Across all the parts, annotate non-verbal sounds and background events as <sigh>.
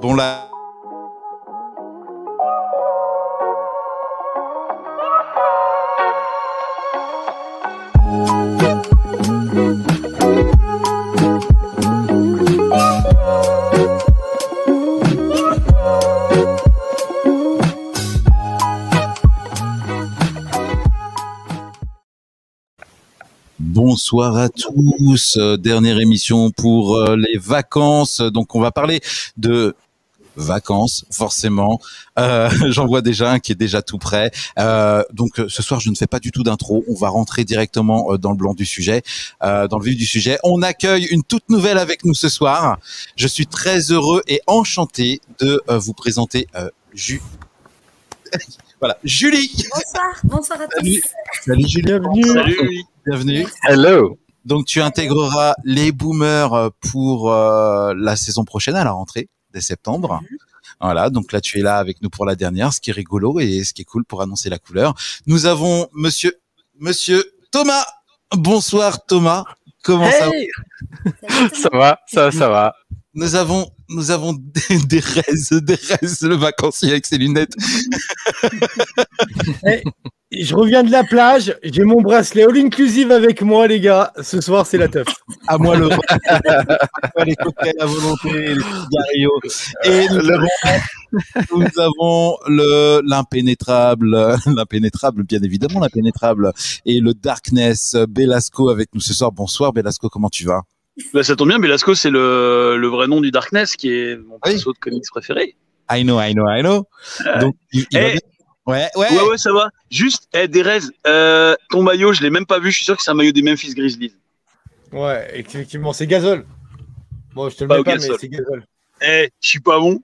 懂了 Bonsoir à tous. Euh, dernière émission pour euh, les vacances. Donc on va parler de vacances, forcément. Euh, <laughs> J'en vois déjà un qui est déjà tout prêt. Euh, donc ce soir, je ne fais pas du tout d'intro. On va rentrer directement dans le blanc du sujet, euh, dans le vif du sujet. On accueille une toute nouvelle avec nous ce soir. Je suis très heureux et enchanté de vous présenter Ju. <laughs> voilà, Julie. Bonsoir, bonsoir à tous. Salut, Salut Julie. Bienvenue. Salut. Bienvenue. Hello. Donc tu intégreras les boomers pour euh, la saison prochaine à la rentrée dès septembre. Voilà, donc là tu es là avec nous pour la dernière, ce qui est rigolo et ce qui est cool pour annoncer la couleur. Nous avons monsieur monsieur Thomas. Bonsoir Thomas. Comment ça va Hey <laughs> Ça va, ça va, ça va. Nous avons nous avons des, des raises, des raises, le vacancier avec ses lunettes. Je reviens de la plage, j'ai mon bracelet all inclusive avec moi, les gars. Ce soir, c'est la teuf. À moi le les cocktails à volonté, les cigarillos. Et nous avons, <laughs> nous avons le l'impénétrable, <laughs> l'impénétrable, bien évidemment l'impénétrable, et le darkness Belasco avec nous ce soir. Bonsoir Belasco, comment tu vas? Bah, ça tombe bien, Belasco, c'est le, le vrai nom du Darkness, qui est mon Oui. perso de comics préféré. I know, I know, I know. Donc, il, il va Eh. bien? Ouais, ouais. Ouais, ouais, ça va. Juste, eh, Derez, euh, ton maillot, je l'ai même pas vu. Je suis sûr que c'est un maillot des Memphis Grizzlies. Ouais, effectivement, c'est gazole. Bon, je te le mets au pas, mais c'est gazole. Eh, je suis pas bon.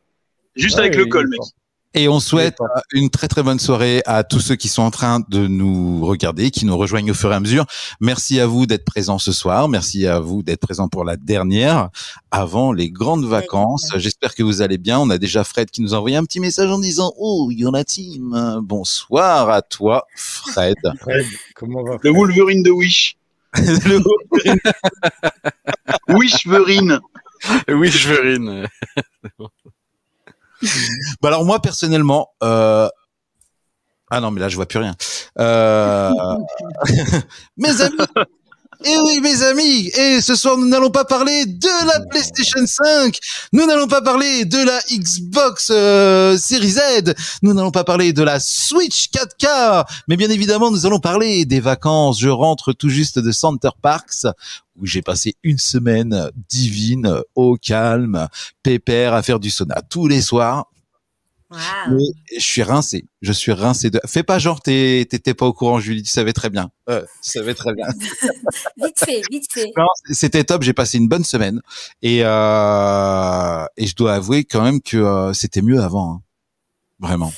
Juste Ouais, avec le col, mec. fort. Et on souhaite euh, une très très bonne soirée à tous ceux qui sont en train de nous regarder, qui nous rejoignent au fur et à mesure. Merci à vous d'être présents ce soir. Merci à vous d'être présents pour la dernière avant les grandes vacances. J'espère que vous allez bien. On a déjà Fred qui nous a envoyé un petit message en disant Oh, il y en a team. Bonsoir à toi, Fred. <laughs> Fred, comment va Le Wolverine de Wish. <laughs> Le- <laughs> Wishverine. Oui, je verine. Bah alors moi personnellement, euh... ah non mais là je vois plus rien. Euh... <laughs> <laughs> mes amis, et oui mes amis, et ce soir nous n'allons pas parler de la PlayStation 5, nous n'allons pas parler de la Xbox euh, Series Z, nous n'allons pas parler de la Switch 4K, mais bien évidemment nous allons parler des vacances. Je rentre tout juste de Center Parks où j'ai passé une semaine divine, au calme, pépère, à faire du sauna tous les soirs. Je suis rincé. Je suis rincé de. Fais pas genre t'es- t'étais pas au courant, Julie. Tu savais très bien. Euh, tu savais très bien. <laughs> Vite fait, vite fait. C'était top. J'ai passé une bonne semaine et euh, et je dois avouer quand même que euh, c'était mieux avant. hein. Vraiment.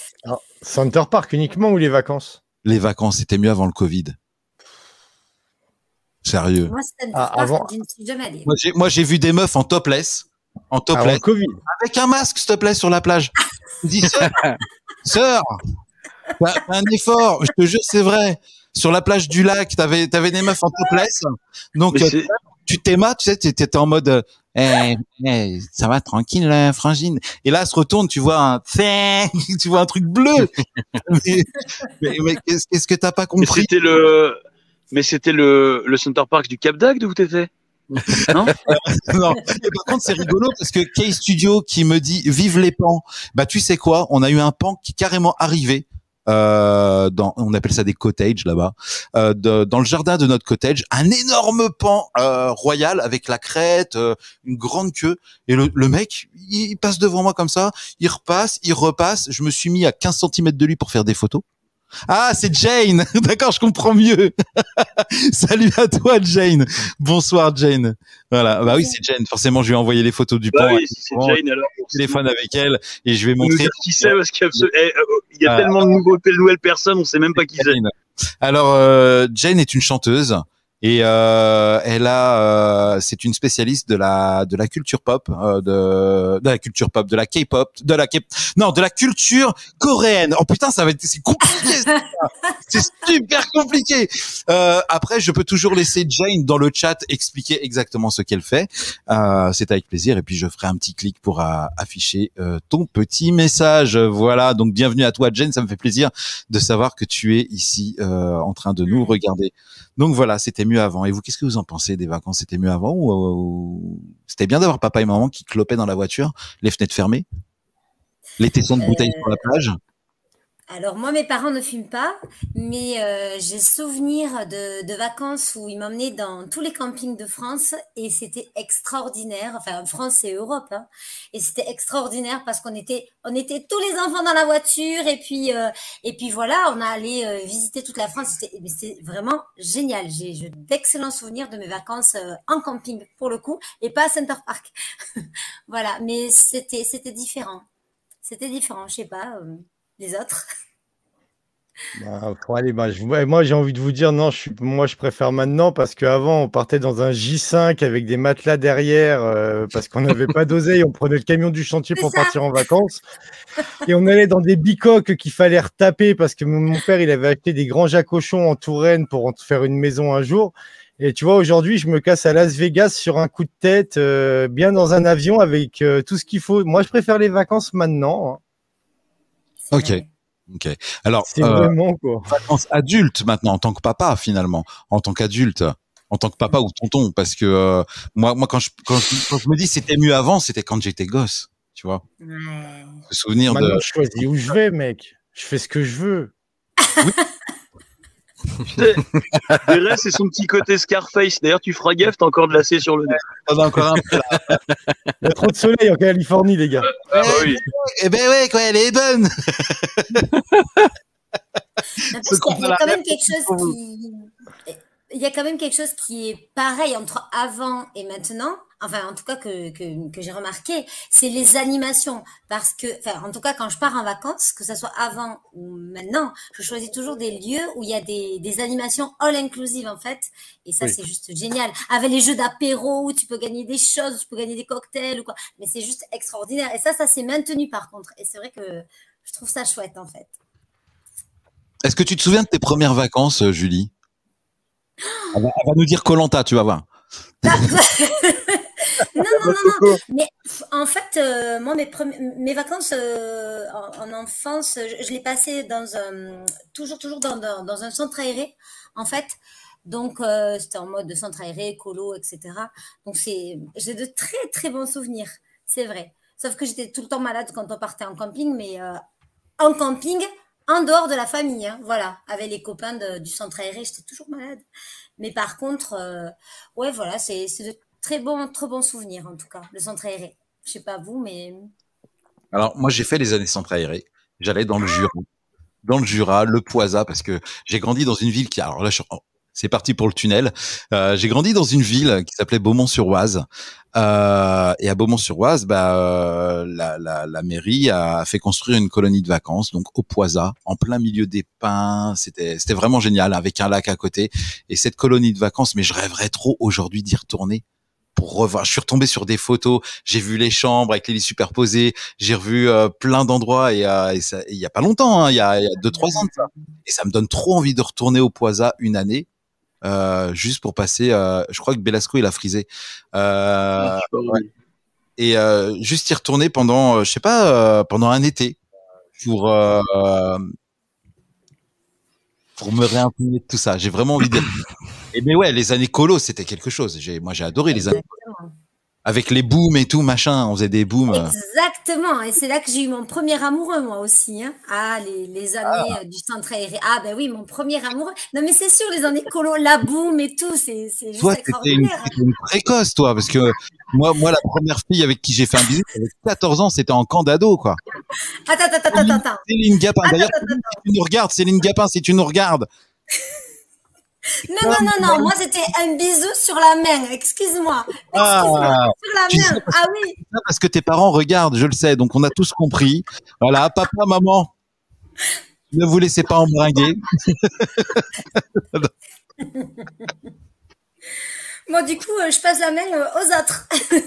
Center Park uniquement ou les vacances? Les vacances, c'était mieux avant le Covid. Sérieux. Moi, Ah, avant- Moi, j'ai vu des meufs en topless, en topless, le Covid. avec un masque, s'il te plaît, sur la plage. Je dis, sœur, <laughs> sœur, un effort. Je te jure, c'est vrai. Sur la plage du lac, t'avais, t'avais des meufs en topless. Donc, Mais euh, tu t'aimas, tu sais, t'étais en mode, euh, eh, eh, ça va tranquille, là, frangine. Et là, elle se retourne, tu vois un, <laughs> tu vois un truc bleu. mais, mais- mais qu'est-ce que t'as pas mais compris? c'était le, mais c'était le, le Center Park du Cap d'Agde où t'étais? Non? <laughs> non. Par contre, c'est rigolo parce que K Studio qui me dit vive les pans. Bah, tu sais quoi? On a eu un pan qui est carrément arrivé. Euh, on appelle ça des cottages là-bas, euh, dans le jardin de notre cottage, un énorme pan euh, royal avec la crête, une grande queue, et le, le mec, il, il passe devant moi comme ça, il repasse, il repasse. Je me suis mis à 15 cm de lui pour faire des photos. Ah, c'est Jane. <laughs> D'accord, je comprends mieux. <laughs> Salut à toi, Jane. Bonsoir, Jane. Voilà. Bah oui, c'est Jane. Forcément, je lui ai envoyé les photos du Bah pan. oui, c'est Jane alors. téléphone avec elle et je vais montrer. qui c'est parce qu'il y a, eh, euh, il y a Ah. tellement de nouvelles personnes, on sait même pas qui c'est. Alors, euh, Jane est une chanteuse Et euh, elle a, euh, c'est une spécialiste de la de la culture pop, euh, de de la culture pop, de la K-pop, de la K, non, de la culture coréenne. Oh putain, ça va être c'est compliqué. <laughs> c'est super compliqué. Euh, après, je peux toujours laisser Jane dans le chat expliquer exactement ce qu'elle fait. Euh, c'est avec plaisir. Et puis je ferai un petit clic pour euh, afficher euh, ton petit message. Voilà. Donc bienvenue à toi, Jane. Ça me fait plaisir de savoir que tu es ici euh, en train de nous regarder. Donc voilà, c'était mieux avant. Et vous, qu'est-ce que vous en pensez des vacances? C'était mieux avant ou, ou- c'était bien d'avoir papa et maman qui clopaient dans la voiture, les fenêtres fermées, les tessons de bouteilles Euh, sur la plage? Alors moi, mes parents ne fument pas, mais euh, j'ai souvenir de, de vacances où ils m'emmenaient dans tous les campings de France et c'était extraordinaire. Enfin, France et Europe, hein. et c'était extraordinaire parce qu'on était, on était tous les enfants dans la voiture et puis euh, et puis voilà, on a allé euh, visiter toute la France. C'était vraiment génial. J'ai d'excellents souvenirs de mes vacances euh, en camping pour le coup et pas à Center Park. <laughs> voilà, mais c'était c'était différent. C'était différent. Je sais pas. Les autres. Bah, bah, je- moi, j'ai envie de vous dire, non, je suis, moi, je préfère maintenant parce qu'avant, on partait dans un J5 avec des matelas derrière euh, parce qu'on n'avait pas d'oseille. On prenait le camion du chantier pour partir en vacances. Et on allait dans des bicoques qu'il fallait retaper parce que mon mon père, il avait acheté des grands jacochons en Touraine pour en faire une maison un jour. Et tu vois, aujourd'hui, je me casse à Las Vegas sur un coup de tête, euh, bien dans un avion avec euh, tout ce qu'il faut. Moi, je préfère les vacances maintenant. Ok. vrai. Ok. Alors, C'est euh, vraiment quoi. vacances adultes maintenant en tant que papa finalement, en tant qu'adulte, en tant que papa ou tonton, parce que euh, moi, moi quand je quand, je- quand je me dis c'était mieux avant, c'était quand j'étais gosse, tu vois. Ouais. Le souvenir de je choisis où je vais, mec. Je fais ce que je veux. <laughs> Derez, c'est son petit côté Scarface. D'ailleurs, tu feras gaffe, t'as encore de lacé sur le nez. <laughs> Encore un peu là. Il y a trop de soleil en Californie, les gars. Ah bah oui. Eh ben ouais, quoi, elle est bonne. Mais parce Ce qu'il y a- il y a combat-là, quand même quelque chose qui. Il y a quand même quelque chose qui est pareil entre avant et maintenant. Enfin, en tout cas, que, que, que j'ai remarqué, c'est les animations. Parce que, enfin, en tout cas, quand je pars en vacances, que ça soit avant ou maintenant, je choisis toujours des lieux où il y a des, des animations all inclusive, en fait. Et ça, Oui. c'est juste génial. Avec les jeux d'apéro où tu peux gagner des choses, tu peux gagner des cocktails ou quoi. Mais c'est juste extraordinaire. Et ça, ça s'est maintenu par contre. Et c'est vrai que je trouve ça chouette, en fait. Est-ce que tu te souviens de tes premières vacances, euh, Julie? Elle va, elle va nous dire Colanta, tu vas voir. Non, non, non, non. Mais en fait, euh, moi, mes, mes vacances euh, en, en enfance, je, je les passais dans un, toujours, toujours dans, dans, dans un centre aéré, en fait. Donc, euh, c'était en mode de centre aéré, écolo, etc. Donc, j'ai de très, très bons souvenirs. C'est vrai. Sauf que j'étais tout le temps malade quand on partait en camping, mais en camping, en dehors de la famille, hein, voilà, avec les copains de- du centre aéré, j'étais toujours malade. Mais par contre, euh, ouais, voilà, c'est c'est de très bons, très bons souvenirs en tout cas, le centre aéré. Je sais pas vous, mais Alors moi j'ai fait les années centre aéré. J'allais dans le Jura, dans le Jura, le Poisa, parce que j'ai grandi dans une ville qui, alors là je- c'est parti pour le tunnel. Euh, j'ai grandi dans une ville qui s'appelait Beaumont-sur-Oise. Euh, et à Beaumont-sur-Oise, bah, euh, la, la, la mairie a fait construire une colonie de vacances, donc au Poisa, en plein milieu des pins. C'était, c'était vraiment génial, avec un lac à côté. Et cette colonie de vacances, mais je rêverais trop aujourd'hui d'y retourner pour revoir. Je suis retombé sur des photos, j'ai vu les chambres avec les lits superposés, j'ai revu euh, plein d'endroits et, euh, ça- et il y a pas longtemps, hein, il y a, il y a deux trois ans de ça. Et ça me donne trop envie de retourner au Poisa une année. Euh, juste pour passer, euh, je crois que Belasco il a frisé, euh, ouais. et euh, juste y retourner pendant, je sais pas, euh, pendant un été pour euh, pour me réimprégner de tout ça. J'ai vraiment envie d'être. <coughs> Et mais ouais, les années colo, c'était quelque chose. J'ai, moi, j'ai adoré les années exactement. avec les booms et tout machin. On faisait des booms. euh. Exactement. Et c'est là que j'ai eu mon premier amoureux, moi aussi. Hein. Ah, les, les années euh, du centre aéré. Ah, ben oui, mon premier amoureux. Non, mais c'est sûr, les années colo, la boum et tout, c'est juste Toi, t'étais une, extraordinaire. hein. t'étais une précoce, toi, parce que moi, moi, la première fille avec qui j'ai fait un bisou, avec 14 ans, c'était en camp d'ado, quoi. Attends, attends, attends, attends. Céline Gapin. D'ailleurs, si tu nous regardes, Céline Gapin, si tu nous regardes. Non, non, non, non. Moi, c'était un bisou sur la main. Excuse-moi. Ah, Excuse-moi. Sur la main. Ah oui. parce que tes parents regardent, je le sais, donc on a tous compris. Voilà, papa, maman, ne vous laissez pas embringuer. <laughs> Moi, du coup, euh, je passe la main euh, aux autres. <laughs>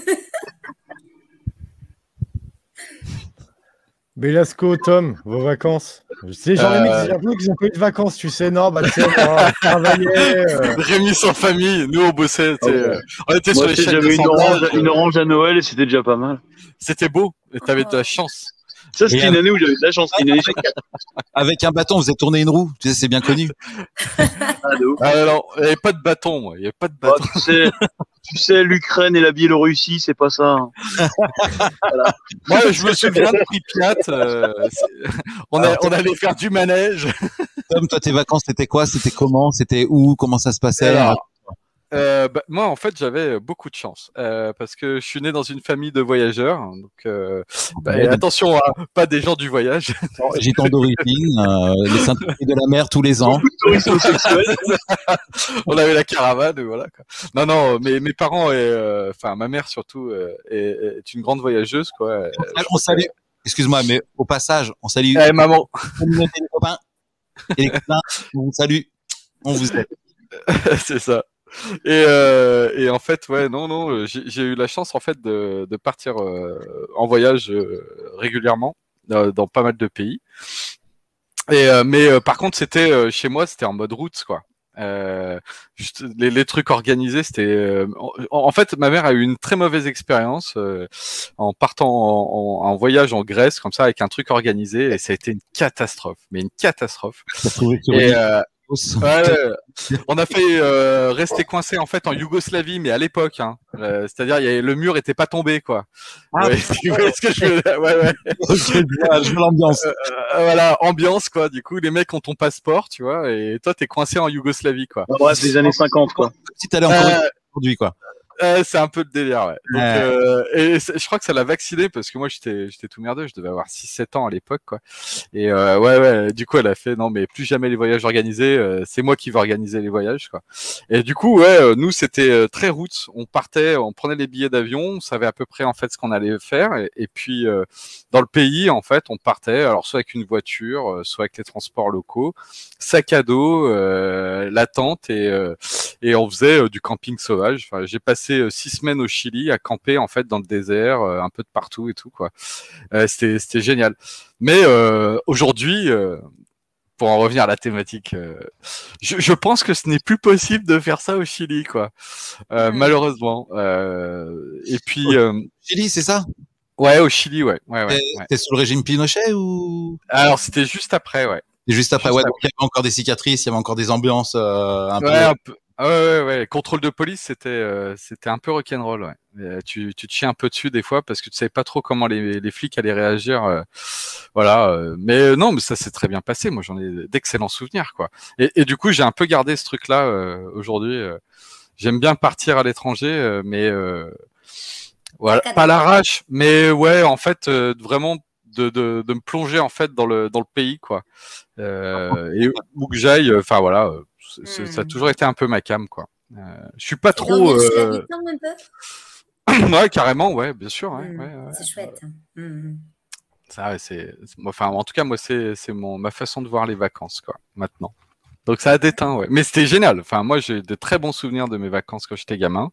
Belasco, Tom, vos vacances? Je sais, j'en ai mis Euh. qu'ils ont pas eu de vacances, tu sais, non, bah, tu sais, euh, <laughs> Rémi sans famille, nous on bossait. Ouais. euh, On était sur les chaînes j'avais une centrale, orange, une orange à Noël et c'était déjà pas mal. C'était beau, et t'avais de la chance. Ça, c'était une année où j'avais de la chance. Une année. <laughs> Avec un bâton, vous êtes tourné une roue. Tu sais, c'est bien connu. <laughs> Ah. Ah non, il n'y avait pas de bâton, moi. Il n'y avait pas de Bah, bâton. tu sais, tu sais, l'Ukraine et la Biélorussie, c'est pas ça. hein. <laughs> Moi, je me souviens de Pripyat. euh, on, a- Alors, on allait faire du manège. Tom, toi, tes vacances, c'était quoi? C'était comment? C'était où? Comment ça se passait? Alors, euh, bah, moi, en fait, j'avais beaucoup de chance euh, parce que je suis né dans une famille de voyageurs. Donc, euh, bah, Ouais, attention, hein, pas des gens du voyage. <laughs> J'ai tant d'origine, euh, les saints de la mer tous les ans. <laughs> On avait la caravane, voilà. Quoi. Non, non, mais mes parents et euh, enfin ma mère surtout euh, est, est une grande voyageuse, quoi. Euh, on salue. Excuse-moi, mais au passage, on salue Eh, maman, des copains et les copains. On vous salue. On vous aime. <laughs> c'est ça. Et, euh, et en fait, ouais, non, non, euh, j'ai eu la chance en fait de, de partir euh, en voyage euh, régulièrement dans pas mal de pays. Et mais par contre, c'était chez moi, c'était en mode route, quoi. Juste les, les trucs organisés, c'était. en, en fait, ma mère a eu une très mauvaise expérience en partant en, en- en voyage en Grèce comme ça avec un truc organisé et ça a été une catastrophe, mais une catastrophe. Et. Ouais, ouais. <laughs> on a fait euh, rester coincé en fait en Yougoslavie, mais à l'époque, hein. Euh, c'est-à-dire il y avait- le mur était pas tombé quoi. Ah, Ouais, <laughs> tu vois ce que je veux dire? Ouais, ouais. <laughs> je vois, je vois l'ambiance. Euh, voilà, ambiance quoi. Du coup, les mecs ont ton passeport, tu vois, et toi t'es coincé en Yougoslavie quoi. Bah, bref, des années 50, quoi. Si t'allais encore Euh, aujourd'hui, quoi. Euh, c'est un peu le délire, ouais. Donc, euh, et je crois que ça l'a vacciné parce que moi j'étais j'étais tout merdeux, je devais avoir 6-7 ans à l'époque, quoi. Et euh, ouais, ouais, du coup elle a fait non mais plus jamais les voyages organisés, euh, c'est moi qui vais organiser les voyages, quoi. Et du coup, ouais, euh, nous c'était euh, très route, on partait, on prenait les billets d'avion, on savait à peu près en fait ce qu'on allait faire, et, et puis euh, dans le pays en fait on partait, alors soit avec une voiture, soit avec les transports locaux, sac à dos, euh, la tente et euh, et on faisait du camping sauvage. Enfin, j'ai passé euh, six semaines au Chili à camper en fait dans le désert, euh, un peu de partout et tout quoi. Euh, c'était c'était génial. Mais aujourd'hui, pour en revenir à la thématique, euh, je, je pense que ce n'est plus possible de faire ça au Chili quoi. Euh, Mm. Malheureusement. Euh, et puis Chili, c'est ça? Ouais au Chili ouais ouais ouais. T'es- ouais. T'es sous le régime Pinochet ou? Alors c'était juste après ouais. Et juste après, Juste ouais, donc il y avait encore des cicatrices, il y avait encore des ambiances un peu. Ouais, un peu. Ah ouais, ouais, ouais. Contrôle de police, c'était euh, c'était un peu rock'n'roll. Ouais. Euh, tu, tu te chies un peu dessus des fois parce que tu savais pas trop comment les, les flics allaient réagir. euh, voilà. euh, mais euh, non, mais ça s'est très bien passé. Moi, j'en ai d'excellents souvenirs, quoi. Et, et du coup, j'ai un peu gardé ce truc-là euh, aujourd'hui. euh. J'aime bien partir à l'étranger, euh, mais euh, voilà, pas l'arrache, mais ouais, en fait, euh, vraiment de, de, de me plonger en fait dans le dans le pays, quoi. Euh, et où que j'aille, enfin voilà, euh, ça a Hmm. toujours été un peu ma cam, quoi. Euh, je suis pas Et trop. euh, l'habites un peu? <clears throat> Ouais, carrément, ouais, bien sûr. Ouais, Mm, ouais, ouais. C'est chouette. Mm. Ça, c'est, enfin, en tout cas, moi, c'est, c'est mon, ma façon de voir les vacances, quoi, maintenant. Donc, ça a déteint, ouais. Mais c'était génial. Enfin, moi, j'ai de très bons souvenirs de mes vacances quand j'étais gamin.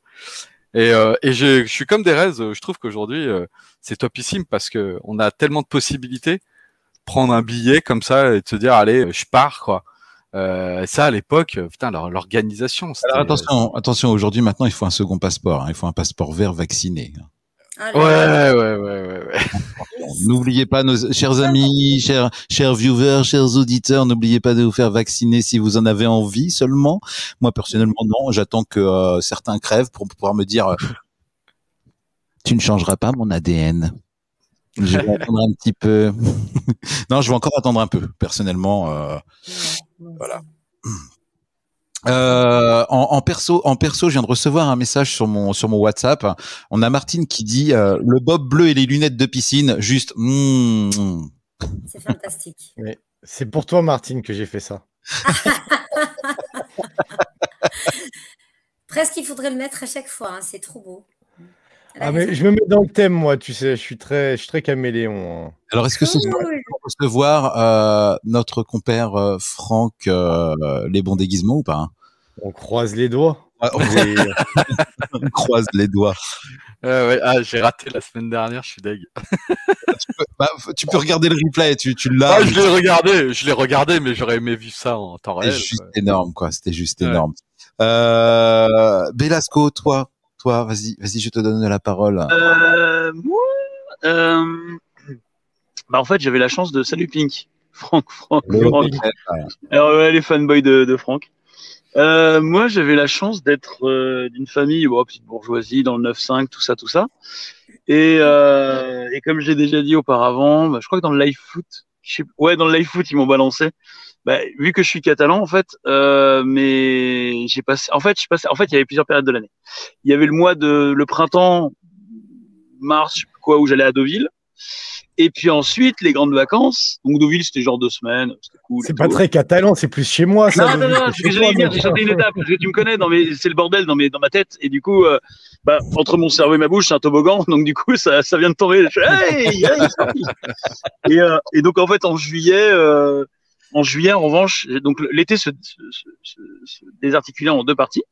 Et, euh, et je suis comme des euh, Je trouve qu'aujourd'hui, euh, c'est topissime parce que on a tellement de possibilités. Prendre un billet comme ça et te dire, allez, je pars, quoi. Euh, ça, à l'époque, euh, putain, l'or- l'organisation. c'était- Alors attention, attention, aujourd'hui, maintenant, il faut un second passeport. hein. Il faut un passeport vert vacciné. Ah, Ouais, ouais, ouais, ouais, ouais. N'oubliez pas, nos chers amis, chers, chers viewers, chers auditeurs, n'oubliez pas de vous faire vacciner si vous en avez envie seulement. Moi, personnellement, non. J'attends que euh, certains crèvent pour pouvoir me dire euh, Tu ne changeras pas mon ADN. Je vais attendre un petit peu. <laughs> non, je vais encore attendre un peu, personnellement. euh, Voilà. Euh, en, en perso, en perso, je viens de recevoir un message sur mon sur mon WhatsApp. On a Martine qui dit euh, le bob bleu et les lunettes de piscine, juste. mm, mm. C'est fantastique. C'est pour toi, Martine, que j'ai fait ça. <laughs> Presque, il faudrait le mettre à chaque fois. hein, C'est trop beau. Ah, mais je me mets dans le thème, moi, tu sais, je suis très, je suis très caméléon. hein. Alors, est-ce que ce soir, Cool. on peut recevoir euh, notre compère euh, Franck euh, les bons déguisements ou pas On croise les doigts. On, <laughs> on croise les doigts. Euh, ouais. Ah, j'ai raté la semaine dernière, je suis deg. tu, peux, bah, tu peux regarder le replay, tu, tu l'as. Ah, je l'ai regardé, je l'ai regardé, mais j'aurais aimé vivre ça en temps réel. C'était juste quoi. énorme, quoi. C'était juste ouais. énorme. Euh, Belasco, toi, toi, vas-y, vas-y, je te donne la parole. Euh, moi, euh, bah en fait, j'avais la chance de salut Pink, <laughs> Franck, Franck, Franck. Alors ouais, les fanboys de, de Franck. Euh, moi, j'avais la chance d'être euh, d'une famille, bon, petite bourgeoisie, dans le 9-5, tout ça, tout ça. Et, euh, et comme j'ai déjà dit auparavant, bah, je crois que dans le live foot, je sais, ouais, dans le live foot, ils m'ont balancé. Bah, vu que je suis catalan, en fait, euh, mais j'ai passé, en fait, je passé, en fait, il y avait plusieurs périodes de l'année. Il y avait le mois de, le printemps, mars, je sais plus quoi, où j'allais à Deauville. Et puis ensuite, les grandes vacances. Donc, Deauville, c'était genre deux semaines. C'était cool. C'est pas tout. très catalan, c'est plus chez moi, ça. Non, non, non, ce que j'allais dire, j'ai sauté une étape. Parce que tu me connais, dans mes... c'est le bordel dans, mes... dans ma tête. Et du coup, euh, bah, entre mon cerveau et ma bouche, c'est un toboggan. <laughs> Donc, du coup, ça, ça vient de tomber. Je fais, hey, hey, <laughs> et, euh, et donc, en fait, en juillet, euh, en juillet, en revanche, donc l'été se, se, se, se, désarticulait en deux parties.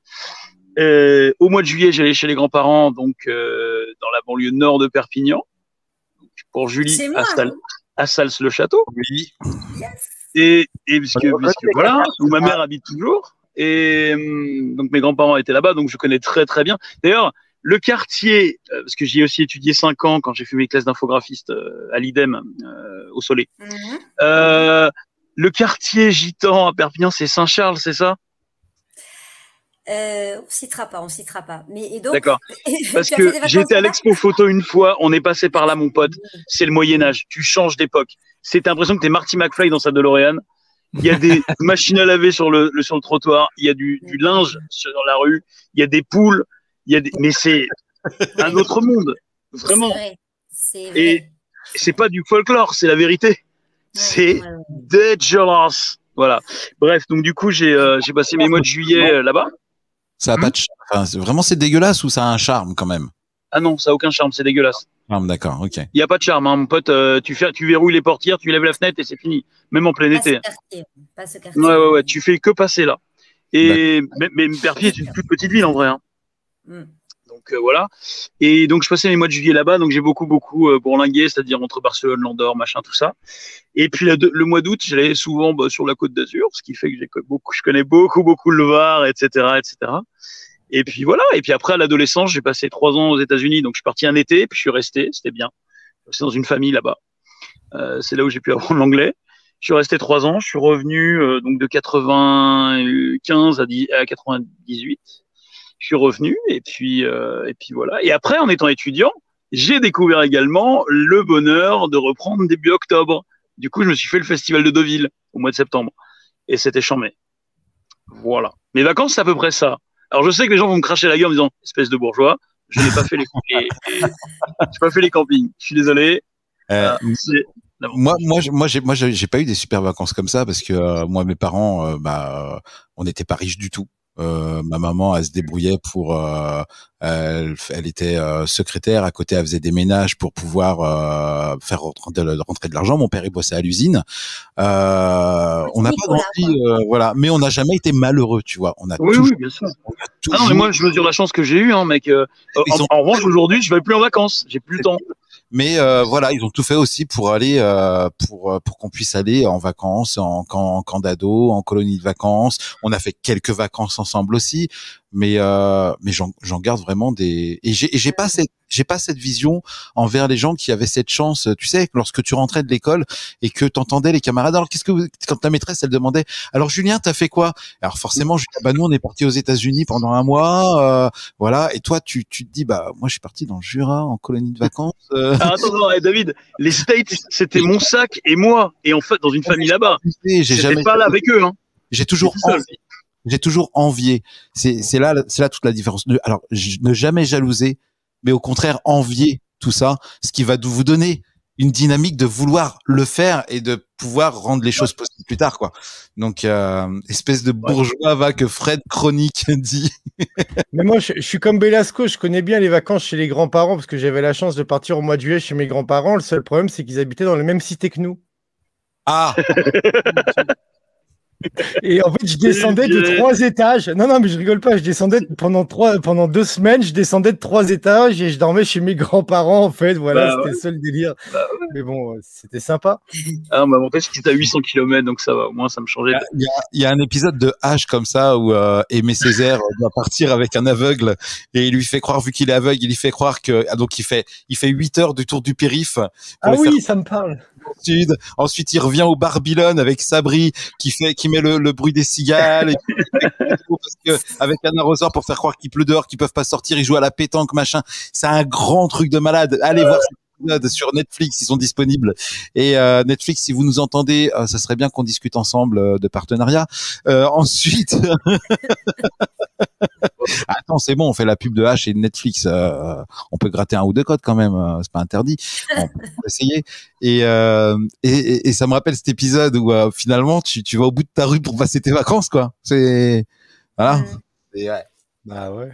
Et au mois de juillet, j'allais chez les grands-parents, donc dans la banlieue nord de Perpignan pour Julie à, Sal, à Sals-le-Château. Oui. Yes. Et, et puisque, puisque voilà, où ma mère habite toujours. Et donc mes grands-parents étaient là-bas, donc je connais très très bien. D'ailleurs, le quartier, euh, parce que j'y ai aussi étudié cinq ans quand j'ai fait mes classes d'infographiste euh, à l'IDEM euh, au Soleil. Mm -hmm. le quartier gitan à Perpignan, c'est Saint-Charles, c'est ça? Euh, on citera pas, on citera pas. Mais et donc. D'accord. <laughs> Parce que j'étais à l'expo photo une fois, on est passé par là, mon pote. C'est le Moyen Âge. Tu changes d'époque. C'est l'impression que t'es Marty McFly dans sa DeLorean. Il y a des <laughs> machines à laver sur le, le, sur le trottoir. Il y a du, du linge sur la rue. Il y a des poules. Il y a des, mais c'est <laughs> un autre monde. Vraiment. Vrai. Vrai. Et c'est pas du folklore, c'est la vérité. Ouais, c'est ouais. dangerous. Voilà. Bref, donc du coup, j'ai euh, j'ai passé mes mois de juillet euh, là-bas. Ça a pas de enfin, vraiment c'est dégueulasse ou ça a un charme quand même? Ah non, ça a aucun charme, c'est dégueulasse. Ah, d'accord, ok. Il y a pas de charme, hein, mon pote. Euh, tu fais, tu verrouilles les portières, tu lèves la fenêtre et c'est fini. Même en plein pas été. Ce quartier, pas ce quartier. Ouais, ouais, ouais. Tu fais que passer là. Et mais, mais Perpier est une toute petite ville en vrai. Hein. Mm. Donc euh, voilà. Et donc je passais mes mois de juillet là-bas, donc j'ai beaucoup beaucoup euh, bourlingué, c'est-à-dire entre Barcelone, l'Andorre, machin, tout ça. Et puis le, mois d'août, j'allais souvent bah, sur la Côte d'Azur, ce qui fait que j'ai beaucoup, je connais beaucoup beaucoup le Var, etc., etc. Et puis voilà. Et puis après, à l'adolescence, j'ai passé trois ans aux États-Unis. Donc, je suis parti un été, puis je suis resté. C'était bien. C'est dans une famille là-bas. Euh, c'est là où j'ai pu apprendre l'anglais. Je suis resté trois ans. Je suis revenu euh, donc de 95 à, 10, à 98. Je suis revenu et puis euh, et puis voilà. Et après, en étant étudiant, j'ai découvert également le bonheur de reprendre début octobre. Du coup, je me suis fait le festival de Deauville au mois de septembre et c'était chambé. Voilà. Mes vacances, c'est à peu près ça. Alors je sais que les gens vont me cracher la gueule en disant espèce de bourgeois. Je n'ai pas fait les, les, les <laughs> pas fait les campings. Je suis désolé. Euh, euh, moi, moi, moi, j'ai, moi, j'ai pas eu des super vacances comme ça parce que euh, moi, mes parents, bah, on n'était pas riches du tout. Euh, ma maman, elle se débrouillait pour, euh, elle, elle, était euh, secrétaire à côté, elle faisait des ménages pour pouvoir euh, faire rentrer de, rentrer de l'argent. Mon père, il bossait à l'usine. Euh, on n'a pas grandi, voilà, mais on n'a jamais été malheureux, tu vois. On a oui, toujours, oui, bien sûr. Toujours... Ah non, mais moi, je mesure la chance que j'ai eue, hein, mec. en, ont... en, revanche, aujourd'hui, je vais plus en vacances. J'ai plus le temps. Mais euh, voilà, ils ont tout fait aussi pour aller, euh, pour pour qu'on puisse aller en vacances, en camp, en camp d'ado, en colonie de vacances. On a fait quelques vacances ensemble aussi, mais euh, mais j'en garde vraiment des. Et j'ai j'ai pas cette j'ai pas cette vision envers les gens qui avaient cette chance. Tu sais, lorsque tu rentrais de l'école et que t'entendais les camarades. Alors qu'est-ce que vous... quand ta maîtresse elle demandait. Alors Julien, t'as fait quoi? Alors forcément, je dis, bah nous on est parti aux États-Unis pendant un mois, voilà. Et toi, tu tu te dis bah moi je suis parti dans le Jura en colonie de vacances. Alors, attends, non, David, les States, c'était mon sac et moi. Et en fait, dans une famille là-bas. J'ai jamais pas là avec eux. Hein. J'ai toujours. J'ai toujours envié. C'est là, c'est là toute la différence. Alors, ne jamais jalouser, mais au contraire envier tout ça, ce qui va vous donner une dynamique de vouloir le faire et de pouvoir rendre les choses possibles plus tard, quoi. Donc, euh, espèce de bourgeois va que Fred Chronique <laughs> dit. Mais moi, je, je, suis comme Belasco, je connais bien les vacances chez les grands-parents parce que j'avais la chance de partir au mois de juillet chez mes grands-parents. Le seul problème, c'est qu'ils habitaient dans la même cité que nous. Ah <laughs> Et en fait, je descendais de trois étages. Non, non, mais je rigole pas. Je descendais pendant trois, pendant deux semaines, je descendais de trois étages et je dormais chez mes grands-parents. En fait, voilà, bah c'était ça le délire. Bah mais bon, c'était sympa. Ah, on m'a montré c'était à 800 km, donc ça va. Au moins, ça me changeait. Il y a, un épisode de H comme ça où euh, Aimé Césaire <laughs> doit partir avec un aveugle et il lui fait croire, vu qu'il est aveugle, il lui fait croire que ah, donc il fait, il fait 8 heures du tour du périph. Ah oui, ça me parle. Sud. Ensuite, il revient au Babylone avec Sabri qui fait, qui met le, bruit des cigales. avec un arroseur pour faire croire qu'il pleut dehors, qu'ils peuvent pas sortir. Ils jouent à la pétanque, machin. C'est un grand truc de malade. Allez voir sur Netflix, ils sont disponibles. Et euh, Netflix, si vous nous entendez, euh, ça serait bien qu'on discute ensemble euh, de partenariat. <laughs> ensuite, <laughs> attends, c'est bon, on fait la pub de H et de Netflix. on peut gratter un ou deux codes quand même, c'est pas interdit. On peut <laughs> essayer. Et, et, et, ça me rappelle cet épisode où finalement tu, tu vas au bout de ta rue pour passer tes vacances, quoi. C'est voilà. ouais. Bah ouais.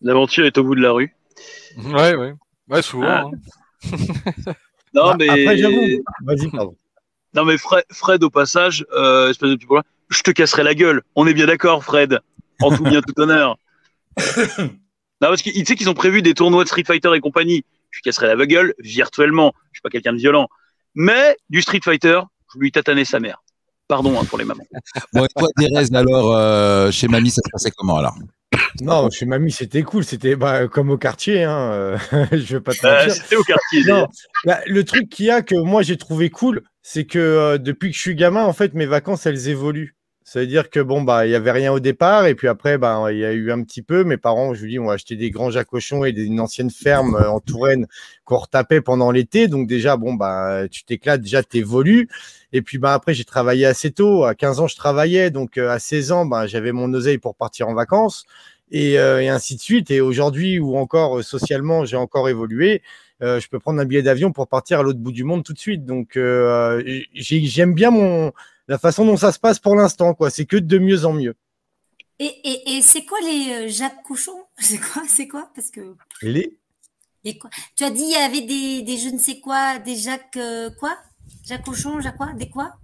L'aventure est au bout de la rue. Ouais, ouais. Ouais, souvent. Ah. Hein. <laughs> non, bah, mais. Après, j'avoue. Vas-y, pardon. Non, mais Fred, Fred au passage, euh, espèce de petit problème, je te casserai la gueule. On est bien d'accord, Fred. En tout bien, tout honneur. <laughs> non, parce qu'ils tu sais qu'ils ont prévu des tournois de Street Fighter et compagnie. Je casserai la gueule virtuellement. Je suis pas quelqu'un de violent. Mais du Street Fighter, je lui tatanais sa mère. Pardon hein, pour les mamans. bon, et toi, Thérèse, alors, euh, chez Mamie, ça se passait comment alors? Non, chez mamie, c'était cool. C'était bah, comme au quartier. Hein. Euh, <laughs> je veux pas te mentir. c'était au quartier. Non, bah, le truc qu'il y a que moi j'ai trouvé cool, c'est que euh, depuis que je suis gamin, en fait, mes vacances elles évoluent. Ça veut dire que bon bah il y avait rien au départ et puis après bah il y a eu un petit peu. Mes parents, je vous dis, ont acheté des grands jacochons et des, une ancienne ferme euh, en Touraine qu'on retapait pendant l'été. Donc déjà bon bah tu t'éclates, déjà t'évolues. Et puis bah après j'ai travaillé assez tôt. À 15 ans je travaillais, donc à 16 ans bah j'avais mon oseille pour partir en vacances. Euh, et, ainsi de suite. Et aujourd'hui, ou encore euh, socialement, j'ai encore évolué, euh, je peux prendre un billet d'avion pour partir à l'autre bout du monde tout de suite. Donc, j'aime bien mon, la façon dont ça se passe pour l'instant. quoi. C'est que de mieux en mieux. Et, et, c'est quoi les Jacques Cochon <laughs> C'est quoi C'est quoi? Parce que les. quoi? Tu as dit il y avait des, des je ne sais quoi, des Jacques quoi? Jacques Cochon, Jacques quoi? Des quoi?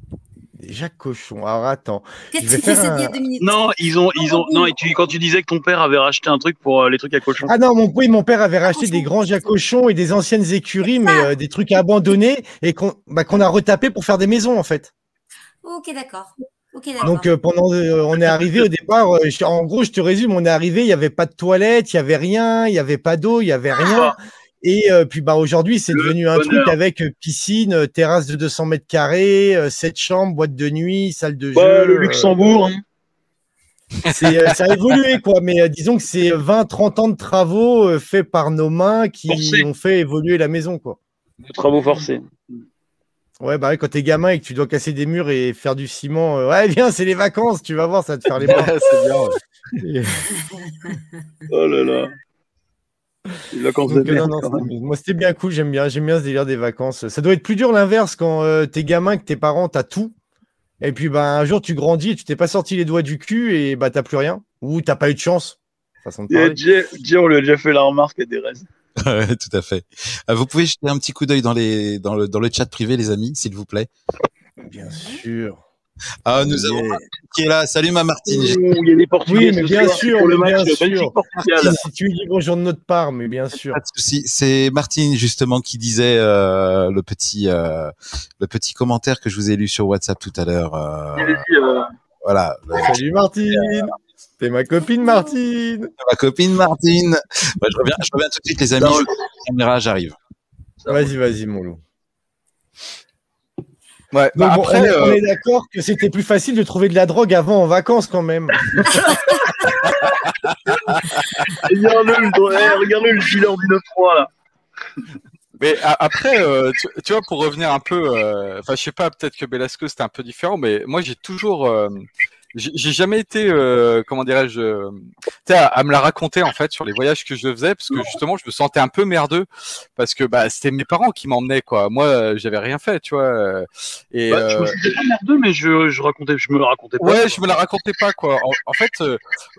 Jacques Cochon. Alors attends. Qu'est-ce que deux minutes? Non, ils ont, ils ont, non. Et tu, quand tu disais que ton père avait racheté un truc pour euh, les trucs à cochon. Ah non, mon, oui, mon père avait racheté des grands Jacques Cochon et des anciennes écuries, mais euh, des trucs abandonnés et qu'on bah, qu'on a retapé pour faire des maisons en fait. Ok, d'accord. Donc euh, pendant, on est arrivé au départ. en gros, je te résume, on est arrivé, il n'y avait pas de toilette, il n'y avait rien, il n'y avait pas d'eau, il n'y avait rien. Ah. Et euh, puis bah aujourd'hui, c'est devenu un truc avec euh, piscine, euh, terrasse de 200 mètres carrés, sept chambres, boîte de nuit, salle de jeu. le Luxembourg. Hein. ça a évolué quoi, mais disons que c'est 20-30 ans de travaux faits par nos mains qui ont fait évoluer la maison quoi. De travaux forcés. Ouais, bah quand t'es gamin et que tu dois casser des murs et faire du ciment, ouais, <laughs> viens, c'est les vacances, tu vas voir, ça va te faire les bras. <laughs> c'est bien. oh là là. Euh, moi, c'était bien cool. J'aime bien, j'aime bien ce délire des vacances. Ça doit être plus dur l'inverse quand euh, t'es gamin, que tes parents t'as tout. Et puis, bah, un jour, tu grandis et tu t'es pas sorti les doigts du cul et bah, t'as plus rien. Ou t'as pas eu de chance. Façon de on lui a déjà fait la remarque à des <laughs> tout à fait. Euh, vous pouvez jeter un petit coup d'œil dans, les, dans, le, dans le chat privé, les amis, s'il vous plaît. Bien sûr. Ah, nous avons Martine qui est là. Salut ma Martine. il y a des Portugais. Oui, mais bien sûr, le match si tu dis bonjour de notre part, mais bien sûr. Pas de C'est Martine justement qui disait euh, le petit euh, le petit commentaire que je vous ai lu sur WhatsApp tout à l'heure. Euh, voilà. Salut Martine. C'est ma copine Martine. Ma copine Martine. Je reviens, je reviens tout de suite les amis. caméra, j'arrive. Vas-y, vas-y mon loup. Ouais, bah après, on, est, euh, d'accord que c'était plus facile de trouver de la drogue avant en vacances quand même. <laughs> Regarde-le, regarde le gilet du 9-3 là. Mais après, euh, tu, vois, pour revenir un peu, euh, enfin, je sais pas, peut-être que Belasco c'était un peu différent, mais moi j'ai toujours, j'ai jamais été, euh, comment dirais-je, euh, à, à, me la raconter en fait sur les voyages que je faisais, parce que justement, je me sentais un peu merdeux, parce que bah, c'était mes parents qui m'emmenaient, quoi. Moi, euh, j'avais rien fait, tu vois. Et bah, je, me pas merdeux, mais je, je racontais, je me la racontais pas. Ouais, je me la racontais pas, quoi. En, fait,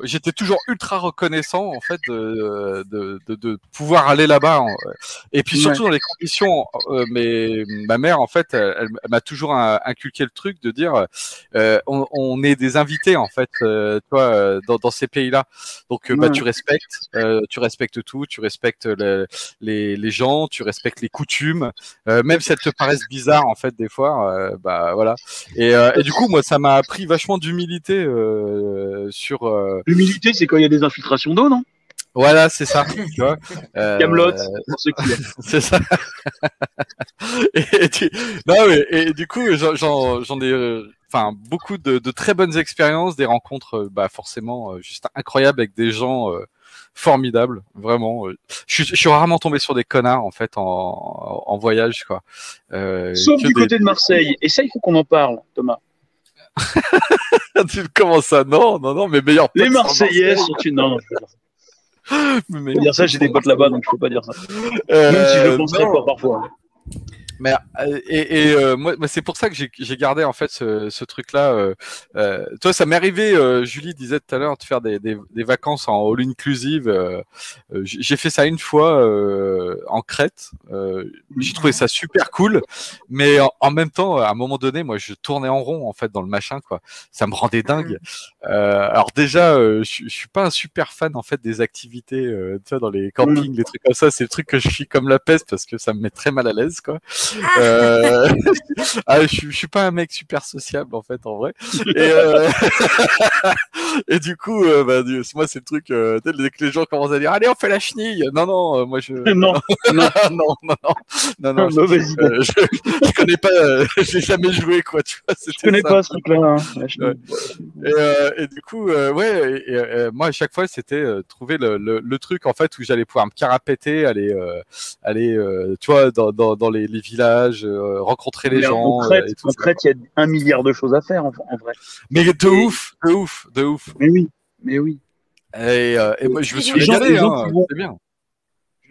j'étais toujours ultra reconnaissant, en fait, de, de, de, de pouvoir aller là-bas. Et puis surtout dans les conditions, mais ma mère, en fait, elle, m'a toujours inculqué le truc de dire, on, on est des invité en fait, euh, toi, euh, dans, dans, ces pays-là. Donc, euh, bah, tu respectes, tu respectes tout, tu respectes les, les, gens, tu respectes les coutumes, même si elles te paraissent bizarres en fait des fois. bah voilà. Et, et, du coup, moi, ça m'a appris vachement d'humilité sur. L'humilité, c'est quand il y a des infiltrations d'eau, non? Voilà, c'est ça. Tu vois. <laughs> Camelot, <laughs> C'est ça. <laughs> et. Non, mais, et du coup, j'en ai enfin beaucoup de, de, très bonnes expériences, des rencontres euh, bah, forcément euh, juste incroyables avec des gens euh, formidables, vraiment. Je, je, suis rarement tombé sur des connards en fait en, en voyage quoi. Sauf du côté de Marseille. Et ça, il faut qu'on en parle, Thomas. <laughs> comment ça Non, non, non, mais meilleur. Les Marseillais sont une. Non, mais dire ça, <laughs> j'ai des potes là-bas, donc je peux pas dire ça. Même si je le penserais pas parfois. Mais euh, et, et euh, moi, c'est pour ça que j'ai gardé en fait ce, ce truc-là. Euh, euh, toi, ça m'est arrivé. Euh, Julie disait tout à l'heure de faire des, des, des, vacances en all inclusive. j'ai fait ça une fois en Crète. j'ai trouvé ça super cool, mais en, même temps, à un moment donné, moi, je tournais en rond en fait dans le machin, quoi. Ça me rendait dingue. alors déjà, je, je suis pas un super fan en fait des activités, tu vois, dans les campings, des trucs comme ça. C'est le truc que je suis comme la peste parce que ça me met très mal à l'aise, quoi. Euh... <laughs> ah, je, je, suis pas un mec super sociable en fait en vrai. Et, euh... <laughs> et du coup, euh, bah, moi c'est le truc euh, dès que les gens commencent à dire allez on fait la chenille. Non non, euh, moi je <laughs> non non non non non non, non je, euh, je, je, connais pas, j'ai jamais joué quoi. Tu vois, je connais ça. pas ce truc-là. Hein, et, et, du coup, ouais, et, moi à chaque fois c'était trouver le, le, le, truc en fait où j'allais pouvoir me carapéter, aller aller tu vois dans, dans, dans les, les euh, rencontrer les gens. En Crète, en Crète, il y a un milliard de choses à faire en, vrai. Mais de ouf, de ouf, de ouf. Mais oui, mais oui. Et, euh, et moi, je me suis régalé, hein, bien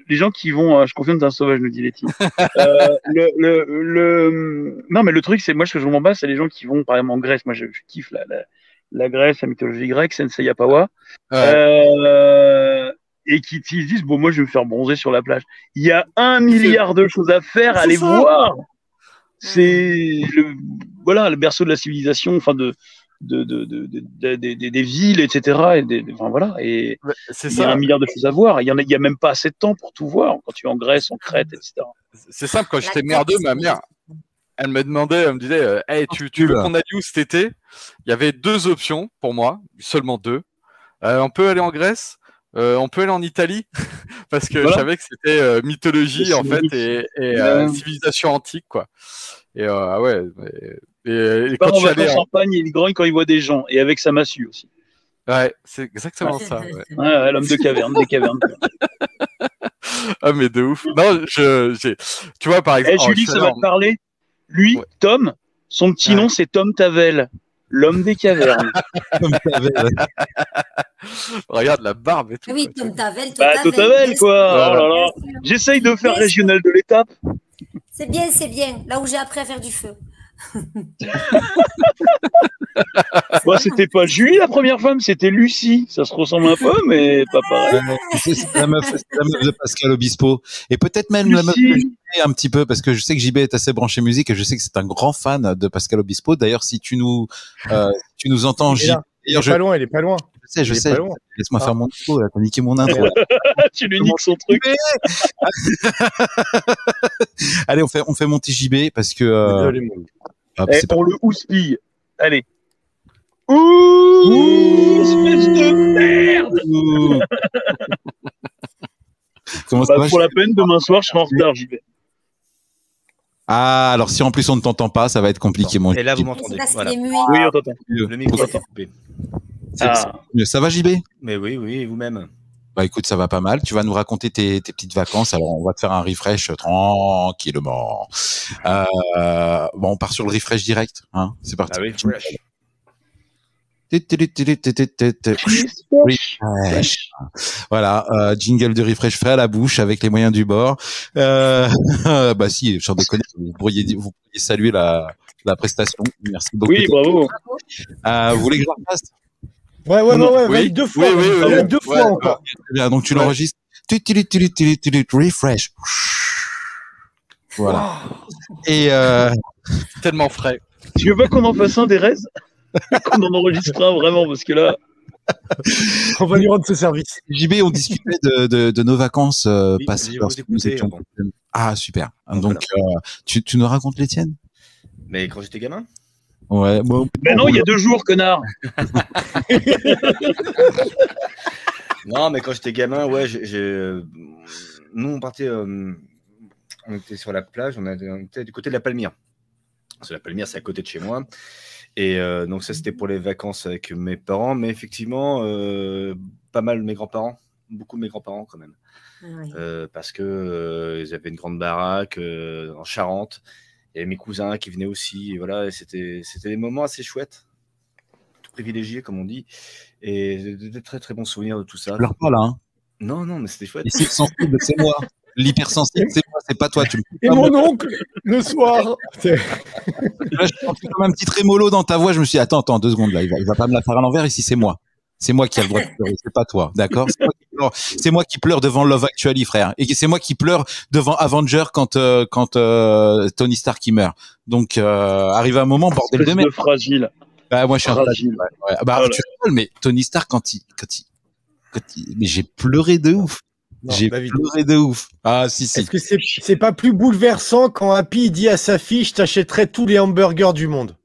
les gens qui vont, euh, je confirme, d'un sauvage, nous dit Letty. <laughs> euh, le, le, le, non, mais le truc, c'est moi, ce que je m'en bats, c'est les gens qui vont, par exemple, en Grèce. Moi, je, je kiffe la, la, la, Grèce, la mythologie grecque, Sensei Apawa. Ouais. Et qui, se disent bon moi je vais me faire bronzer sur la plage. Il y a un milliard de choses à faire, allez voir. C'est le voilà le berceau de la civilisation, enfin de de, de, de, de des villes, etc. Et des, enfin, voilà. Et il y a un milliard de choses à voir. Il y en a, il y a même pas assez de temps pour tout voir quand tu es en Grèce, en Crète, etc. C'est simple. Quand j'étais merdeux, ma mère, elle me demandait, elle me disait, euh, hey, tu, tu veux qu'on aille où cet été? Il y avait deux options pour moi, seulement deux. Euh, on peut aller en Grèce euh, on peut aller en Italie <laughs> parce que je savais que c'était euh, mythologie en fait et, et euh, civilisation antique quoi. Et euh, ah ouais. Et, et quand tu allais en champagne, il grogne quand il voit des gens et avec sa massue aussi. Ouais, c'est exactement ça. Ouais. ouais l'homme de caverne, des cavernes. <laughs> ah mais de ouf. Non, je, j'ai, tu vois par exemple. Eh, Julie, ça va te parler. Lui, ouais. Tom, son petit nom c'est Tom Tavel. L'homme des cavernes. <laughs> Regarde la barbe et tout. Oui, Tom Tavel. Bah, Tom Tavel, quoi. Oh là là. J'essaye de faire régional de l'étape. C'est bien, c'est bien. Là où j'ai appris à faire du feu. <laughs> Moi, c'était pas Julie la première femme, c'était Lucie. Ça se ressemble un peu, mais pas pareil. C'est la, meuf, la meuf de Pascal Obispo. Et peut-être même Lucie. la meuf de JB un petit peu, parce que je sais que JB est assez branché musique et je sais que c'est un grand fan de Pascal Obispo. D'ailleurs, si tu nous, euh, tu nous entends, JB. Il est je... pas loin, il est pas loin. Je sais, je sais. Laisse-moi ah. faire mon intro, là. T'as niqué mon intro. <laughs> tu lui niques son truc. <laughs> Allez, on fait, on fait monter JB parce que. Euh... Hop, Et pour pas... le houspille. Allez. Ouh, Ouh espèce de merde Ouh. Comment bah, pour la peine, demain soir, je serai en retard, j'y vais. Ah, alors si en plus on ne t'entend pas, ça va être compliqué. Mon Et là, vous m'entendez. Voilà. Oui, on t'entend. Le, le micro est coupé. Ah. Ça va, JB Mais oui, oui, vous-même? Bah écoute, ça va pas mal. Tu vas nous raconter tes, tes, petites vacances. Alors on va te faire un refresh tranquillement. Euh, bon, on part sur le refresh direct. Hein C'est parti. Ah oui, fresh. Refresh. Voilà, euh, jingle de refresh frais à la bouche avec les moyens du bord. Euh, <laughs> bah si, je déconne, vous pourriez, vous pourriez saluer la, la prestation. Merci beaucoup. Oui, bravo. Euh, vous voulez que je la refasse? Ouais, ouais, Non, ouais, ouais, oui. deux fois. Oui, oui, deux Ouais, fois encore. Très bien, donc tu Ouais. l'enregistres. Refresh. Voilà. Et euh, Tellement frais. Tu veux pas qu'on en fasse un des raises <laughs> Qu'on en enregistre un vraiment Parce que là, <laughs> On va lui rendre ce service. JB, on discutait de, de, de nos vacances euh, Oui, passées. nous étions jeunes. Ah super. Donc, Donc euh, tu, tu nous racontes les tiennes? Mais quand j'étais gamin? Ouais. Bon, ben non, il y a deux jours, connard. <laughs> Non, mais quand j'étais gamin, ouais, j'ai. euh, Nous, on partait. euh, On était sur la plage, on était, on était du côté de la Palmyre. Parce que la Palmyre, c'est à côté de chez moi. Et euh, donc, ça, c'était pour les vacances avec mes parents. Mais effectivement, euh, pas mal mes grands-parents. Beaucoup de mes grands-parents, quand même. Ouais. Euh, parce que euh, ils avaient une grande baraque euh, en Charente et mes cousins qui venaient aussi et voilà et c'était c'était des moments assez chouettes privilégiés comme on dit et de, de- très très bons souvenirs de tout ça pleure pas là. Hein? non non mais c'était chouette Ici, le sensible, c'est moi. L'hypersensible, c'est moi, c'est pas toi. Tu me Et mon oncle, le soir. <laughs> Là, je sentais comme un petit trémolo dans ta voix. Je me suis dit, attends, attends, deux secondes là. Il va, il va pas me la faire à l'envers. Ici, c'est moi. C'est moi qui a le droit de pleurer. C'est pas toi. D'accord? C'est moi qui pleure. C'est moi qui pleure devant Love Actually, frère. Et c'est moi qui pleure devant Avenger quand, euh, quand, euh, Tony Stark, il meurt. Donc, euh, arrive un moment, bordel de merde. de fragile. Bah, moi, je suis un Fragile. Ouais, ouais. Bah, Voilà. tu rigoles, mais Tony Stark, quand il, quand il, quand il- mais j'ai pleuré de ouf. J'ai pleuré de ouf. Ah, si, si. Est-ce que c'est c'est pas plus bouleversant quand Happy dit à sa fille je t'achèterai tous les hamburgers du monde?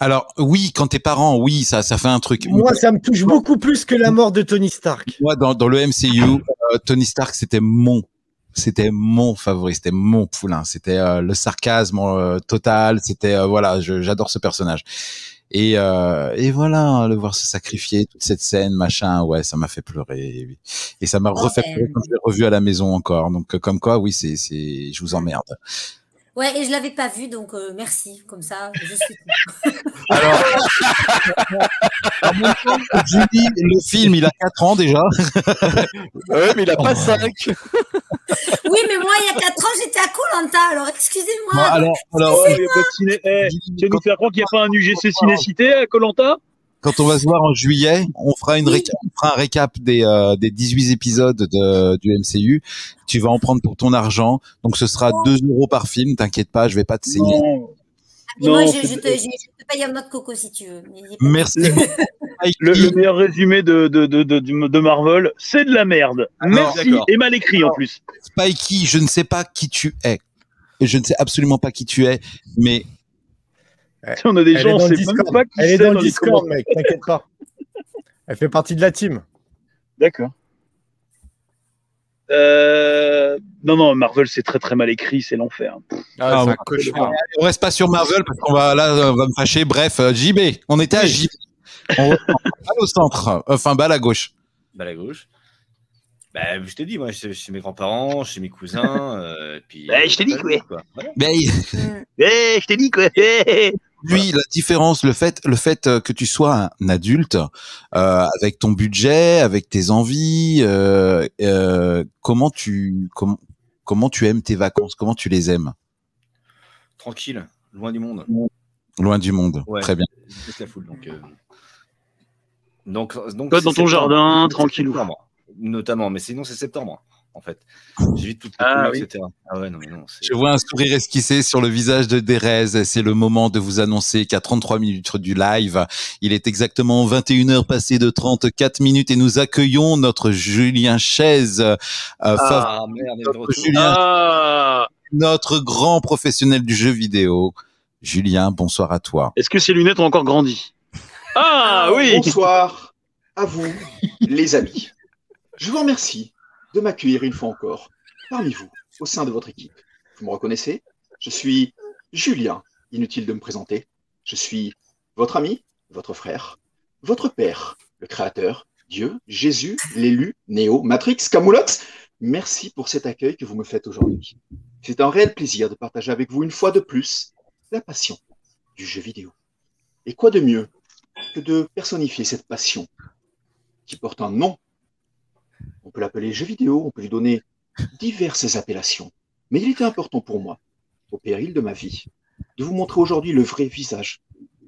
Alors, oui, quand t'es parent, oui, ça, ça fait un truc. Moi, ça me touche beaucoup plus que la mort de Tony Stark. Moi, dans, dans le MCU, euh, Tony Stark, c'était mon, c'était mon favori, c'était mon poulain, c'était euh, le sarcasme euh, total, c'était euh, voilà, j'adore ce personnage. Et, euh, et voilà, le voir se sacrifier, toute cette scène, machin, ouais, ça m'a fait pleurer. Et ça m'a refait ouais. pleurer quand je l'ai revu à la maison encore. Donc, euh, comme quoi, oui, c'est, c'est, je vous emmerde. Ouais, et je l'avais pas vu, donc euh, merci. Comme ça, je suis. <laughs> Alors, en même temps, Julie, le film, il a 4 ans déjà. Ouais, mais il a pas Oh. 5. <laughs> Oui, mais moi, il y a 4 ans, j'étais à Colanta, alors excusez-moi. Bon, alors, alors, il y a pas de ciné- eh, tu nous faire croire qu'il n'y a pas un UGC Ciné-Cité à Colanta quand on va se voir en juillet, on fera une Oui. récap, on fera un récap des, euh, des 18 épisodes de, du MCU. Tu vas en prendre pour ton argent. Donc ce sera 2 euros par film. T'inquiète pas, je vais pas te saigner. Non. Et moi, je, te, je, je te paye un autre coco si tu veux. Merci. Le, le meilleur résumé de, de, de, de, de Marvel, c'est de la merde. Merci. d'accord. Et mal écrit en plus. Spikey, je ne sais pas qui tu es. Et je ne sais absolument pas qui tu es, mais <laughs> On a des Elle gens, on sait même pas qui Elle est c'est dans le Discord, mec, t'inquiète pas. <laughs> Elle fait partie de la team. D'accord. Euh, non, non, Marvel, c'est très très mal écrit, c'est l'enfer. Ah, Ah, ouais. on reste pas sur Marvel parce qu'on va là, on va me fâcher. Bref, euh, JB, on était à JB. On balle au centre, enfin balle à gauche. Bah, la gauche. Bah, je t'ai dit, moi, chez, chez mes grands-parents, chez mes cousins. euh, et puis, Ouais, je t'ai dit, quoi. Voilà. Mais Mm. Eh, je t'ai dit quoi <laughs> lui, la différence, le fait, le fait euh, que tu sois un adulte euh, avec ton budget, avec tes envies, euh, euh, comment tu comment comment tu aimes tes vacances, comment tu les aimes, Tranquille, loin du monde. loin du monde. Ouais. Très bien. La foule. Donc, euh, donc, donc Toi, dans ton jardin, septembre, Notamment, mais sinon, c'est septembre, en fait. J'évite toutes les Ah, couleurs, oui. etc. Ah ouais, non, mais non. Je vois un sourire esquissé sur le visage de Derez. C'est le moment de vous annoncer qu'à 33 minutes du live, il est exactement 21h passé de 34 minutes et nous accueillons notre Julien Chaise, euh, Ah, merde, notre. Julien, Ah notre grand professionnel du jeu vidéo. Julien, bonsoir à toi. Est-ce que ces lunettes ont encore grandi? Ah oui Bonsoir à vous, les amis. Je vous remercie de m'accueillir une fois encore parmi vous, au sein de votre équipe. Vous me reconnaissez? Je suis Julien, inutile de me présenter. Je suis votre ami, votre frère, votre père, le créateur, Dieu, Jésus, l'élu, Néo, Matrix, Camoulox. Merci pour cet accueil que vous me faites aujourd'hui. C'est un réel plaisir de partager avec vous une fois de plus la passion du jeu vidéo. Et quoi de mieux que de personnifier cette passion qui porte un nom. On peut l'appeler jeu vidéo, on peut lui donner diverses appellations. Mais il était important pour moi, au péril de ma vie, de vous montrer aujourd'hui le vrai visage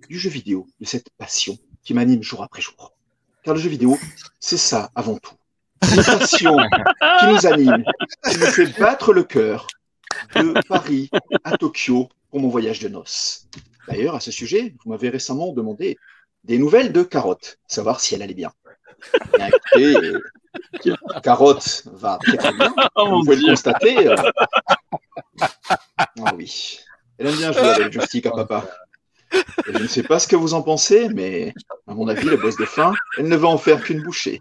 du jeu vidéo, de cette passion qui m'anime jour après jour. Car le jeu vidéo, c'est ça avant tout. Une passion qui nous anime, qui nous fait battre le cœur de Paris à Tokyo pour mon voyage de noces. D'ailleurs, à ce sujet, vous m'avez récemment demandé des nouvelles de Carotte, savoir si elle allait bien. Bien, écoutez, Carotte va très bien. <laughs> Oh, vous pouvez le constater. euh. Ah oui. Elle aime bien jouer avec joystick à papa. Et je ne sais pas ce que vous en pensez, mais à mon avis, la bosse de faim, elle ne va en faire qu'une bouchée.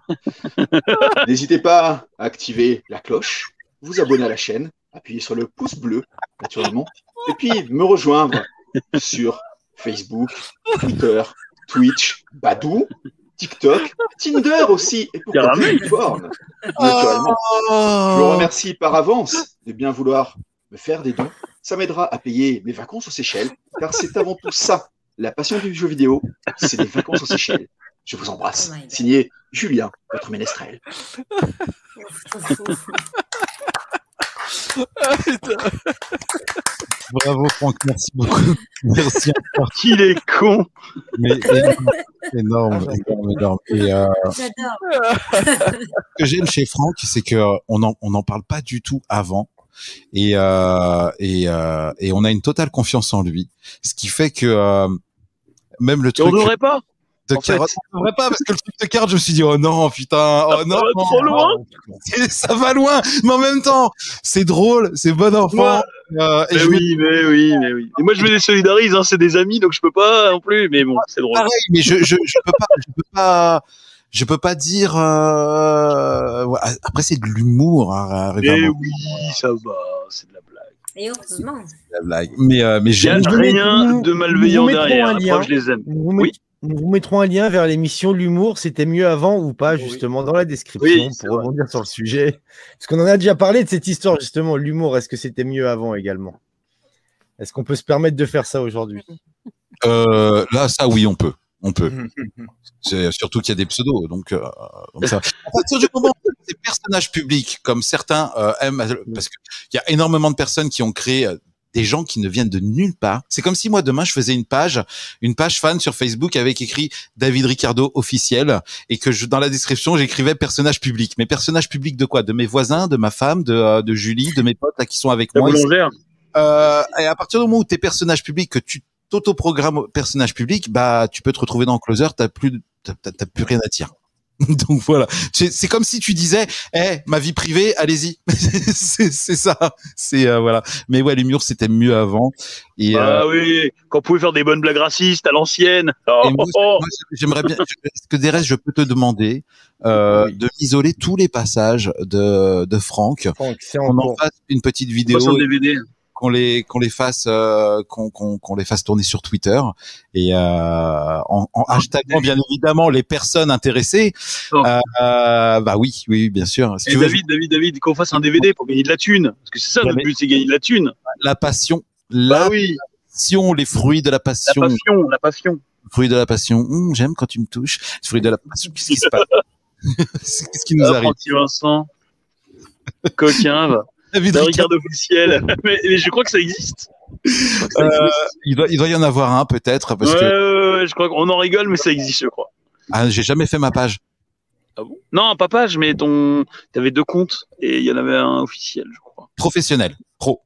N'hésitez pas à activer la cloche, vous abonner à la chaîne, appuyer sur le pouce bleu, naturellement, et puis me rejoindre sur Facebook, Twitter, Twitch, Badou, TikTok, Tinder aussi, et pourquoi. YouPorn, naturellement. Je vous remercie par avance de bien vouloir me faire des dons. Ça m'aidera à payer mes vacances aux Seychelles, car c'est avant tout ça, la passion du jeu vidéo, c'est des vacances aux Seychelles. Je vous embrasse. Oh. Signé Julien, votre ménestrel. <laughs> Bravo Franck, merci beaucoup. Merci encore. Qu'il est con. Mais énorme, énorme, énorme, énorme. Et euh, J'adore. ce que j'aime chez Franck, c'est que euh, on en on n'en parle pas du tout avant. Et euh, et euh, et on a une totale confiance en lui, ce qui fait que euh, même le Et on truc devrait pas? De en fait. carotte, on devrait pas parce que le truc de carotte, je me suis dit oh non putain, oh non, va trop loin. ça va loin, mais en même temps c'est drôle, c'est bon enfant. Euh, et Mais je me oui, mais oui, mais oui. Et moi, je me désolidarise, hein, c'est des amis, donc je peux pas non plus, mais bon, c'est drôle. pareil, mais je, je, je peux pas, je peux pas, je peux pas dire. Euh... Après, c'est de l'humour, hein, Mais oui, ça va, c'est de la blague. Et heureusement. la blague. Mais, euh, mais Il y a j'aime. rien de malveillant derrière. lien. preuve, je les aime. Vous, Oui. Nous vous mettrons un lien vers l'émission L'humour, c'était mieux avant ou pas, Oui. justement, dans la description, Oui, pour vrai. rebondir sur le sujet. Parce qu'on en a déjà parlé de cette histoire, justement, l'humour, est-ce que c'était mieux avant également? Est-ce qu'on peut se permettre de faire ça aujourd'hui? Euh, là, ça, oui, on peut. On peut. <laughs> C'est surtout qu'il y a des pseudos, donc, euh, donc ça. À partir du moment où des personnages publics, comme certains euh, aiment, parce qu'il y a énormément de personnes qui ont créé euh, des gens qui ne viennent de nulle part. C'est comme si moi demain je faisais une page, une page fan sur Facebook avec écrit David Ricardo officiel et que je, dans la description j'écrivais personnage public. Mais personnage public de quoi? De mes voisins, de ma femme, de, euh, de Julie, de mes potes là, qui sont avec La moi. Euh, et à partir du moment où t'es personnage public, que tu t'autoprogrammes au personnage public, bah tu peux te retrouver dans Closer, t'as plus, t'as plus rien à dire. <laughs> Donc voilà, c'est, c'est comme si tu disais, eh, ma vie privée, allez-y. <laughs> c'est, c'est ça, c'est euh, voilà. Mais ouais, l'humour c'était mieux avant. Et, euh, Ah oui, quand on pouvait faire des bonnes blagues racistes à l'ancienne. Oh, oh, oh. j'aimerais bien. Est-ce que des restes, je peux te demander euh, Oui. de m'isoler tous les passages de de Franck, Franck, c'est en qu'on fasse une petite Pas vidéo DVD. Qu'on les qu'on les fasse euh, qu'on les fasse tourner sur Twitter et euh, en, en hashtagant bien évidemment les personnes intéressées. Oh. Euh, euh, bah oui, oui, bien sûr. Si Et tu veux, David, David, David, qu'on fasse un DVD pour gagner de la thune. Parce que c'est ça, notre but, c'est gagner de la thune. la passion, Bah la oui, passion, les fruits de la la passion, passion, la passion. fruits de la passion. J'aime quand tu me touches. Fruits de la passion. Qu'est-ce qui se passe? <laughs> Qu'est-ce qui nous Ah, arrive Vincent. Coquin, va. David D'un Ricard, Ricardo officiel. <laughs> mais, mais je crois que ça existe. euh, il doit il doit y en avoir un peut-être parce ouais, que ouais, ouais, je crois qu'on en rigole, mais ça existe, je crois. ah, j'ai jamais fait ma page. Ah bon? Non, pas page, mais ton, t'avais deux comptes et il y en avait un officiel, je crois. Professionnel, pro.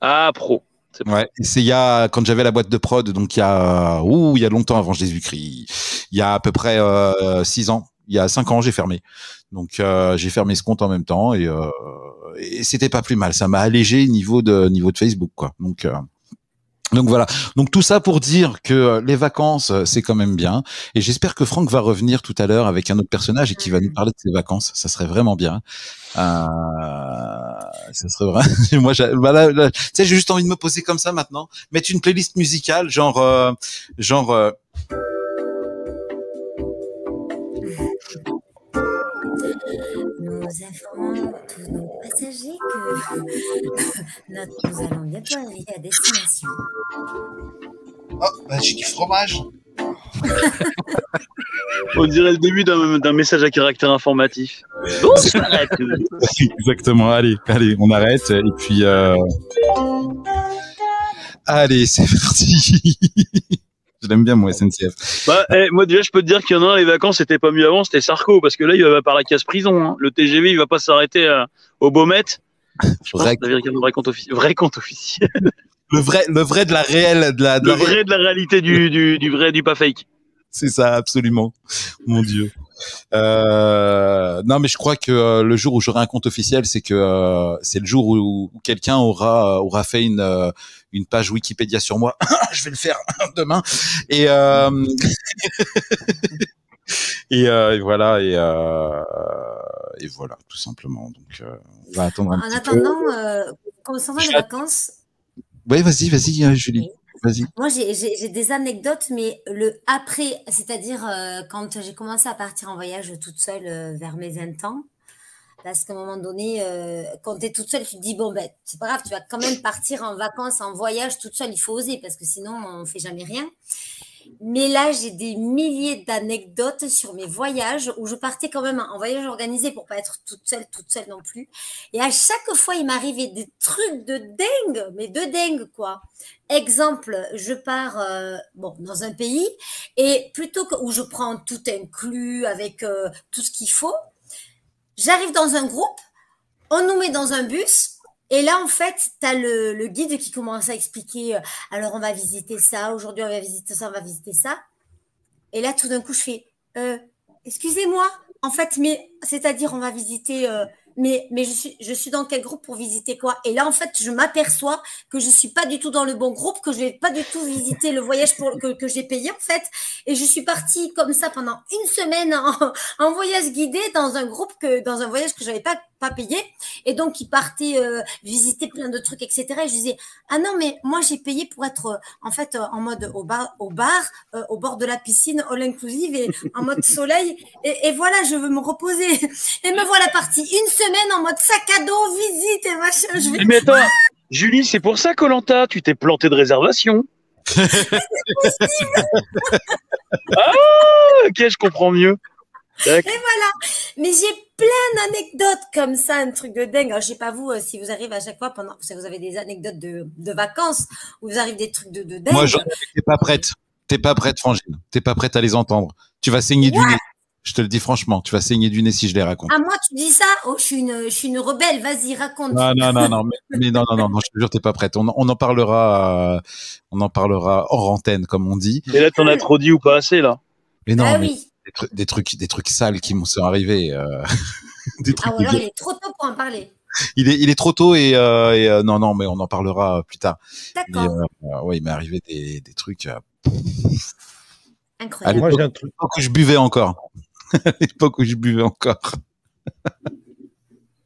Ah, pro. Ouais, c'est il y a quand j'avais la boîte de prod, donc il y a ouh, il y a longtemps avant Jésus-Christ. Il y a à peu près euh, six ans, il y a cinq ans, j'ai fermé. Donc euh, j'ai fermé ce compte en même temps et, euh, et c'était pas plus mal. Ça m'a allégé niveau de niveau de Facebook quoi. Donc euh, donc voilà. Donc tout ça pour dire que euh, les vacances euh, c'est quand même bien et j'espère que Franck va revenir tout à l'heure avec un autre personnage et qui va nous parler de ses vacances. Ça serait vraiment bien. Euh, ça serait vraiment. <laughs> Moi, bah là, là, tu sais, j'ai juste envie de me poser comme ça maintenant, mettre une playlist musicale, genre, euh, genre. Nous informons tous nos passagers que <laughs> notre- nous allons bientôt arriver à destination. Oh, bah, j'ai du fromage. <laughs> On dirait le début d'un message à caractère informatif. <laughs> Exactement. Allez, allez, on arrête. Et puis, euh... allez, c'est parti. Je l'aime bien, moi, SNCF. Bah, eh, moi, déjà, je peux te dire qu'il y en a un, les vacances, c'était pas mieux avant, c'était Sarko, parce que là, il va par la casse prison. Hein. Le TGV, il va pas s'arrêter euh, au Beaumet. Vrai... vrai compte, officiel. vrai compte officiel. Le vrai, le vrai de la réelle, de la, de le la vrai de la réalité du, du, du vrai, du pas fake. C'est ça, absolument. Mon Dieu. Euh, non, mais je crois que euh, le jour où j'aurai un compte officiel, c'est que euh, c'est le jour où, où quelqu'un aura aura fait une une page Wikipédia sur moi. <coughs> je vais le faire <coughs> demain. Et <laughs> et, euh, et, voilà et, et voilà tout simplement. Donc on va attendre un en petit attendant, euh, concernant les vacances. Oui, vas-y, vas-y, Julie. Moi, j'ai des anecdotes, mais le après, c'est-à-dire euh, quand j'ai commencé à partir en voyage toute seule euh, vers mes 20 ans, parce qu'à un moment donné, euh, quand tu es toute seule, tu te dis, bon, ben, c'est pas grave, tu vas quand même partir en vacances, en voyage toute seule, il faut oser, parce que sinon, on fait jamais rien. Mais là, j'ai des milliers d'anecdotes sur mes voyages où je partais quand même en voyage organisé pour pas être toute seule, toute seule non plus. Et à chaque fois, il m'arrivait des trucs de dingue, mais de dingue, quoi. Exemple, je pars euh, bon dans un pays et plutôt que où je prends tout inclus avec euh, tout ce qu'il faut, j'arrive dans un groupe, on nous met dans un bus et là, en fait, tu as le, guide qui commence à expliquer, euh, alors on va visiter ça, aujourd'hui on va visiter ça, on va visiter ça. Et là, tout d'un coup, je fais, euh, excusez-moi, en fait, mais c'est-à-dire on va visiter euh, mais, mais je, suis, je suis dans quel groupe pour visiter quoi? Et là, en fait, je m'aperçois que je suis pas du tout dans le bon groupe, que je vais pas du tout visiter le voyage pour, que, que j'ai payé, en fait. Et je suis partie comme ça pendant une semaine en, en voyage guidé dans un groupe, que dans un voyage que j'avais pas, pas payé. Et donc, ils partaient euh, visiter plein de trucs, etc. Et je disais, ah non, mais moi, j'ai payé pour être, euh, en fait, euh, en mode au bar, au, bar au bord de la piscine, all inclusive, et en mode soleil. Et, et voilà, je veux me reposer. Et me voilà partie une semaine en mode sac à dos, visite et machin. Je vais... Mais attends, Julie, c'est pour ça, Colanta, tu t'es planté de réservation. <laughs> ah, ok, je comprends mieux? Et voilà. Mais j'ai plein d'anecdotes comme ça, un truc de dingue. Alors, je sais pas vous, euh, si vous arrivez à chaque fois pendant, si vous avez des anecdotes de, de vacances, où vous arrivez des trucs de, de dingue. Moi, j'en t'es pas prête. T'es pas prête, Frangine. T'es pas prête à les entendre. Tu vas saigner du nez. Je te le dis franchement, tu vas saigner du nez si je les raconte. Ah, moi, tu dis ça? Oh, je suis une, je suis une rebelle, vas-y, raconte. Non, non, non, non, mais, mais non, non, non, non, je te jure, t'es pas prête. On, on en parlera, euh, on en parlera hors antenne, comme on dit. Et là, t'en as trop dit ou pas assez, là? Mais non, ah, mais oui. Des, trucs, des trucs, des trucs sales qui m'ont sont arrivés. Euh, <laughs> des trucs ah, ou alors, il est trop tôt pour en parler. Il est, il est trop tôt et, euh, et euh, non, non, mais on en parlera plus tard. D'accord. ouais, il m'est arrivé des, des trucs. Incroyable. Moi, j'ai un truc que je buvais encore. <laughs> à l'époque où je buvais encore.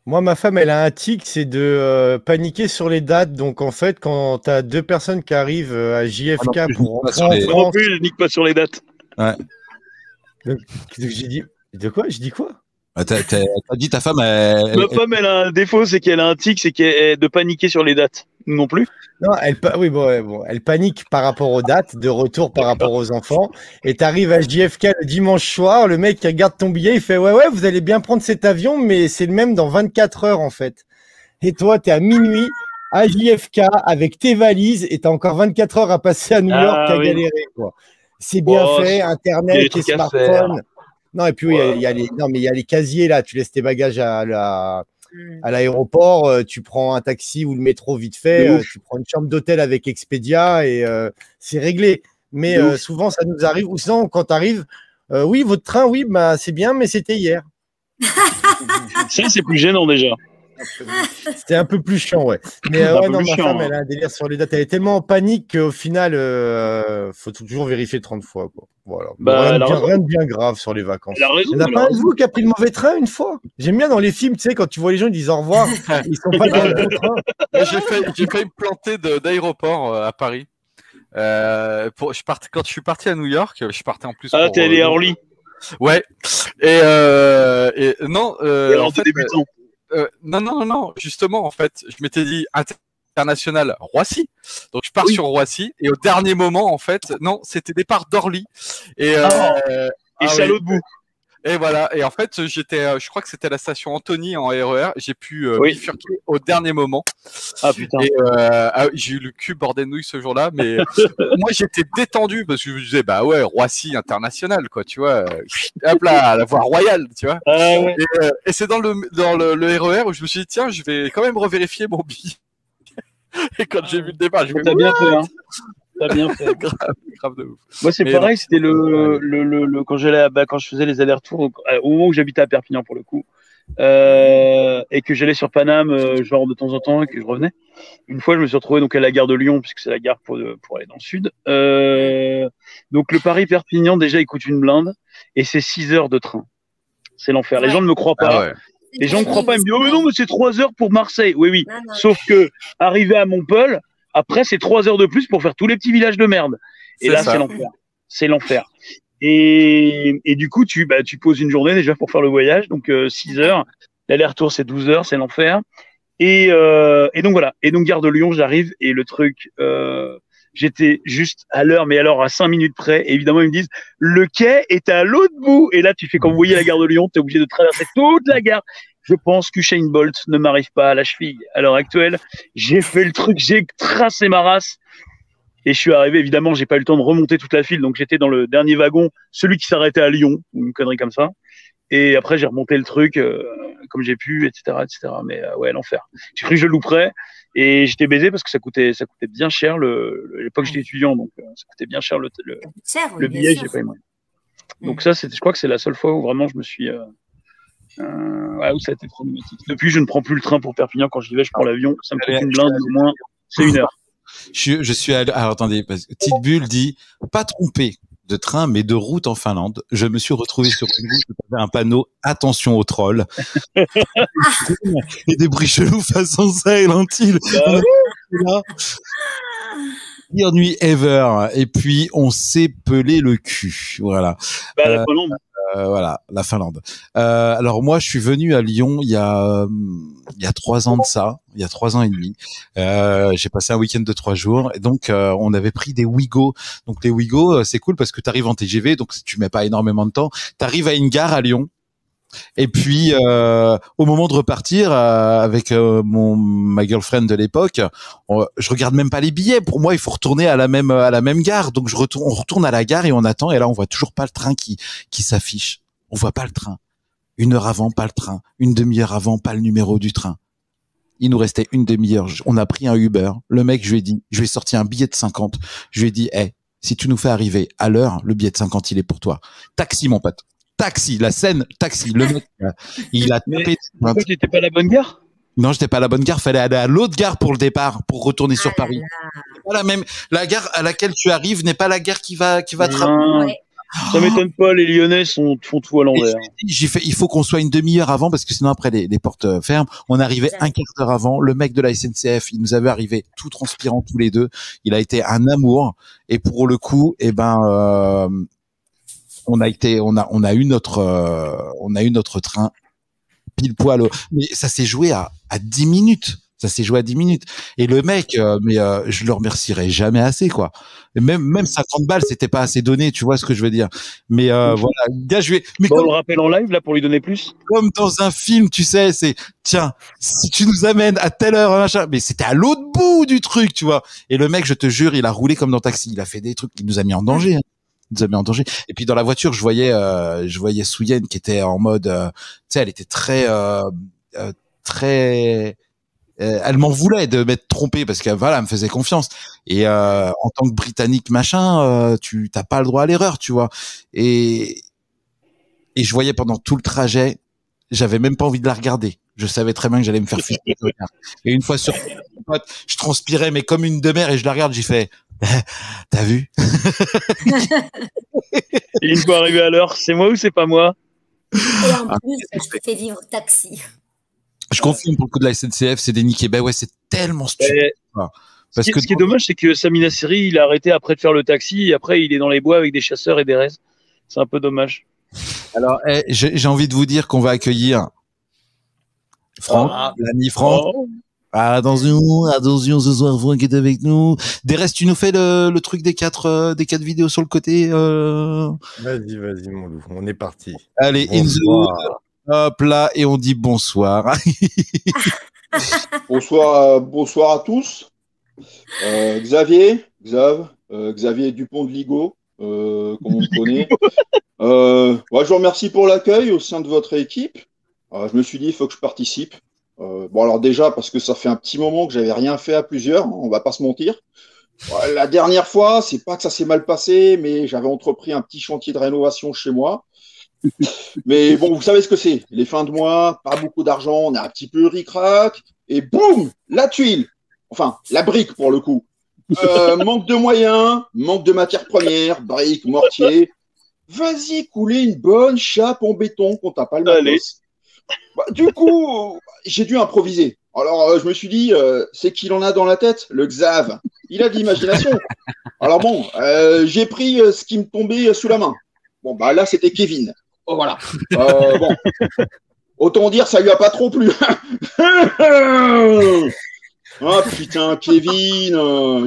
Moi, ma femme, elle a un tic, c'est de euh, paniquer sur les dates. Donc, en fait, quand tu as deux personnes qui arrivent à JFK Ah non, pour rentrer en France, Non plus, je nique pas sur les dates. Ouais. Donc, j'ai dit, de quoi? Je dis quoi? Bah, T'as t'as- t'as dit ta femme, elle, Ma elle- femme, elle a un défaut, c'est qu'elle a un tic, c'est qu'elle de paniquer sur les dates. Non plus. Non, elle, oui, bon, ouais, bon, elle panique par rapport aux dates, de retour par rapport aux enfants. Et tu arrives à JFK le dimanche soir, le mec qui regarde ton billet, il fait Ouais, ouais, vous allez bien prendre cet avion, mais c'est le même dans 24 heures en fait. Et toi, tu es à minuit à JFK avec tes valises et tu as encore 24 heures à passer à New Ah, York à oui. galérer. quoi. C'est bien Oh, fait, Internet, les smartphones. Non, et puis oui, il y a- Ouais. il y, a les, non, mais il y a les casiers là, tu laisses tes bagages à la, à l'aéroport, euh, tu prends un taxi ou le métro vite fait, euh, tu prends une chambre d'hôtel avec Expedia et euh, c'est réglé. Mais euh, souvent, ça nous arrive. Ou sinon, quand tu arrives, oui, votre train, oui, bah, c'est bien, mais c'était hier. Ça, c'est plus gênant déjà. C'était <laughs> un peu plus chiant, ouais. Mais euh, ouais, non, ma chiant, femme, hein. elle a un délire sur les dates. Elle est tellement en panique qu'au final, euh, faut toujours vérifier 30 fois. Quoi. Voilà. Bah, rien, de bien, rien de bien grave sur les vacances. Raison. Il n'y en a pas vous qui a pris le mauvais train une fois? J'aime bien dans les films, tu sais, quand tu vois les gens, ils disent au revoir, <laughs> ils sont pas dans le bon train. <laughs> J'ai failli, j'ai failli me planter d'aéroport euh, à Paris. Euh, pour, je partais, quand je suis parti à New York, je partais en plus. Ah, pour, t'es allé à Orly? Ouais. Et, euh, et non, euh, Et alors, en de fait, débutant. Euh, non, non, non, non. Justement, en fait, je m'étais dit, inter- international Roissy. Donc je pars sur Roissy et au dernier moment en fait, non, c'était départ d'Orly et euh, et ah c'est à oui. Et voilà. Et en fait, j'étais, euh, je crois que c'était la station Antony en RER. J'ai pu euh, Oui. bifurquer au dernier moment. Ah putain. Et euh, ah j'ai eu le cul bordé de nouilles ce jour-là, mais <laughs> moi j'étais détendu parce que je me disais bah ouais Roissy international quoi, tu vois, euh, hop là la voie royale, tu vois. Ah ouais. Et, euh, et c'est dans le dans le, le RER où je me suis dit tiens je vais quand même revérifier mon billet. <laughs> Et quand j'ai vu le départ, je me T'as bien fait, hein. T'as bien <laughs> fait. grave, grave de ouf. Moi, c'est pareil, c'était le, le, le, le- quand j'allais, à- bah, quand je faisais les allers-retours, euh, au moment où j'habitais à Perpignan pour le coup, euh, et que j'allais sur Paname, euh, genre de temps en temps, et que je revenais. Une fois, je me suis retrouvé donc à la gare de Lyon, puisque c'est la gare pour, pour aller dans le sud. Euh, donc le Paris-Perpignan, déjà, il coûte une blinde, et c'est 6 heures de train. C'est l'enfer. Les gens ne me croient pas. Ah ouais. Les gens ne croient pas. Ils me disent, oh mais non, mais c'est 3 heures pour Marseille. Oui, oui. Non, non. Sauf que, arrivé à Montpellier, après, c'est 3 heures de plus pour faire tous les petits villages de merde. Et là, c'est l'enfer. C'est l'enfer. Et, et du coup, tu, bah, tu poses une journée déjà pour faire le voyage, donc 6 heures. L'aller-retour, c'est 12 heures, c'est l'enfer. Et, euh, et donc voilà. Et donc, gare de Lyon, j'arrive et le truc, euh, j'étais juste à l'heure, mais alors à 5 minutes près. Et évidemment, ils me disent, le quai est à l'autre bout. Et là, tu fais comme vous voyez la gare de Lyon, tu es obligé de traverser toute la gare. Je pense qu'Usain Bolt ne m'arrive pas à la cheville à l'heure actuelle. J'ai fait le truc, j'ai tracé ma race. Et je suis arrivé, évidemment, j'ai pas eu le temps de remonter toute la file, donc j'étais dans le dernier wagon, celui qui s'arrêtait à Lyon, ou une connerie comme ça. Et après, j'ai remonté le truc euh, comme j'ai pu, etc., etc. Mais euh, ouais, l'enfer. J'ai cru que je louperais, et j'étais baisé parce que ça coûtait, ça coûtait bien cher. Le, à l'époque, j'étais étudiant, donc euh, ça coûtait bien cher le, le, Ça cher, oui, le bien billet, j'ai pas eu moyen. Donc ça, c'est, je crois que c'est la seule fois où vraiment je me suis, ouais, où ça a été problématique. Depuis, je ne prends plus le train pour Perpignan. Quand j'y vais, je prends l'avion. Ça me coûte une blinde au moins. C'est une heure. Je, je suis allé. Alors attendez, parce que dit pas trompé de train, mais de route en Finlande. Je me suis retrouvé sur une route où un panneau attention aux trolls et des bruits chelous façon Silent Hill. Pire nuit ever. Et puis on s'est pelé le cul. Voilà. Bah, la Euh. Euh, voilà, la Finlande. Euh, alors moi, je suis venu à Lyon il y a hum, il y a trois ans de ça, il y a trois ans et demi. Euh, j'ai passé un week-end de trois jours donc euh, on avait pris des Wigo. Donc les Wigo, euh, c'est cool parce que tu arrives en TGV, donc tu mets pas énormément de temps. Tu arrives à une gare à Lyon. Et puis euh, au moment de repartir euh, avec euh, mon ma girlfriend de l'époque, je regarde même pas les billets. Pour moi, il faut retourner à la même à la même gare. Donc je retourne, on retourne à la gare et on attend. Et là, on voit toujours pas le train qui qui s'affiche. On voit pas le train. Une heure avant, pas le train. Une demi-heure avant, pas le numéro du train. Il nous restait une demi-heure. On a pris un Uber. Le mec, je lui ai dit, je lui ai sorti un billet de 50. Je lui ai dit, hey, si tu nous fais arriver à l'heure, le billet de 50, il est pour toi. Taxi, mon pote. Taxi, la scène, taxi. Le mec, euh, il a Mais- tapé. Pourquoi tu n'étais pas à la bonne gare? Non, j'étais pas à la bonne gare. Fallait aller à l'autre gare pour le départ, pour retourner sur Ah Paris. Pas la même. La gare à laquelle tu arrives n'est pas la gare qui va qui va te Ouais. Ça m'étonne pas, les Lyonnais sont, font tout à l'envers. J'ai fait, il faut qu'on soit une demi-heure avant parce que sinon après les, les portes euh, ferment. On arrivait un quart d'heure avant. Le mec de la SNCF, il nous avait arrivé tout transpirant tous les deux. Il a été un amour. Et pour le coup, eh ben, euh, on a été, on a, on a eu notre, euh, on a eu notre train pile poil. au- Mais ça s'est joué à, à 10 minutes. Ça s'est joué à 10 minutes. Et le mec, euh, mais euh, je le remercierai jamais assez, quoi. Et même, même 50 balles, c'était pas assez donné, tu vois ce que je veux dire. Mais euh, voilà, gars, je vais. Mais Bon, on le rappelle en live, là, pour lui donner plus comme dans un film, tu sais, c'est tiens, si tu nous amènes à telle heure, machin, mais c'était à l'autre bout du truc, tu vois. Et le mec, je te jure, il a roulé comme dans Taxi. Il a fait des trucs qui nous a mis en danger. hein. Nous a mis en danger. Et puis dans la voiture, je voyais, euh, je voyais Souyen qui était en mode, euh, tu sais, elle était très, euh, euh, très euh, elle m'en voulait de m'être trompé parce que voilà, elle me faisait confiance. Et euh, en tant que Britannique machin, euh, tu t'as pas le droit à l'erreur, tu vois. Et et je voyais pendant tout le trajet, j'avais même pas envie de la regarder. Je savais très bien que j'allais me faire <laughs> foutre. Et une fois sur je transpirais mais comme une demeure et je la regarde, j'ai fait <laughs> T'as vu? <laughs> Une fois arrivé à l'heure, c'est moi ou c'est pas moi? Et en Ah, plus, je te fais? vivre taxi. Je confirme pour le coup de la SNCF, c'est des niqués. Ben ouais, c'est tellement stupide. Et Parce ce, qui, que ce qui est dommage, c'est que Samina Seri, il a arrêté après de faire le taxi et après il est dans les bois avec des chasseurs et des raises. C'est un peu dommage. Alors, eh, j'ai j'ai envie de vous dire qu'on va accueillir Franck, Ah. l'ami Franck, Oh. Attention, attention ce soir, Franck est avec nous. Des restes, tu nous fais le, le truc des quatre, euh, des quatre vidéos sur le côté. Euh... Vas-y, vas-y, mon loup, on est parti. Allez, Bonsoir. hop là, et on dit bonsoir. <laughs> Bonsoir, à- bonsoir à tous. Euh, Xavier, Xav, euh, Xavier Dupont de Ligo, euh, comme on me connaît. <laughs> Euh, ouais, je vous remercie pour l'accueil au sein de votre équipe. Euh, je me suis dit, il faut que je participe. Euh, bon, alors déjà, parce que ça fait un petit moment que j'avais rien fait à plusieurs, on va pas se mentir. La dernière fois, c'est pas que ça s'est mal passé, mais j'avais entrepris un petit chantier de rénovation chez moi. <laughs> Mais bon, vous savez ce que c'est. Les fins de mois, pas beaucoup d'argent, on est un petit peu ric-rac, et boum, la tuile. Enfin, la brique pour le coup. Euh, <laughs> manque de moyens, manque de matières premières, briques, mortier. Vas-y, couler une bonne chape en béton qu'on t'a pas le Allez. matos. Bah, du coup, j'ai dû improviser. Alors, euh, je me suis dit, euh, c'est qu'il en a dans la tête, le Xav. Il a de l'imagination. Alors bon, euh, j'ai pris ce qui me tombait sous la main. Bon, bah là, c'était Kevin. Oh, voilà. Autant dire, ça lui a pas trop plu. <laughs> Ah putain, Kevin,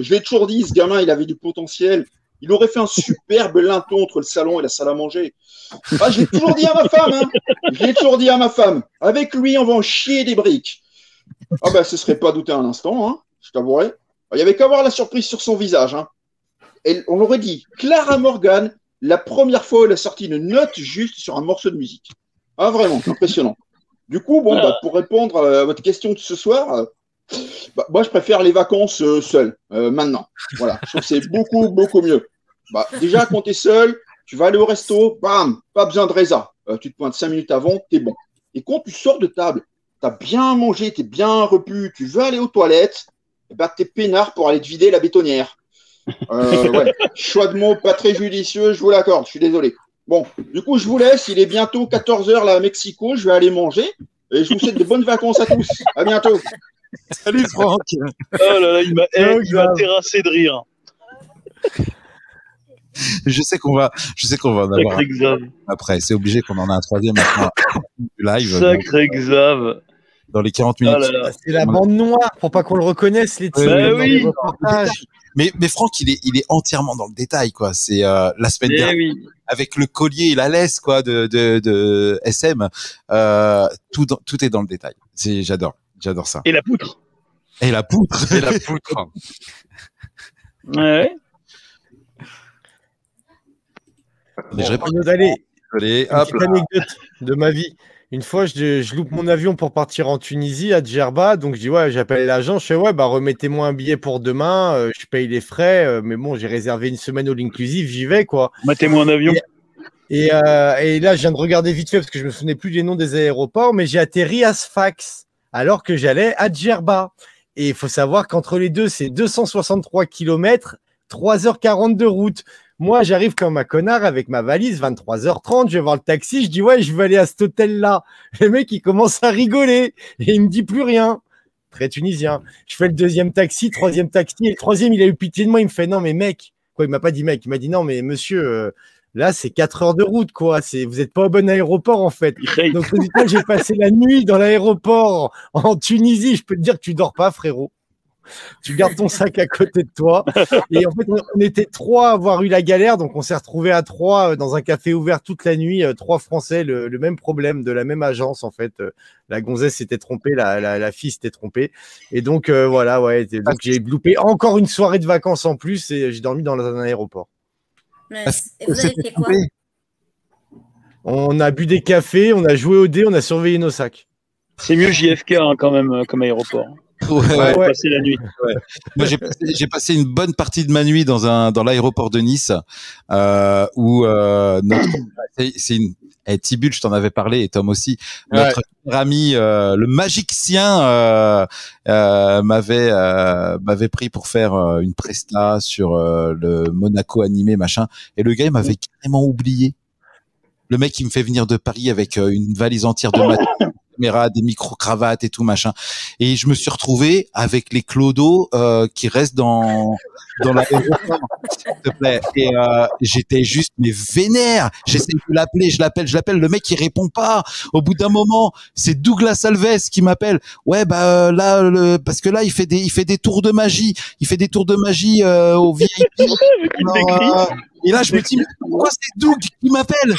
je l'ai toujours dit, ce gamin, il avait du potentiel. Il aurait fait un superbe linton entre le salon et la salle à manger. Ah, je l'ai toujours dit à ma femme, hein. Je l'ai toujours à ma femme. Avec lui, on va en chier des briques. Ah ben, ce serait pas douter un instant, hein, je t'avouerai. Il y avait qu'à voir la surprise sur son visage, hein. On aurait dit, Clara Morgan, la première fois elle a sorti une note juste sur un morceau de musique. Ah, vraiment, impressionnant. Du coup, bon, bah, pour répondre à votre question de ce soir, euh, bah, moi, je préfère les vacances euh, seul, euh, maintenant. Voilà, je trouve que c'est beaucoup, beaucoup mieux. Bah, déjà, quand tu es seul, tu vas aller au resto, bam, pas besoin de résa. Euh, tu te pointes cinq minutes avant, t'es bon. Et quand tu sors de table, tu as bien mangé, tu es bien repu, tu veux aller aux toilettes, et bah, tu es peinard pour aller te vider la bétonnière. Euh, <laughs> ouais. Choix de mots pas très judicieux, je vous l'accorde, je suis désolé. Bon, du coup, je vous laisse, il est bientôt 14h là à Mexico, je vais aller manger. Et je vous souhaite de bonnes vacances à tous. À bientôt. Salut Franck. Oh là là, il m'a il m'a Grave. terrassé de rire. Je sais qu'on va, je sais qu'on va en avoir Sacré après. C'est obligé qu'on en a un troisième maintenant. Du live Sacré Xav. dans les 40 Ah minutes. là. C'est la bande noire pour pas qu'on le reconnaisse, les titres. Bah oui. les. Mais, mais Franck, il est, il est entièrement dans le détail, quoi. C'est euh, la semaine Eh dernière oui. avec le collier et la laisse, quoi, de, de, de SM. Euh, tout, dans- tout est dans le détail. C'est, j'adore, j'adore ça. Et la poutre. Et la poutre. Et la poutre. Ouais. Mais je réponds, Arnaud Dallet, désolé. une Hop petite là. anecdote de ma vie. Une fois, je, je loupe mon avion pour partir en Tunisie, à Djerba. Donc, je dis, ouais, j'appelle l'agent. Je fais, ouais, bah, remettez-moi un billet pour demain. euh, je paye les frais. euh, mais bon, j'ai réservé une semaine all inclusive. J'y vais, quoi. Mettez-moi en avion. Et, euh, et là, je viens de regarder vite fait parce que je me souvenais plus des noms des aéroports, mais j'ai atterri à Sfax alors que j'allais à Djerba. Et il faut savoir qu'entre les deux, c'est 263 km, 3h40 de route. Moi, j'arrive comme un connard avec ma valise, 23h30, je vais voir le taxi, je dis ouais, je veux aller à cet hôtel-là. Le mec, il commence à rigoler et il me dit plus rien. Très tunisien. Je fais le deuxième taxi, troisième taxi, et le troisième, il a eu pitié de moi, il me fait non, mais mec, quoi, il m'a pas dit mec, il m'a dit non, mais monsieur, euh, Là, c'est 4 heures de route, quoi. C'est, vous n'êtes pas au bon aéroport, en fait. Donc, j'ai passé la nuit dans l'aéroport en Tunisie. Je peux te dire que tu dors pas, frérot. Tu gardes ton sac à côté de toi. Et en fait, on, était trois à avoir eu la galère. Donc, on s'est retrouvés à trois euh, dans un café ouvert toute la nuit. euh, Trois Français, le, le même problème de la même agence, en fait. Euh, La gonzesse s'était trompée, la, la, la fille s'était trompée. Et donc, euh, voilà, ouais. Donc, j'ai loupé encore une soirée de vacances en plus et j'ai dormi dans un aéroport. Mais- Ah, Et vous avez C'était fait quoi? On a bu des cafés, on a joué au dé, on a surveillé nos sacs. C'est mieux JFK hein, quand même comme aéroport. Ouais, ouais. Ouais. La nuit. Moi, j'ai passé, j'ai passé une bonne partie de ma nuit dans un dans l'aéroport de Nice euh, où euh, notre <clears throat> c'est, une eh, Tibul, je t'en avais parlé et Tom aussi. Notre ami euh, le magicien euh, euh, m'avait euh, m'avait pris pour faire une presta sur le Monaco animé machin et le gars il m'avait carrément oublié. Le mec il me fait venir de Paris avec une valise entière de matériel <clears throat> caméras, des micro-cravates et tout machin. Et je me suis retrouvé avec les clodos euh, qui restent dans dans l'aéroport, <laughs> s'il te plaît. Et euh, j'étais juste mais vénère. J'essaie de l'appeler, je l'appelle, je l'appelle. Le mec il répond pas. Au bout d'un moment, c'est Douglas Alves qui m'appelle. Ouais bah euh, là le, parce que là il fait des il fait des tours de magie. Il fait des tours de magie euh, au VIP. <laughs> Alors, euh, et là je me dis mais pourquoi c'est Doug qui m'appelle?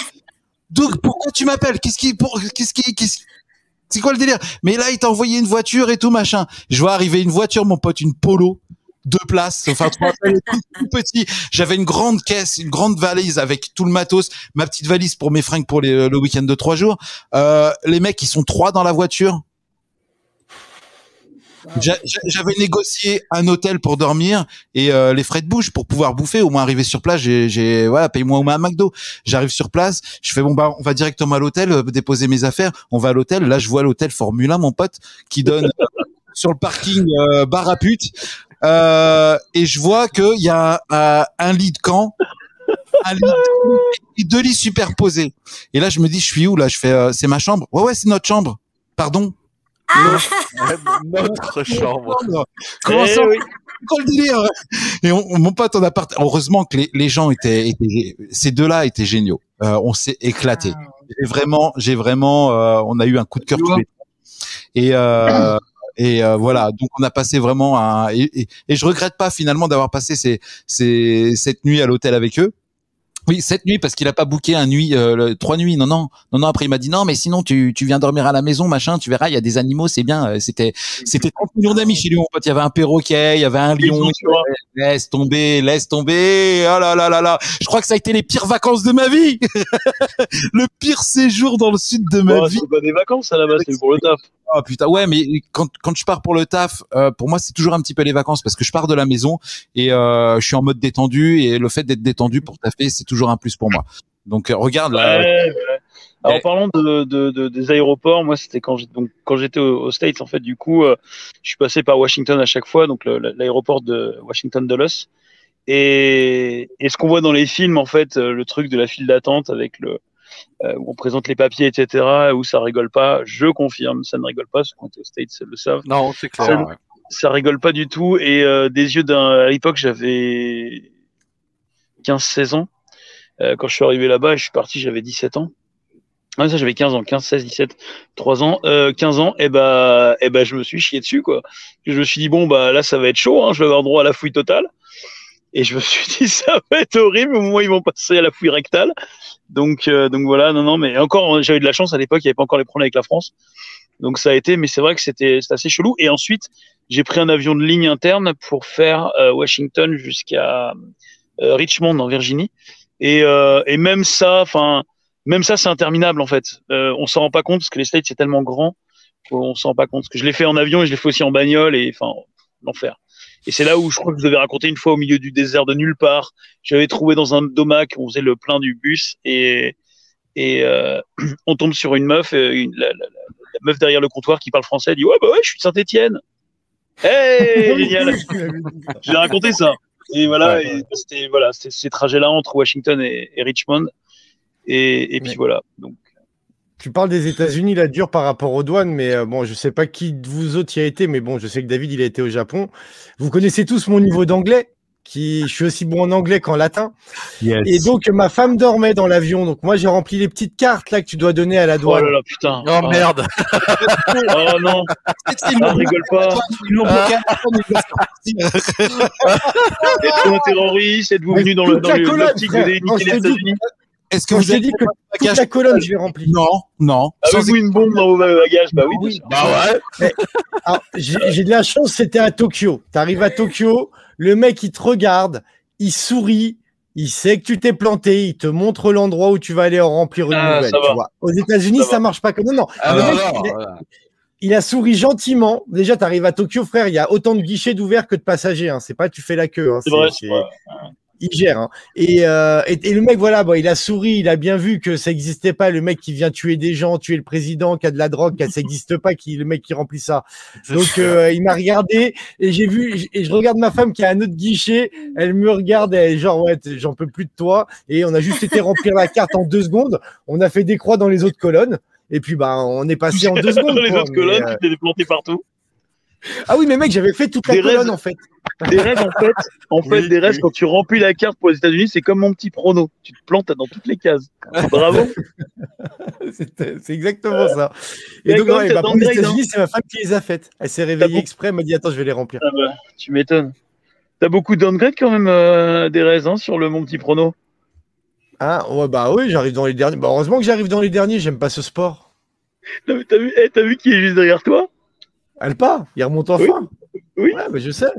Doug pourquoi tu m'appelles? Qu'est-ce qui pour qu'est-ce qui qu'est-ce c'est quoi le délire? Mais là, il t'a envoyé une voiture et tout machin. Je vois arriver une voiture, mon pote, une Polo, deux places, enfin trois tout, petit. J'avais une grande caisse, une grande valise avec tout le matos, ma petite valise pour mes fringues pour les- le week-end de trois jours. Euh, les mecs, ils sont trois dans la voiture. J'a- j'a- J'avais négocié un hôtel pour dormir et euh, les frais de bouche pour pouvoir bouffer. Au moins arriver sur place, j'ai, voilà, paye-moi au moins un McDo. J'arrive sur place, je fais bon bah on va directement à l'hôtel, euh, déposer mes affaires. On va à l'hôtel. Là, je vois l'hôtel Formula, mon pote, qui donne <laughs> sur le parking euh, bar à pute. Euh, et je vois qu'il y a euh, un lit de camp, un lit deux lits superposés. Et là, je me dis, je suis où là? Je fais, euh, c'est ma chambre. Ouais, ouais, c'est notre chambre. Pardon? Notre <laughs> chambre. Comment Eh ça oui. quoi le délire Et on, on- mon pote en appart. Heureusement que les, les gens étaient, étaient- ces deux-là étaient géniaux. Euh, on s'est éclaté. J'ai vraiment, j'ai vraiment, euh, on a eu un coup de cœur tous les deux. Et euh, et euh, voilà. Donc on a passé vraiment un. Et, et, et je regrette pas finalement d'avoir passé ces, ces cette nuit à l'hôtel avec eux. Oui, cette nuit parce qu'il a pas booké un nuit, euh, le- trois nuits. Non, non, non, non. Après il m'a dit non, mais sinon tu, tu viens dormir à la maison, machin. Tu verras, il y a des animaux, c'est bien. Euh, C'était c'était 30 millions d'amis chez lui, mon pote. Il y avait un perroquet, il y avait un lion. Laisse tomber, laisse tomber. Oh là là là là. Je crois que ça a été les pires vacances de ma vie. <laughs> le pire séjour dans le sud de ma vie. pas des vacances à la base, c'est pour le taf. Oh putain, ouais, mais quand, quand je pars pour le taf, euh, pour moi, c'est toujours un petit peu les vacances parce que je pars de la maison et euh, je suis en mode détendu et le fait d'être détendu pour taffer, c'est toujours un plus pour moi. Donc euh, regarde là. Ouais, ouais. Alors, Ouais. en parlant de, de, de- des aéroports, moi, c'était quand j'étais donc quand j'étais au- aux States, en fait, du coup, euh, je suis passé par Washington à chaque fois, donc l'aéroport de Washington Dulles. Et, et ce qu'on voit dans les films, en fait, euh, le truc de la file d'attente avec le où on présente les papiers, etc., où ça rigole pas, je confirme, ça ne rigole pas. Ceux qui ont été aux States le savent Non, c'est clair. Ça- ouais. ça rigole pas du tout. Et euh, des yeux d'un. À l'époque, j'avais 15-16 ans. Euh, quand je suis arrivé là-bas, je suis parti, j'avais 17 ans. Ah, ça, j'avais 15 ans, 15, 16, 17, 3 ans, euh, 15 ans, et bah, et bah, je me suis chié dessus, quoi. Je me suis dit, bon, bah, là, ça va être chaud, hein, je vais avoir droit à la fouille totale. Et je me suis dit, <laughs> ça va être horrible, au où ils vont passer à la fouille rectale. Donc, euh, donc voilà, non, non, mais encore, j'avais de la chance à l'époque, il n'y avait pas encore les problèmes avec la France. Donc ça a été, mais c'est vrai que c'était assez chelou. Et ensuite, j'ai pris un avion de ligne interne pour faire euh, Washington jusqu'à euh, Richmond en Virginie. Et, euh, et même ça, enfin, même ça, c'est interminable en fait. Euh, on s'en rend pas compte parce que les States c'est tellement grand qu'on s'en rend pas compte. Parce que je l'ai fait en avion et je l'ai fait aussi en bagnole et enfin l'enfer. Et c'est là où je crois que je devais raconter une fois au milieu du désert de nulle part. J'avais trouvé dans un domac, on faisait le plein du bus et et euh, <clears throat> on tombe sur une meuf, euh, une, la, la- la- la meuf derrière le comptoir qui parle français, elle dit ouais bah ouais, je suis de Saint-Étienne. Hey, <laughs> génial. J'ai raconté ça. Et voilà, Ouais. et c'était voilà, c'était ces trajets-là entre Washington et, et Richmond. Et, et puis voilà. Donc Tu parles des États-Unis, là, dur par rapport aux douanes, mais euh, bon, je sais pas qui de vous autres y a été, mais bon, je sais que David, il a été au Japon. Vous connaissez tous mon niveau d'anglais, qui je suis aussi bon en anglais qu'en latin. Et donc, ma femme dormait dans l'avion. Donc, moi, j'ai rempli les petites cartes là que tu dois donner à la oh douane. là là putain. Oh merde. Oh non. Ah, rigole pas. La sortir. Êtes-vous un terroriste? Êtes-vous Mais venu dans le dans la le- l'optique de déniquer les États-Unis? Est-ce que Quand vous je t'ai avez dit que toute bagage la colonne, je l'ai remplie. Non, non. Sans Avez-vous une bombe dans vos bagages Bah oui. Bah ouais. Alors, j'ai j'ai de la chance, c'était à Tokyo. Tu arrives à Tokyo, le mec, il te regarde, il sourit, il sait que tu t'es planté, il te montre l'endroit où tu vas aller en remplir une Ah, nouvelle. tu vois. Aux États-Unis, Ça ça, marche pas comme. Non, non. Ah non, mec, non, il, a, voilà. il a souri gentiment. Déjà, tu arrives à Tokyo, frère, il y a autant de guichets d'ouverts que de passagers. Hein. C'est pas tu fais la queue. Hein. C'est vrai. Il gère. hein. Et, euh, et, et le mec, voilà, bon, il a souri, il a bien vu que ça n'existait pas. Le mec qui vient tuer des gens, tuer le président, qui a de la drogue, ça n'existe pas, qui, le mec qui remplit ça. Donc euh, il m'a regardé et j'ai vu et je regarde ma femme qui a un autre guichet. Elle me regarde, elle est genre ouais, j'en peux plus de toi. Et on a juste été remplir la carte en deux secondes. On a fait des croix dans les autres colonnes. Et puis, bah, on est passé en deux secondes. Dans les quoi, autres colonnes, euh, tu t'es planté partout. Ah oui, mais mec, j'avais fait toute la Des colonne rêves. en fait. Des rêves, en fait, en fait Oui, des rêves, oui. quand tu remplis la carte pour les États-Unis, c'est comme mon petit prono. Tu te plantes dans toutes les cases. Bravo. <laughs> C'est exactement ça. Et donc, quand ouais, bah, pour les États-Unis, c'est ma femme qui les a faites. Elle s'est réveillée exprès, elle m'a dit Attends, je vais les remplir. Ah bah, tu m'étonnes. T'as beaucoup de downgrade quand même, euh, des raises, hein, sur le mon petit prono? Ah, ouais, bah oui, j'arrive dans les derniers. Bah, heureusement que j'arrive dans les derniers, j'aime pas ce sport. Non, mais T'as vu, eh, t'as vu qui est juste derrière toi? Elle part, il remonte enfin. Oui. Ouais, bah, je sais.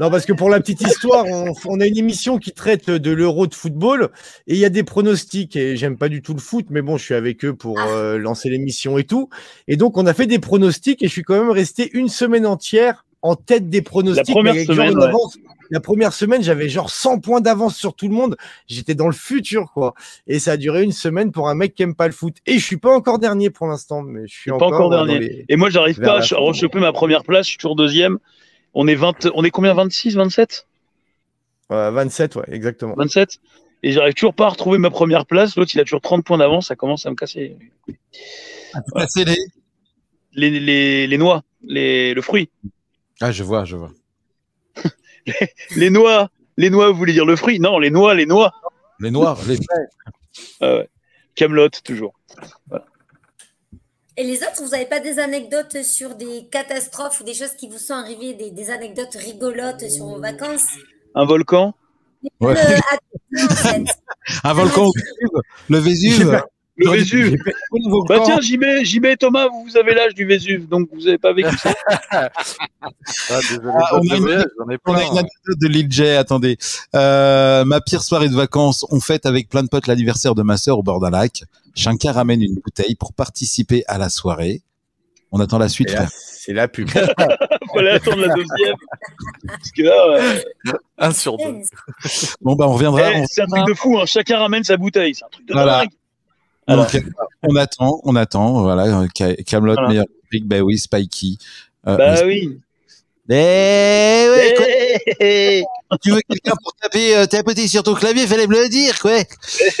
Non, parce que pour la petite histoire, on, on a une émission qui traite de l'euro de football et il y a des pronostics. Et j'aime pas du tout le foot, mais bon, je suis avec eux pour euh, lancer l'émission et tout. Et donc, on a fait des pronostics et je suis quand même resté une semaine entière en tête des pronostics. La première mais avec genre semaine, une ouais. avance. La première semaine, j'avais genre 100 points d'avance sur tout le monde. J'étais dans le futur, quoi. Et ça a duré une semaine pour un mec qui aime pas le foot. Et je suis pas encore dernier pour l'instant, mais je suis Pas encore, dernier. les- Et moi, j'arrive pas à rechoper ma première place. Je suis toujours deuxième. On est 20, on est combien 26, 27 Ouais, 27, ouais, exactement. 27 Et j'arrive toujours pas à retrouver ma première place. L'autre, il a toujours 30 points d'avance. Ça commence à me casser. Passer les- Les, les, les noix, les, le fruit. Ah, je vois, je vois. Les noix, les noix, vous voulez dire le fruit? Non, les noix, les noix. Les noirs, les Ah ouais. Camelot, toujours. Et les autres, vous n'avez pas des anecdotes sur des catastrophes ou des choses qui vous sont arrivées, des, des anecdotes rigolotes sur vos vacances? Un volcan? Ouais. Le- à- non, en fait. <laughs> Un volcan Vésuve. Le Vésuve. Le Vésuve. Bah tiens, JB, JB et Thomas, vous vous avez l'âge du Vésuve, donc vous n'avez pas vécu ça. <laughs> Ah, désolé, Ah, on a une- voyage, j'en ai On a plein. une anecdote de Lil J, attendez. Euh, ma pire soirée de vacances, on fête avec plein de potes l'anniversaire de ma sœur au bord d'un lac. Chacun ramène une bouteille pour participer à la soirée. On attend la suite, c'est la pub. <laughs> Fallait attendre la deuxième. Parce que là, ouais. Un sur deux. Bon, bah, on reviendra. Eh, on- c'est un truc de fou, hein. chacun ramène sa bouteille. C'est un truc de Voilà. dingue. Donc, on attend, on attend. Voilà, Ca- Camelot, Voilà. meilleur rubrique, bah oui, Spikey. Euh, Bah mais- oui. Eh ouais, quoi, Eh, <laughs> eh, tu veux quelqu'un pour taper, euh, tapoter sur ton clavier, fallait me le dire, quoi. eh,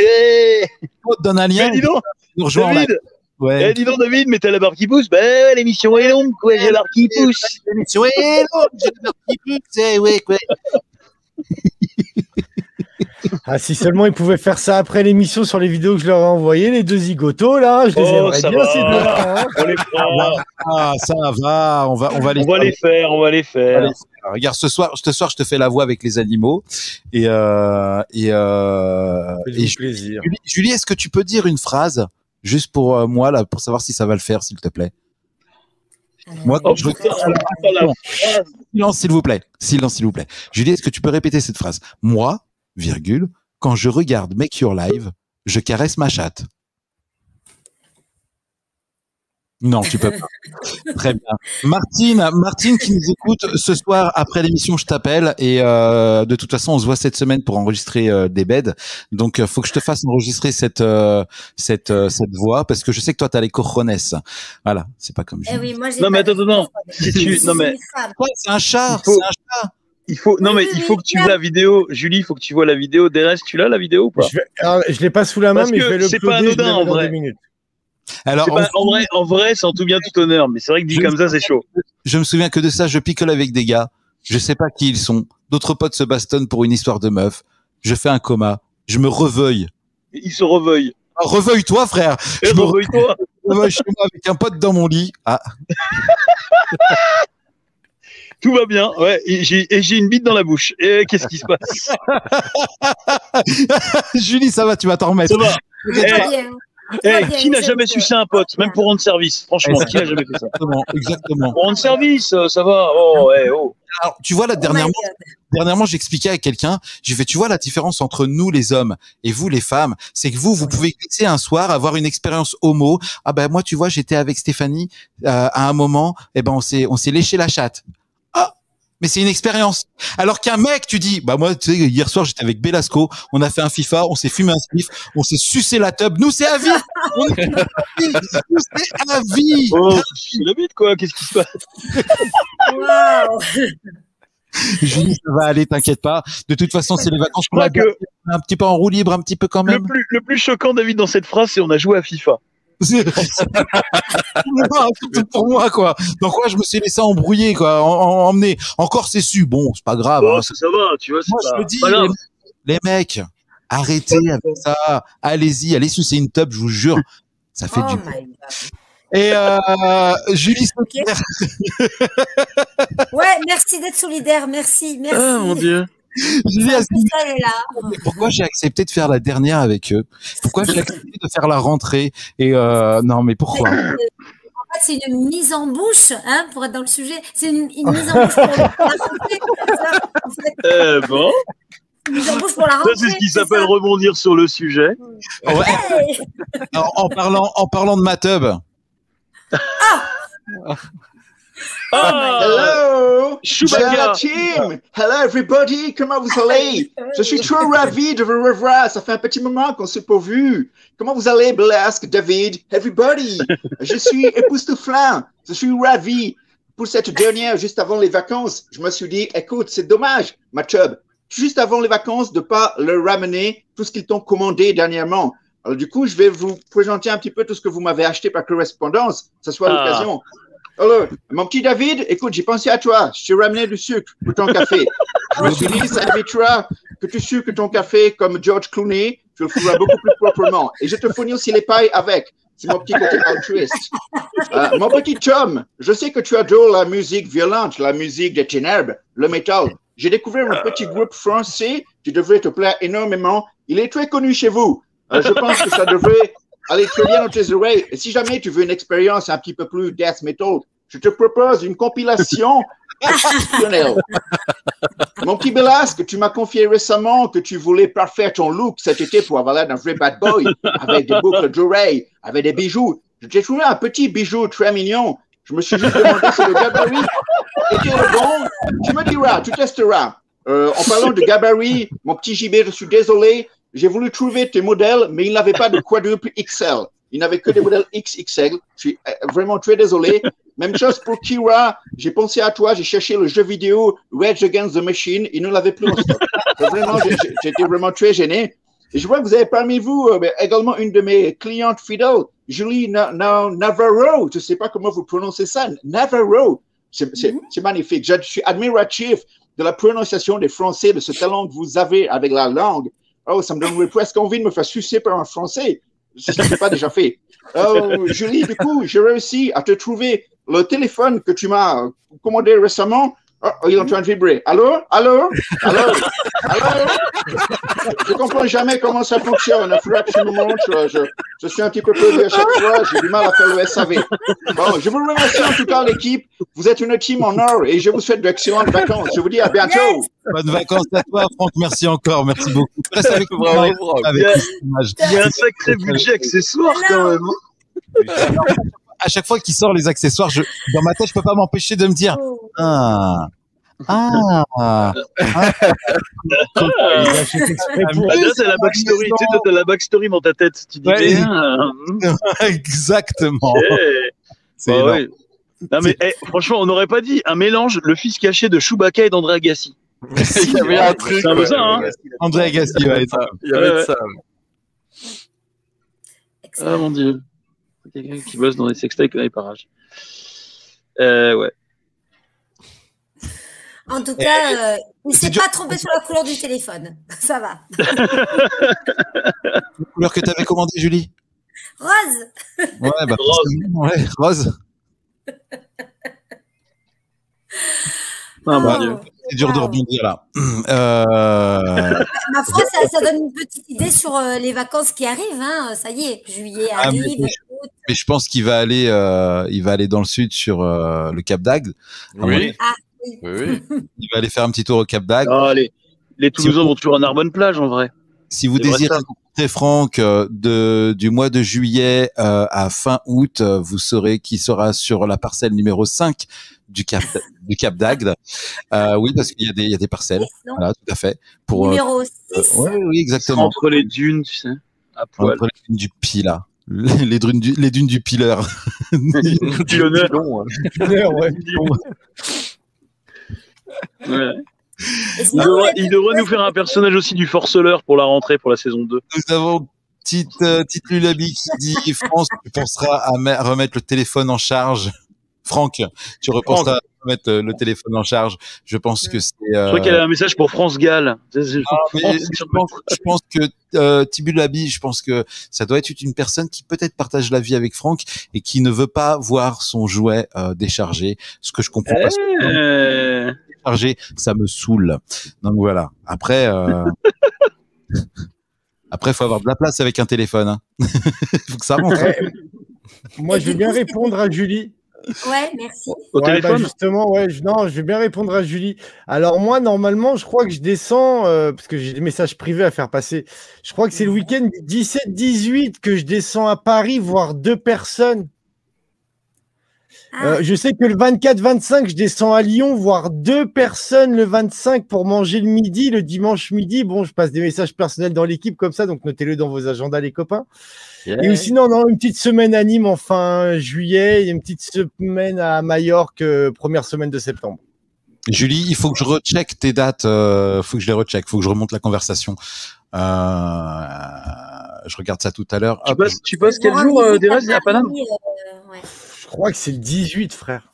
eh. On te donne un lien. Mais dis donc, nous. David, Ouais. eh, dis donc, David, mais t'as la barre qui pousse. Bah ouais, l'émission est longue, quoi. J'ai la barre qui pousse. L'émission est longue, j'ai le petit peu, c'est, ouais, quoi. <laughs> <laughs> Ah, si seulement ils pouvaient faire ça après l'émission sur les vidéos que je leur ai envoyées, les deux zigotos, là, je les Oh, aimerais ça bien, va. ces deux-là, hein. <laughs> On les fera. Ah, ça va, on va, on va les On va les faire, on va les faire. Allez, Regarde, ce soir, ce soir, je te fais la voix avec les animaux. Et, euh, et, euh, et. Julie, Julie, est-ce que tu peux dire une phrase, juste pour euh, moi, là, pour savoir si ça va le faire, s'il te plaît? Moi, Oh, je putain, alors. Silence, s'il vous plaît. Silence, s'il vous plaît. Julie, est-ce que tu peux répéter cette phrase? Moi, virgule, quand je regarde Make Your Live, je caresse ma chatte. Non, tu peux pas. <laughs> Très bien. Martine, Martine qui nous écoute ce soir après l'émission, je t'appelle et euh, de toute façon, on se voit cette semaine pour enregistrer euh, des beds. Donc, euh, faut que je te fasse enregistrer cette euh, cette euh, cette voix parce que je sais que toi, t'as les cojones. Voilà, c'est pas comme Eh oui, moi, Non, mais attends, attends. Si tu- non, mais c'est un chat. Il C'est un chat. Il faut, non, mais il faut que tu vois la vidéo. Julie, il faut que tu vois la vidéo. Dérès, tu l'as, la vidéo ou pas? Je, vais, alors, je l'ai pas sous la main, Parce mais je vais le c'est pas anodin, en vrai. minutes. Alors, pas- en vrai, en vrai, c'est en tout bien tout honneur, mais c'est vrai que dit Je- comme ça, c'est chaud. je me souviens que de ça, je picole avec des gars. Je sais pas qui ils sont. D'autres potes se bastonnent pour une histoire de meuf. Je fais un coma. Je me reveuille. Il se reveuille. Ah, Reveuille-toi, frère. Eh, Je me reveuille-toi. reveuille chez moi avec un pote dans mon lit. Ah, <laughs> Tout va bien. Ouais, et j'ai et j'ai une bite dans la bouche. Et qu'est-ce qui se passe? <laughs> Julie, ça va, tu vas t'en remettre. Ça va. Eh, bien. Eh, qui n'a jamais sucé un pote, même pour rendre service? Franchement, qui n'a jamais fait ça? Exactement, exactement. Pour rendre service, euh, ça va. Oh, ouais, oh. Alors, tu vois, là, Oh dernièrement, dernièrement, j'expliquais à quelqu'un, j'ai fait, tu vois, la différence entre nous, les hommes, et vous, les femmes, c'est que vous, vous pouvez glisser un soir, avoir une expérience homo. Ah ben, moi, tu vois, j'étais avec Stéphanie, euh, à un moment, eh ben, on s'est, on s'est léché la chatte. Mais c'est une expérience. Alors qu'un mec, tu dis, bah moi, tu sais, hier soir, j'étais avec Belasco, on a fait un FIFA, on s'est fumé un spliff, on s'est sucé la tub. Nous, c'est à vie. On est à vie. Nous, c'est à vie. Oh, c'est la bite, quoi. Qu'est-ce qui se passe? Waouh. Julie, ça va aller, t'inquiète pas. De toute façon, c'est les vacances. Je crois On a que un petit peu en roue libre, un petit peu quand le même. plus, le plus choquant, David, dans cette phrase, c'est on a joué à FIFA. <laughs> C'est pour moi, quoi. Donc, moi, je me suis laissé embrouiller, quoi, en, emmener. Encore, c'est su. Bon, c'est pas grave. Oh, hein. ça, ça va, tu vois. Moi, c'est je pas- me dis, pas les, les mecs, arrêtez avec ça. Allez-y, allez sucer une tub, je vous jure. Ça fait Oh du my god. Et euh, Julie Ok. Ouais, merci d'être solidaire, merci, merci. Ah, mon dieu. Pourquoi j'ai accepté de faire la dernière avec eux? Pourquoi j'ai accepté de faire la rentrée? Et euh, non, mais pourquoi? En fait, c'est une mise en bouche, hein, pour être dans le sujet. C'est une, une mise en bouche pour la rentrée. <laughs> c'est ça, en fait. Eh bon, Une mise en bouche pour la ça rentrée. c'est ce qui s'appelle rebondir sur le sujet. Ouais, Hey. en, en parlant, en parlant de ma tub, Ah, Hello, Chewbacca. Team. Hello everybody, comment vous allez Je suis trop <laughs> ravi de vous revoir. Ça fait un petit moment qu'on s'est pas vu. Comment vous allez, Blasque, David, everybody? Je suis <laughs> époustouflant. Je suis ravi. Pour cette dernière, juste avant les vacances, je me suis dit, écoute, c'est dommage, ma chub, juste avant les vacances, de pas leur ramener tout ce qu'ils t'ont commandé dernièrement. Alors du coup, je vais vous présenter un petit peu tout ce que vous m'avez acheté par correspondance. Ce soit Ah. l'occasion. Alors, mon petit David, écoute, j'ai pensé à toi. Je t'ai ramené du sucre pour ton café. Je me suis dit, ça évitera que tu sucres ton café comme George Clooney. Tu le feras beaucoup plus proprement. Et je te fournis aussi les pailles avec. C'est mon petit côté altruiste. Euh, mon petit chum, je sais que tu adores la musique violente, la musique des ténèbres, le métal. J'ai découvert un petit groupe français qui devrait te plaire énormément. Il est très connu chez vous. Euh, je pense que ça devrait aller très bien oreilles. Et si jamais tu veux une expérience un petit peu plus death metal, je te propose une compilation <laughs> exceptionnelle. Mon petit Belasque, tu m'as confié récemment que tu voulais parfaire ton look cet été pour avoir l'air d'un vrai bad boy, avec des boucles d'oreilles, avec des bijoux. Je t'ai trouvé un petit bijou très mignon. Je me suis juste demandé si le gabarit était le bon. Tu me diras, tu testeras. Euh, en parlant de gabarit, mon petit JB, je suis désolé. J'ai voulu trouver tes modèles, mais il n'avait pas de quadruple XL. Il n'avait que des modèles XXL. Je suis euh, vraiment très désolé. Même chose pour Kira. J'ai pensé à toi. J'ai cherché le jeu vidéo Rage Against the Machine. Il ne l'avait plus en stock. Donc, Vraiment, j'étais vraiment très gêné. Et je vois que vous avez parmi vous euh, également une de mes clientes fidèles, Julie Na- Na- Navarro. Je ne sais pas comment vous prononcez ça. Navarro. C'est c'est magnifique. Je suis admiratif de la prononciation des Français, de ce talent que vous avez avec la langue. Oh, ça me donnerait presque envie de me faire sucer par un Français? Si ce n'est pas déjà fait. Oh, Julie, du coup, j'ai réussi à te trouver le téléphone que tu m'as commandé récemment. Oh, oh, il est en train de vibrer. Allô? Allô? Allô? Allô? Je comprends jamais comment ça fonctionne. Il faudra que tu me montres. Je, je suis un petit peu perdu à chaque fois. J'ai du mal à faire le SAV. Bon, je vous remercie en tout cas, l'équipe. Vous êtes une team en or et je vous souhaite d'excellentes vacances. Je vous dis à bientôt. bonnes vacances à toi, Franck. Merci encore, merci beaucoup. Reste avec nous. Il y a un sacré budget accessoire quand même. À chaque fois qu'il sort les accessoires, je, dans ma tête, je peux pas m'empêcher de me dire Oh. ah ah ah. Pour. Ah, là, la backstory, tu sais, t'as la backstory dans ta tête. Tu dis, Ouais. mais, <laughs> exactement. C'est Bah ouais. Non mais eh, franchement, on n'aurait pas dit un mélange, le fils caché de Chewbacca et d'André Agassi. Il y avait un truc. C'est un peu ouais, ça, hein. André Agassi, Il y avait ça. Il y avait ça. Ah mon dieu. Quelqu'un qui bosse dans des sextoys connaît pas rage. Euh, ouais. En tout cas, euh, il c'est s'est pas trompé sur la couleur du téléphone. <laughs> Ça va. <laughs> La couleur que tu avais commandée, Julie Rose. Ouais, bah, Rose. Ouais, rose. Ah Oh. C'est dur de rebondir là. <clears throat> Euh, Ma foi, ça, ça donne une <laughs> petite idée sur euh, les vacances qui arrivent. Hein. Ça y est, juillet Ah, mais arrive. août. mais je pense qu'il va aller, euh, il va aller dans le sud sur euh, le Cap d'Agde. Oui. Ah, Oui, oui. <laughs> Il va aller faire un petit tour au Cap d'Agde. Ah, les, les Toulousains vont toujours à Narbonne plage en vrai. Si vous désirez rencontrer Franck euh, de, du mois de juillet euh, à fin août, euh, vous saurez qui sera sur la parcelle numéro 5 du Cap, du Cap d'Agde. Euh, oui, parce qu'il y, a des- il y a des parcelles. Voilà, tout à fait. Pour, Numéro 6. euh, ouais, oui, exactement. Entre les dunes, tu sais, à poil. Entre les dunes du Pila. <laughs> Les dunes du, les dunes du Pileur. <laughs> Du. Ouais. Ouais. Il devrait, ouais, il devrait nous faire un personnage aussi du forceleur pour la rentrée pour la saison 2. Nous avons petite, euh, petite Lulabi qui dit France, tu penseras à me- remettre le téléphone en charge. Franck, tu repenseras à remettre euh, le téléphone en charge. Je pense que c'est. Je euh, crois qu'elle a un message pour France Gall. C'est- Ah, je, pense, je pense que euh, Tibulabi, je pense que ça doit être une personne qui peut-être partage la vie avec Franck et qui ne veut pas voir son jouet euh, déchargé. Ce que je comprends pas. Ça me saoule. Donc voilà. Après, euh... <laughs> après, faut avoir de la place avec un téléphone. Hein. <laughs> faut que ça rentre. <laughs> Moi, je vais bien répondre à Julie. Ouais, merci. Au Ouais, bah, téléphone justement, ouais, je, non, je vais bien répondre à Julie. Alors moi, normalement, je crois que je descends, euh, parce que j'ai des messages privés à faire passer. Je crois que c'est le week-end du 17-18 que je descends à Paris voir deux personnes. Ah, Euh, je sais que le 24-25, je descends à Lyon voir deux personnes le 25 pour manger le midi, le dimanche midi. Bon, je passe des messages personnels dans l'équipe comme ça, donc notez-le dans vos agendas, les copains. Et sinon, non, une petite semaine à Nîmes en fin juillet et une petite semaine à Majorque, euh, première semaine de septembre. Julie, il faut que je recheck tes dates. Euh, faut que je les recheck. Faut que je remonte la conversation. Euh, je regarde ça tout à l'heure. Tu passes, tu passes Bon quel jour, Thérèse, à Paname euh, ouais. Je crois que c'est le 18, frère.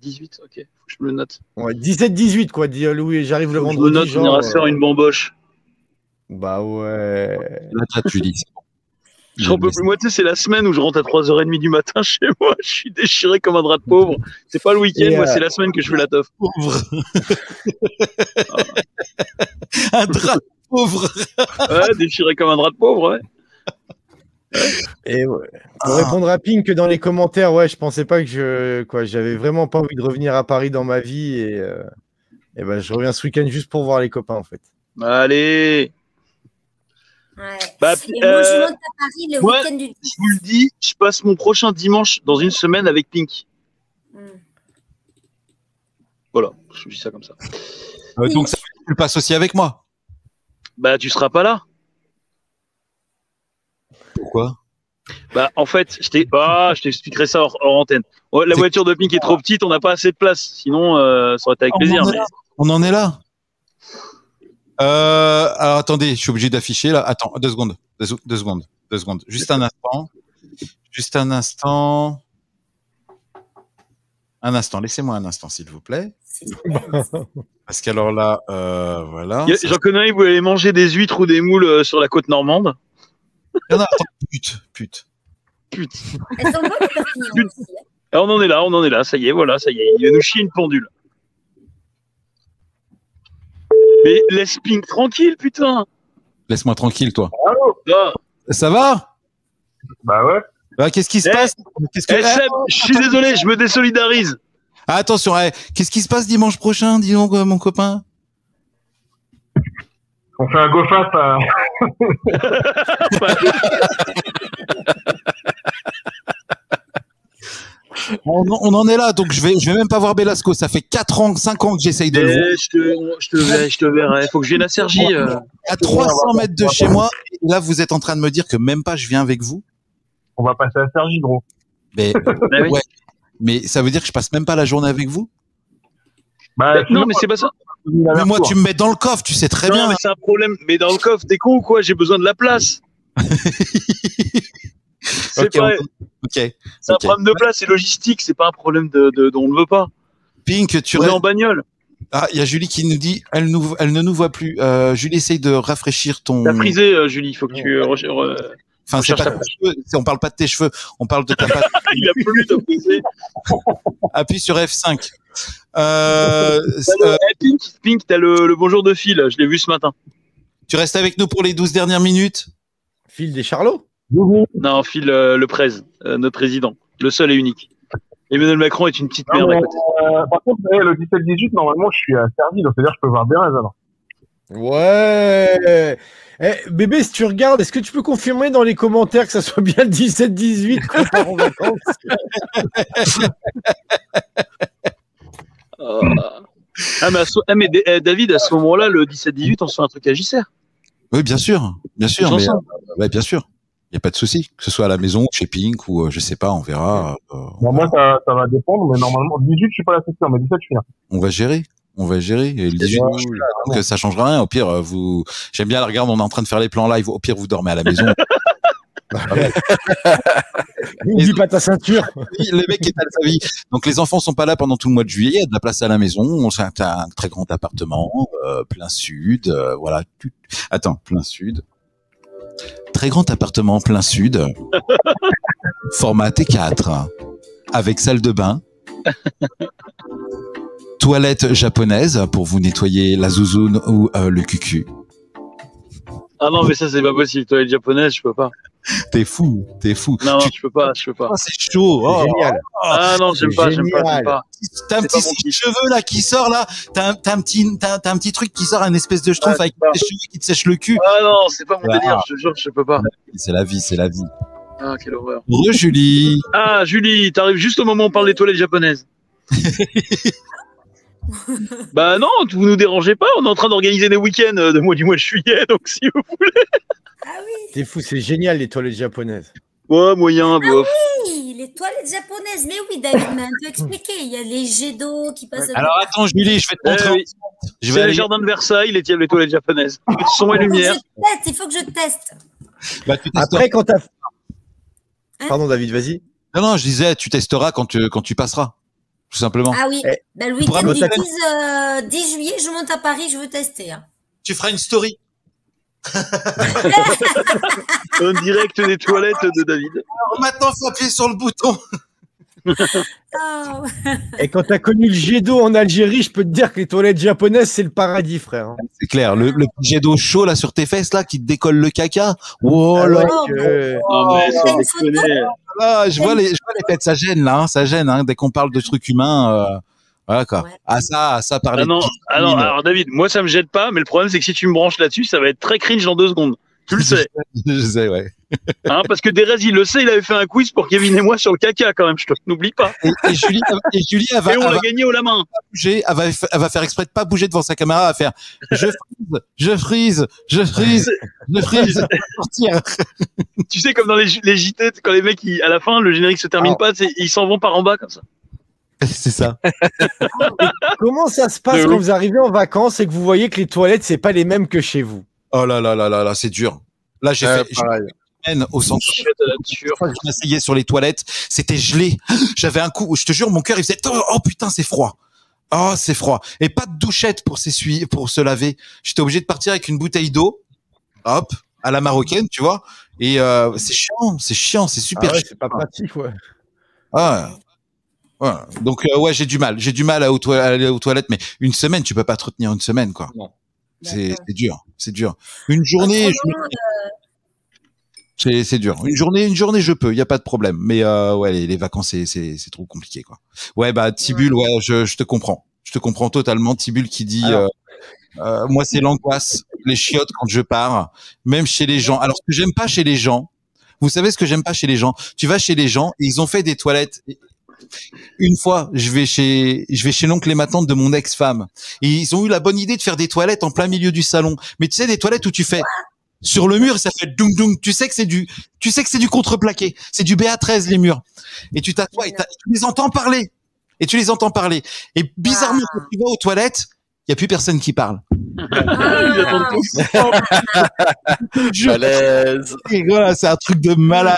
18, ok. Faut que je me le note. Ouais, 17-18, quoi, dit euh, Louis. J'arrive le que je me vendredi. note, on ira genre, se faire euh, une bamboche. Bah ouais. la date, Julie. c'est bon. Je peux plus. Moi, tu sais, c'est la semaine où je rentre à 3h30 du matin <laughs> chez moi. Je suis déchiré comme un drap de pauvre. C'est pas le week-end, moi, euh, c'est la semaine que je fais la teuf. Pauvre. <laughs> <laughs> un drap pauvre. Ouais, déchiré comme un drap de pauvre, ouais. Et ouais. Pour Ah. répondre à Pink dans les commentaires, ouais, je pensais pas que je, quoi, j'avais vraiment pas envie de revenir à Paris dans ma vie et, euh, et ben, je reviens ce week-end juste pour voir les copains en fait. Allez. Ouais. Bah, Et moi, je euh, monte à Paris le ouais. week-end du je vous le dis, je passe mon prochain dimanche dans une semaine avec Pink. Hmm. Voilà, je dis ça comme ça. Euh, donc ça, tu le passes aussi avec moi. Bah, tu seras pas là. Pourquoi Bah, en fait, je t'ai- ah, je t'expliquerai ça hors, hors antenne. La voiture de Pink est trop petite, on n'a pas assez de place. Sinon, euh, ça aurait été avec On plaisir. en est mais- là. On en est là. Euh, alors attendez, je suis obligé d'afficher là. Attends, deux secondes, deux, deux secondes, deux secondes. Juste un instant. Juste un instant. Un instant, laissez-moi un instant, s'il vous plaît. <laughs> Parce qu'alors là, euh, voilà. J'en connais voulait aller manger des huîtres ou des moules sur la côte normande. Attends, pute, pute. Pute. Elles sont bonnes, les Perpignan aussi, hein. Ah, on en est là, on en est là, ça y est, voilà, ça y est. Il va nous chier une pendule. Mais laisse Pink tranquille, putain. Laisse-moi tranquille, toi. Ah. Ça va? Bah ouais. Bah, Qu'est-ce qui se Eh, passe? Qu'est-ce que Eh, Seb, je suis désolé, je me désolidarise. Ah, attention, eh, qu'est-ce qui se passe dimanche prochain, dis donc, euh, mon copain? On fait un go fast à... on, on en est là, donc je vais, je vais même pas voir Belasco. Ça fait 4 ans, 5 ans que j'essaye de le voir. Eh, je, te, je, te verrai, je te verrai. Faut que je vienne à Sergi. euh. À 300 mètres de chez moi, et là, vous êtes en train de me dire que même pas je viens avec vous. On va passer à Sergi, gros. Mais, <laughs> Ah oui. ouais. Mais ça veut dire que je passe même pas la journée avec vous? Bah, Non, mais c'est pas ça. Mais moi, tu me mets dans le coffre, tu sais très non, bien. mais c'est un problème. Mais dans le coffre, t'es con ou quoi? J'ai besoin de la place. <laughs> c'est Ok, pas- Ok. c'est un problème de place, c'est logistique, c'est pas un problème de, de, dont on ne veut pas. Pink, tu On est en bagnole. Ah, il y a Julie qui nous dit, elle, nous, elle ne nous voit plus. Euh, Julie, essaye de rafraîchir ton. T'as frisé, euh, Julie. Faut que tu. euh, Enfin, c'est pas tes cheveux, on parle pas de tes cheveux, on parle de ta <laughs> patte. Il a plu, t'as frisé. <laughs> Appuie sur F5. Euh, euh, Pink, Pink t'as le, le bonjour de Phil. Je l'ai vu ce matin. tu restes avec nous pour les 12 dernières minutes? Phil des Charlots? Non, Phil euh, le prez, euh, notre président, le seul et unique. Emmanuel Macron est une petite Non, merde à mais, côté. euh, par contre, le 17-18, normalement, je suis à Sergi, donc c'est-à-dire que je peux voir Bérez alors. Ouais. Eh, bébé, si tu regardes, est-ce que tu peux confirmer dans les commentaires que ça soit bien le 17-18 qu'on part en vacances? Ah, mais, ah, mais eh, David, à ce moment-là, le 17-18, on se fait un truc à JCR. Oui, bien sûr, bien sûr, mais euh, ouais, bien sûr. Il n'y a pas de souci, que ce soit à la maison, chez Pink ou euh, je sais pas, on verra. euh, moi, ça, ça va dépendre, mais normalement, 18, je suis pas là, c'est sûr, mais 17, je suis là. on va gérer, On va gérer. Et le 18 août, donc ça changera rien. Au pire, euh, vous, j'aime bien la regarde, on est en train de faire les plans live. Au pire, vous dormez à la maison. <laughs> <laughs> N'oublie pas ta ceinture. le mec est à sa vie. Donc les enfants sont pas là pendant tout le mois de juillet. Il y a de la place à la maison. C'est un, un très grand appartement, euh, plein sud. euh, voilà. Attends, plein sud. Très grand appartement plein sud. <laughs> Format T4 avec salle de bain. Toilette japonaise pour vous nettoyer la zouzoune ou euh, le cucu. Ah non, mais ça, c'est pas possible. Toi, les japonaises, je peux pas. <laughs> T'es fou, t'es fou. Non, Tu- je peux pas, je peux pas. Oh, c'est chaud. Oh, Génial. Ah non, j'aime pas, j'aime pas, pas. T'as un petit cheveu là qui sort là. T'as un, t'as un petit, t'as, t'as un petit truc qui sort, un espèce de schtroumpf Ouais, avec des cheveux qui te sèche le cul. Ah non, c'est pas mon Ah. délire, je te jure, je peux pas. C'est la vie, c'est la vie. Ah, quelle horreur. Re Julie. Ah, Julie, t'arrives juste au moment où on parle des toilettes japonaises. <laughs> <laughs> bah non, vous nous dérangez pas, on est en train d'organiser des week-ends euh, de mois du mois de juillet, <laughs> donc si vous voulez. Ah oui, T'es fou, c'est génial les toilettes japonaises. Ouais, moyen, bof. oui, les toilettes japonaises. Mais oui, David m'a un peu expliqué. Il y a les jets d'eau qui passent. Alors attends Julie, je vais te Eh montrer. oui. Je vais C'est aller. les jardins de Versailles, les, les toilettes japonaises. Son et Il faut que lumière. je teste, il faut que je teste. Bah, tu testeras. Après, quand t'as. Hein Pardon, David, vas-y. Non non, je disais, tu testeras quand tu quand tu passeras, tout simplement. Ah oui, Eh, ben, le week-end du tester. 10, euh, 10 juillet, je monte à Paris, je veux tester. hein. Tu feras une story. <laughs> En direct des toilettes de David. Alors maintenant, faut appuyer sur le bouton. Ah, Et quand t'as connu le jet d'eau en Algérie, je peux te dire que les toilettes japonaises, c'est le paradis, frère. C'est clair, le, le jet d'eau chaud là sur tes fesses là qui te décolle le caca. Oh Ah là Oh, Non, mais là, je vois les, je vois les têtes, ça gêne là, hein, ça gêne hein, dès qu'on parle de trucs humains. Euh, voilà quoi. Ouais. Ah ça, ça parler. Ah non, ah non, alors David, moi ça me jette pas, mais le problème c'est que si tu me branches là-dessus, ça va être très cringe dans deux secondes. Tu le sais. <laughs> je sais, ouais. <laughs> Hein, parce que Derez, il le sait, il avait fait un quiz pour Kevin et moi sur le caca quand même, je te n'oublie pas. Et, et Julie, <laughs> et Julie, elle va, Et on l'a gagné au la main. bouger, elle va, elle va faire exprès de pas bouger devant sa caméra, elle va faire je frise, je frise, je frise, je frise, sortir. Tu sais, comme dans les, les JT, quand les mecs, ils- à la fin, le générique se termine Ah. pas, ils s'en vont par en bas comme ça. C'est ça. Comment ça se passe quand vous arrivez en vacances et que vous voyez que les toilettes, c'est pas les mêmes que chez vous? Oh là là là là là, c'est dur. Là, j'ai Ouais, fait au centre. La nature. Je m'asseyais sur les toilettes, c'était gelé. <gasps> J'avais un coup, je te jure, mon cœur, il faisait oh, oh, putain, c'est froid. Oh, c'est froid. Et pas de douchette pour s'essuyer, pour se laver. J'étais obligé de partir avec une bouteille d'eau. Hop, à la marocaine, tu vois. Et euh, c'est chiant, c'est chiant, c'est super Ah ouais, chiant. c'est pas pratique, ouais. Ah, ouais. Donc euh, ouais, j'ai du mal, j'ai du mal à, aux toi- à aller aux toilettes, mais une semaine, tu peux pas te retenir une semaine, quoi. Non. C'est dur, c'est dur. Une journée, je- Autrement, c'est dur. Une journée, une journée, je peux, il y a pas de problème. Mais euh, ouais, les, les vacances, c'est trop compliqué, quoi. Ouais, bah Tibul, ouais, je, je te comprends, je te comprends totalement. Tibul qui dit, Alors. euh, euh, moi c'est l'angoisse, les chiottes quand je pars, même chez les gens. Alors ce que j'aime pas chez les gens, vous savez ce que j'aime pas chez les gens? Tu vas chez les gens et ils ont fait des toilettes. Une fois, je vais chez, je vais chez l'oncle et ma tante de mon ex-femme. Et ils ont eu la bonne idée de faire des toilettes en plein milieu du salon. Mais tu sais, des toilettes où tu fais sur le mur, ça fait dung dung. Tu sais que c'est du, tu sais que c'est du contreplaqué. C'est du BA13 les murs. Et tu t'assois et tu les entends parler. Et tu les entends parler. Et bizarrement, Ah. quand tu vas aux toilettes, il y a plus personne qui parle. Ils attendent tous. <laughs> Je- Malaise. Et voilà, c'est un truc de malade.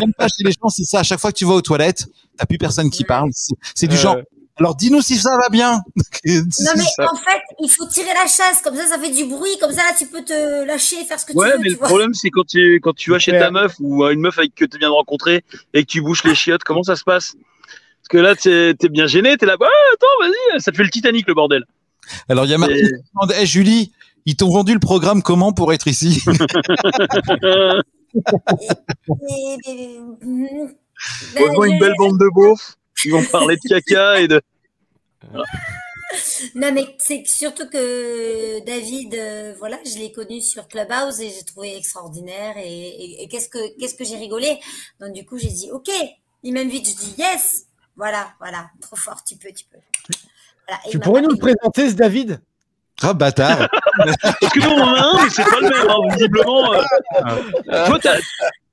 Même pas chez les gens, c'est ça. À chaque fois que tu vas aux toilettes, t'as plus personne qui parle. C'est du Euh, genre. Alors dis-nous si ça va bien. Non <laughs> mais en fait, il faut tirer la chasse, comme ça ça fait du bruit, comme ça là tu peux te lâcher, faire ce que Ouais, tu veux, mais tu le vois. problème, c'est quand tu, quand tu vas chez Ouais. ta meuf ou à une meuf avec que tu viens de rencontrer et que tu bouches les chiottes, comment ça se passe? Parce que là, t'es es bien gêné, t'es là, bah, attends, vas-y, ça te fait le Titanic, le bordel. Alors il y a Martine Et- qui demande, hey, Julie, ils t'ont vendu le programme comment pour être ici <laughs> On voit une belle bande de beaufs. Ils vont parler de caca et de. Non mais c'est que surtout que David, euh, voilà, je l'ai connu sur Clubhouse et j'ai trouvé extraordinaire et, et- et qu'est-ce que qu'est-ce que j'ai rigolé? Donc du coup j'ai dit ok, il m'invite, je dis yes, voilà, voilà, trop fort, tu peux, tu peux. Voilà, Tu pourrais nous le présenter, ce David? Ah bâtard. <laughs> Parce que nous, on en a un, mais c'est pas le même, hein, visiblement. euh. Toi, t'as-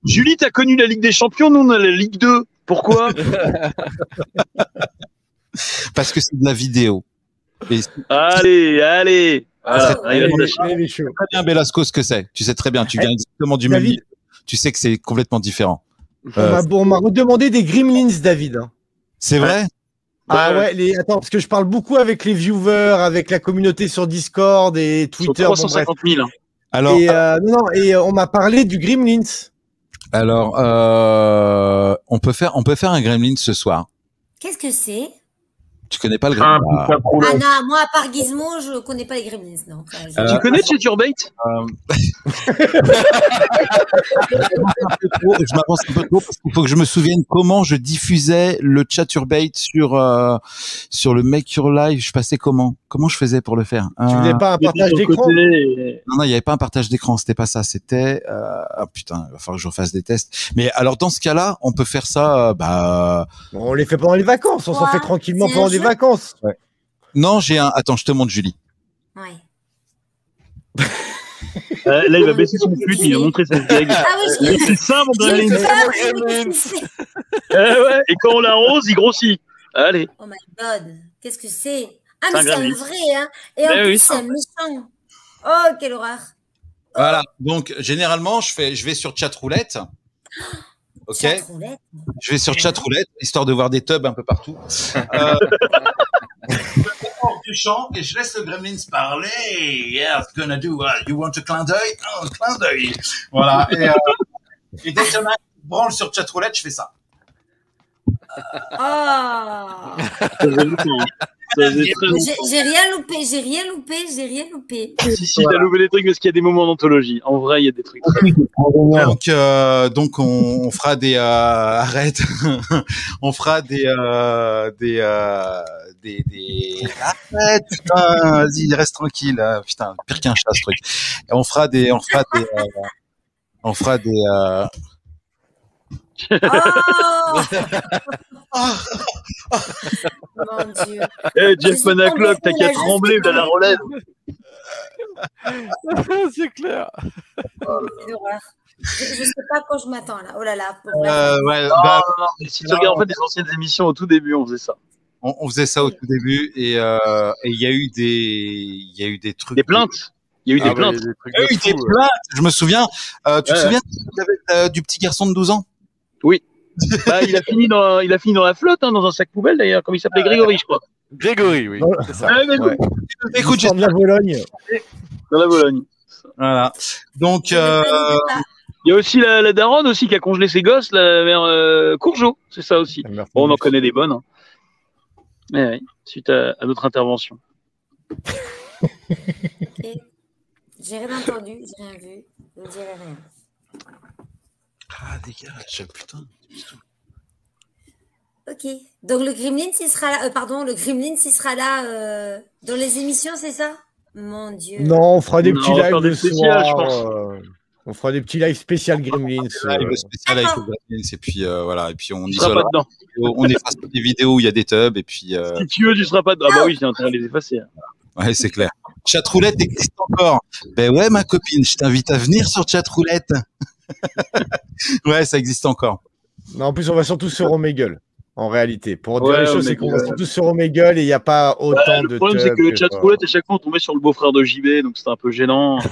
Julie, t'as connu la Ligue des Champions, nous, on a la Ligue 2. Pourquoi? <laughs> Parce que c'est de la vidéo. Et Allez, allez. Voilà, Ah, chaud. très bien Belasco ce que c'est. Tu sais très bien, tu viens exactement du même David. milieu. Tu sais que c'est complètement différent. On m'a- on m'a redemandé des Gremlins, David. hein. C'est vrai? Ah Ouais. ouais, les... attends, parce que je parle beaucoup avec les viewers, avec la communauté sur Discord et Twitter. bon, bref. 350 000. Alors, Et, euh, non, non, et euh, on m'a parlé du Gremlins. alors euh, on peut faire, on peut faire un Gremlin ce soir. Qu'est-ce que c'est? Tu connais pas le Un Gremlin putain trop Ah long. non, moi, à part Gizmo, je connais pas les Gremlins, non. Enfin, je- Euh, Tu connais Chaturbate Euh, <laughs> je m'avance un peu trop parce qu'il faut que je me souvienne comment je diffusais le chaturbate sur euh, sur le Make Your Live. Je passais comment? Comment je faisais pour le faire? Tu Euh, voulais pas un partage d'écran? Non, non, il n'y avait pas un partage d'écran. C'était pas ça. C'était euh, ah putain, il va falloir que je refasse des tests. Mais alors dans ce cas-là, on peut faire ça. euh, bah On les fait pendant les vacances, on s'en Ouais, fait tranquillement pendant des vacances. non, j'ai un. Attends, je te montre Julie. Ouais. Euh, Là, il va baisser son flûte, il va montrer sa gag. Ah oui, C'est ça, mon. Eh ouais, Et quand on l'arrose, il grossit. Allez. Oh my god, qu'est-ce que c'est? Ah, mais un c'est un vrai, hein Et en oui, plus, c'est c'est un méchant. Oh, quelle horreur Voilà. Donc généralement, je fais, je vais sur chatroulette. Ok. Je vais sur chatroulette histoire de voir des tubs un peu partout. <laughs> Euh, hors du champ et je laisse le Gremlins parler. Yeah, it's gonna do? uh, you want a clin d'œil? Oh, un clin d'œil. Voilà. Et, euh, <laughs> et dès qui branle sur chatroulette, je fais ça. Oh J'ai rien loupé, j'ai rien loupé, j'ai rien loupé. Si, si, t'as loupé des trucs parce qu'il y a des moments d'anthologie. En vrai, il y a des trucs. Donc, euh, donc on, on fera des euh, arrête, <laughs> on fera des euh, des, euh, des des arrête putain, vas-y reste tranquille, hein. putain pire qu'un chat ce truc. Et on fera des on fera des euh, on fera des euh, Oh Mon <laughs> Dieu. Eh, Je Jeff suis Manaclock, t'as qu'à trembler de la relève. <laughs> c'est clair. Je, je sais pas quand je m'attends là. Oh là là. euh, ouais, bah, non, non, mais si tu regardes en fait les anciennes émissions au tout début, on faisait ça. on, on faisait ça au tout début et euh, et il y a eu des il y a eu des trucs Des plaintes. Il y a eu Ah des ouais, plaintes. des trucs Il y a eu des fou, plaintes, je me souviens. Euh, tu te souviens euh, du petit garçon de 12 ans? <laughs> Bah, il a fini dans, il a fini dans la flotte, hein, dans un sac poubelle d'ailleurs, comme il s'appelait Grégory, je crois. Grégory, oui, Voilà. c'est ça. Ah, mais Ouais. Écoute, j'ai- L'histoire de la Vologne. Dans la Vologne. voilà. Donc euh. Il y a aussi la, la daronne aussi qui a congelé ses gosses, la mère euh, Courgeot, c'est ça aussi. Merci. Bon, on en connaît des bonnes. Hein. Mais oui, suite à, à notre intervention. <laughs> J'ai rien entendu, j'ai rien vu. Je ne dirai rien. Ah dégage, putain. Ok. Donc le Gremlin, il sera là. euh, pardon, le Gremlin, il sera là euh, dans les émissions, c'est ça? Mon Dieu. Non, on fera des Non, petits lives des le spéciales, soir. je pense. euh, on fera des petits lives spécial Gremlins. Live spécial avec le Gremlins et puis euh, voilà et puis on isole on efface des vidéos où il y a des tubs et puis euh, Si tu veux, tu seras pas dedans. Ah bah oui, j'ai intérêt à les effacer. hein. ouais c'est clair. Chatroulette existe encore. Ben ouais ma copine, je t'invite à venir sur Chatroulette. <laughs> ouais ça existe encore. Non, en plus, on va surtout sur Omegle. En réalité, pour dire Ouais, les choses, c'est qu'on va surtout sur Omegle et il n'y a pas autant de. Le problème, c'est que le chat roulette, à chaque fois, on tombait sur le beau-frère de JB, donc c'était un peu gênant. <laughs>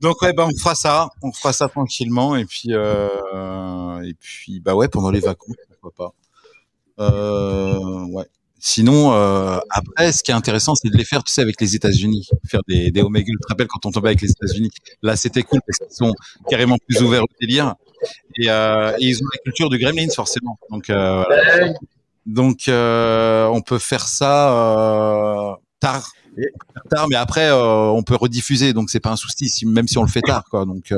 Donc ouais ben on fera ça, on fera ça tranquillement et puis euh, et puis bah ouais pendant les vacances pourquoi pas. Euh, ouais. Sinon, euh, après, ce qui est intéressant, c'est de les faire, tu sais, avec les États-Unis, faire des, des. Tu te rappelles quand on tombait avec les États-Unis? Là, c'était cool parce qu'ils sont carrément plus ouverts au délire et, euh, et ils ont la culture du Gremlins forcément. Donc, euh, voilà. donc, euh, on peut faire ça euh, tard, tard, mais après, euh, on peut rediffuser, donc c'est pas un souci, si, même si on le fait tard, quoi. Donc, euh,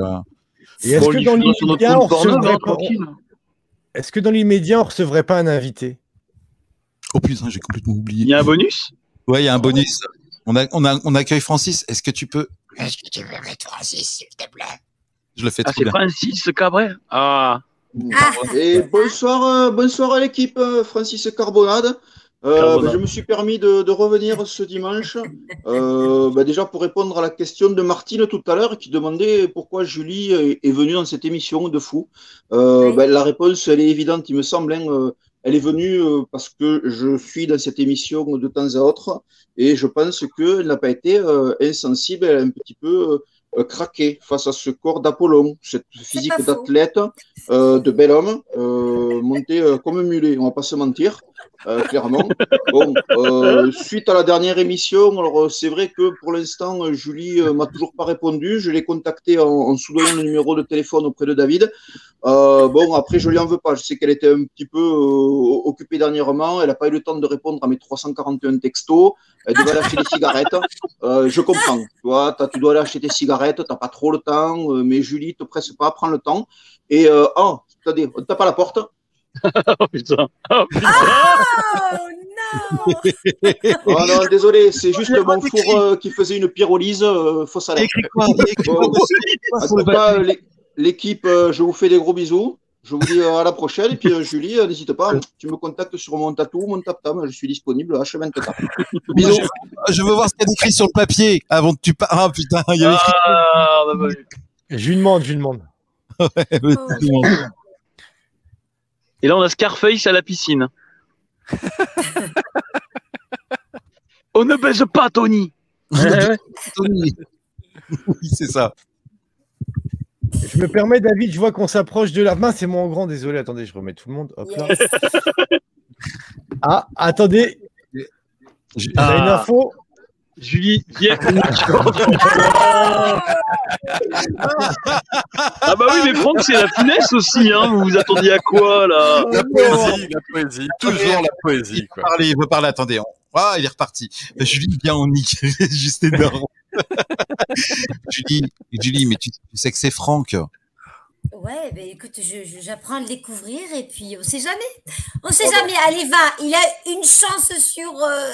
Et est-ce que dans l'immédiat, on recevrait pas- tranquille. est-ce oh putain, j'ai complètement Il oublié. y a un bonus? Ouais, il y a un bonus. On, a, on, a, on accueille Francis. Est-ce que tu peux Est-ce que tu veux mettre Francis, s'il te plaît? Je le fais Ah, trop c'est bien. Francis Cabret Ah, Ah, Et bonsoir, euh, bonsoir à l'équipe, euh, Francis Carbonade. Euh, Carbonade. bah, je me suis permis de, de revenir ce dimanche, euh, bah, déjà pour répondre à la question de Martine tout à l'heure qui demandait pourquoi Julie est, est venue dans cette émission de fou. Euh, bah, la réponse, elle est évidente, il me semble. hein, euh, Elle est venue euh, parce que je suis dans cette émission de temps à autre et je pense qu'elle n'a pas été euh, insensible, elle a un petit peu euh, craqué face à ce corps d'Apollon, cette physique d'athlète, euh, de bel homme, euh, monté euh, comme un mulet, on va pas se mentir, euh, clairement. Bon, euh, suite à la dernière émission, alors euh, c'est vrai que pour l'instant, Julie euh, m'a toujours pas répondu. Je l'ai contacté en, en le numéro de téléphone auprès de David. Bon, après, je lui en veux pas. Je sais qu'elle était un petit peu occupée dernièrement. Elle n'a pas eu le temps de répondre à mes 341 textos. Elle devait aller acheter des cigarettes. Je comprends. Tu dois aller acheter tes cigarettes. T'as pas trop le temps. mais Julie, te presse pas, prends le temps. Et oh, on tape à la porte. <laughs> Oh putain. Oh, putain. Oh non <laughs> Oh non, désolé, c'est juste mon four euh, qui faisait une pyrolyse euh, fausse alerte. Écris quoi Écris quoi Bon, Sur en le tout cas, l'é- l'équipe, euh, je vous fais des gros bisous. Je vous dis euh, à la prochaine. Et puis, euh, Julie, euh, n'hésite pas, tu me contactes sur mon tatou, mon tap-tam. Je suis disponible H24. <laughs> Bisous. Je veux voir ce qu'il y a écrit sur le papier avant que tu parles. Ah putain, il y a écrit. Ah, on a pas vu. Je lui demande, je lui demande. Et là, on a Scarface à la piscine. <laughs> on ne baise pas, Tony. Tony. <laughs> Oui, c'est ça. Je me permets, David, je vois qu'on s'approche de la main. C'est moi en grand, désolé. Attendez, je remets tout le monde. Hop là. Yes. Ah, attendez, Je- on a une Ah. info. Julie, viens. ah bah oui, mais Franck, c'est la finesse aussi. Hein. Vous vous attendiez à quoi, là? La poésie, la poésie, toujours la poésie, Il quoi. veut parler, il veut parler. Attendez. on- Ah, il est reparti. Julie, bien, on nique. <laughs> Juste énorme. <laughs> Julie, Julie, mais tu, tu sais que c'est Franck. Ouais, ben écoute, je- je- j'apprends à le découvrir et puis on sait jamais. On sait jamais. Allez, va. Il a une chance sur. euh,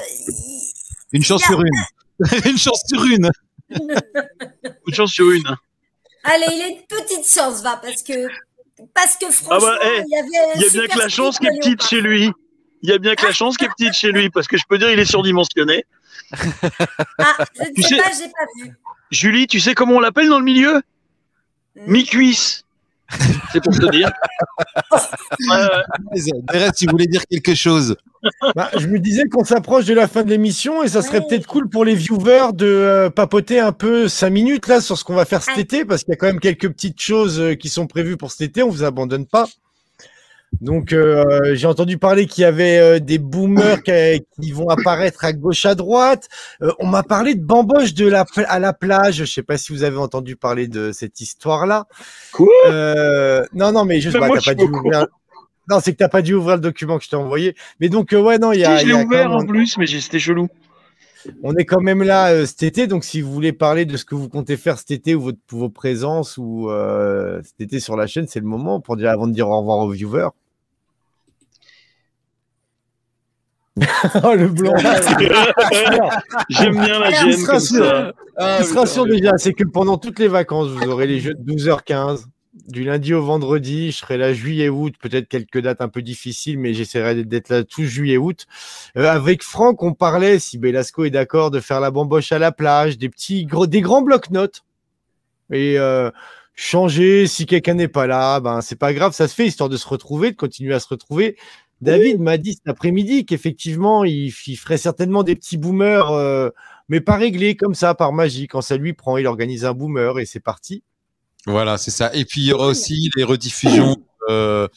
Une chance sur une. <laughs> une chance sur une. <laughs> Une chance sur une. Allez, il a une petite chance, va, parce que parce que franchement, bah, eh, il y avait. un Il y a bien que la chance qui est petite chez lui. Il y a bien que la chance qui est petite chez lui, parce que je peux dire, il est surdimensionné. Ah, je ne Tu sais sais- pas, j'ai pas vu. Julie, tu sais comment on l'appelle dans le milieu? Mi-cuisse. C'est pour te dire. <laughs> Euh, Derek, tu voulais dire quelque chose. Bah, je me disais qu'on s'approche de la fin de l'émission et ça serait peut-être cool pour les viewers de euh, papoter un peu cinq minutes là sur ce qu'on va faire cet été parce qu'il y a quand même quelques petites choses euh, qui sont prévues pour cet été. On vous abandonne pas. Donc euh, j'ai entendu parler qu'il y avait euh, des boomers qui, qui vont apparaître à gauche à droite. Euh, on m'a parlé de bamboche de la à la plage. Je sais pas si vous avez entendu parler de cette histoire là. Quoi Non non mais juste bah, t'as pas dû ouvrir. Non c'est que t'as pas dû ouvrir le document que je t'ai envoyé. Mais donc ouais non il y a. si, je l'ai ouvert même- en plus, mais c'était chelou. on est quand même là euh, cet été, donc si vous voulez parler de ce que vous comptez faire cet été ou votre, vos présences ou euh, cet été sur la chaîne, c'est le moment pour dire avant de dire au revoir aux viewers. <laughs> oh le blanc. <laughs> <laughs> J'aime bien la gêne il. Ah, Il sera sûr déjà, c'est que pendant toutes les vacances, vous aurez les jeux de 12h15. Du lundi au vendredi, je serai là juillet-août, peut-être quelques dates un peu difficiles, mais j'essaierai d'être là tout juillet-août. Euh, avec Franck, on parlait, si Belasco est d'accord, de faire la bamboche à la plage, des petits gros, des grands blocs-notes. Et euh, changer, si quelqu'un n'est pas là, ben c'est pas grave, ça se fait, histoire de se retrouver, de continuer à se retrouver. David m'a dit cet après-midi qu'effectivement, il, il ferait certainement des petits boomers, euh, mais pas réglés comme ça, par magie. Quand ça lui prend, il organise un boomer et c'est parti. Voilà, c'est ça. Et puis il y aura aussi les rediffusions euh,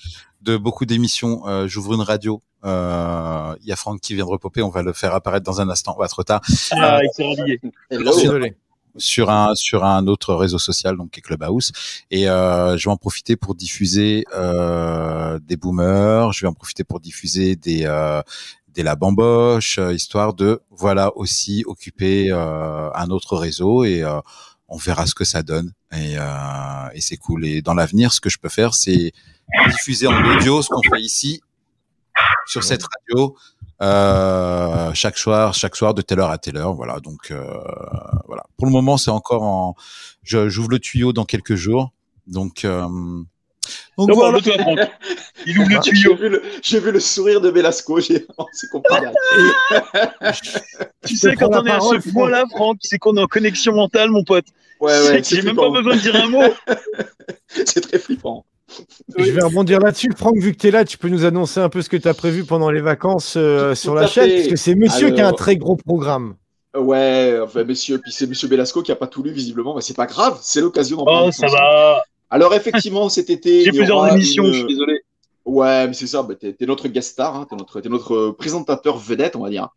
de beaucoup d'émissions. Euh, J'ouvre une radio. Euh, Il y a Franck qui vient de repoper. On va le faire apparaître dans un instant. Va trop tard. Ah, il s'est. Hello. Désolé. Sur un sur un autre réseau social donc qui est Clubhouse. Et euh, je vais en profiter pour diffuser euh, des boomers. Je vais en profiter pour diffuser des euh, des la bamboche euh, histoire de voilà aussi occuper euh, un autre réseau. Et euh, on verra ce que ça donne. Et, et c'est cool. Et dans l'avenir ce que je peux faire c'est diffuser en audio ce qu'on fait ici sur cette radio euh, chaque soir, chaque soir de telle heure à telle heure. Voilà. Donc euh, voilà. Pour le moment, c'est encore en. je- J'ouvre le tuyau dans quelques jours. Donc. euh, donc Non, voilà. <laughs> Il ouvre le J'ai tuyau. vu, le- j'ai vu le sourire de Velasco, j'ai <laughs> c'est compliqué. <laughs> Tu sais, quand on est à ce point-là, Franck, c'est qu'on est en connexion mentale, mon pote. Ouais, ouais, J'ai même pas besoin de dire un mot. C'est très flippant. Je vais rebondir là-dessus. Franck, vu que tu es là, tu peux nous annoncer un peu ce que tu as prévu pendant les vacances euh, sur la chaîne, parce que c'est monsieur qui a un très gros programme. Ouais, enfin, monsieur, puis c'est monsieur Belasco qui a pas tout lu, visiblement. Mais c'est pas grave, c'est l'occasion d'en Oh, parler. ça va. Alors, effectivement, cet été. J'ai plusieurs émissions, une- je suis désolé. Ouais, mais c'est ça, bah, t'es notre guest star, hein, t'es notre, notre présentateur vedette, on va dire.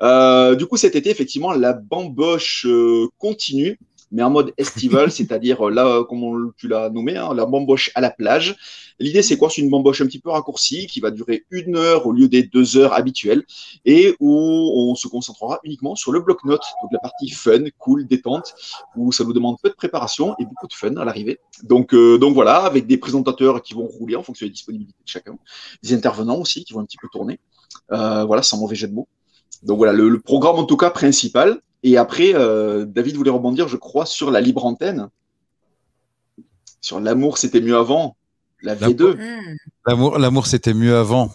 Euh, du coup, cet été, effectivement, la bamboche euh, continue, mais en mode estival, c'est-à-dire euh, là, comme on, tu l'as nommé, hein, la bamboche à la plage. L'idée, c'est quoi? C'est une bamboche un petit peu raccourcie qui va durer une heure au lieu des deux heures habituelles et où on se concentrera uniquement sur le bloc-notes, donc la partie fun, cool, détente, où ça nous demande peu de préparation et beaucoup de fun à l'arrivée. Donc, euh, donc voilà, avec des présentateurs qui vont rouler en fonction des disponibilités de chacun, des intervenants aussi qui vont un petit peu tourner. Euh, voilà, sans mauvais jeu de mots. Donc voilà, le, le programme en tout cas principal. Et après, euh, David voulait rebondir, je crois, sur la libre antenne, sur l'amour, c'était mieux avant, la V2. Hmm. L'amour, l'amour, c'était mieux avant.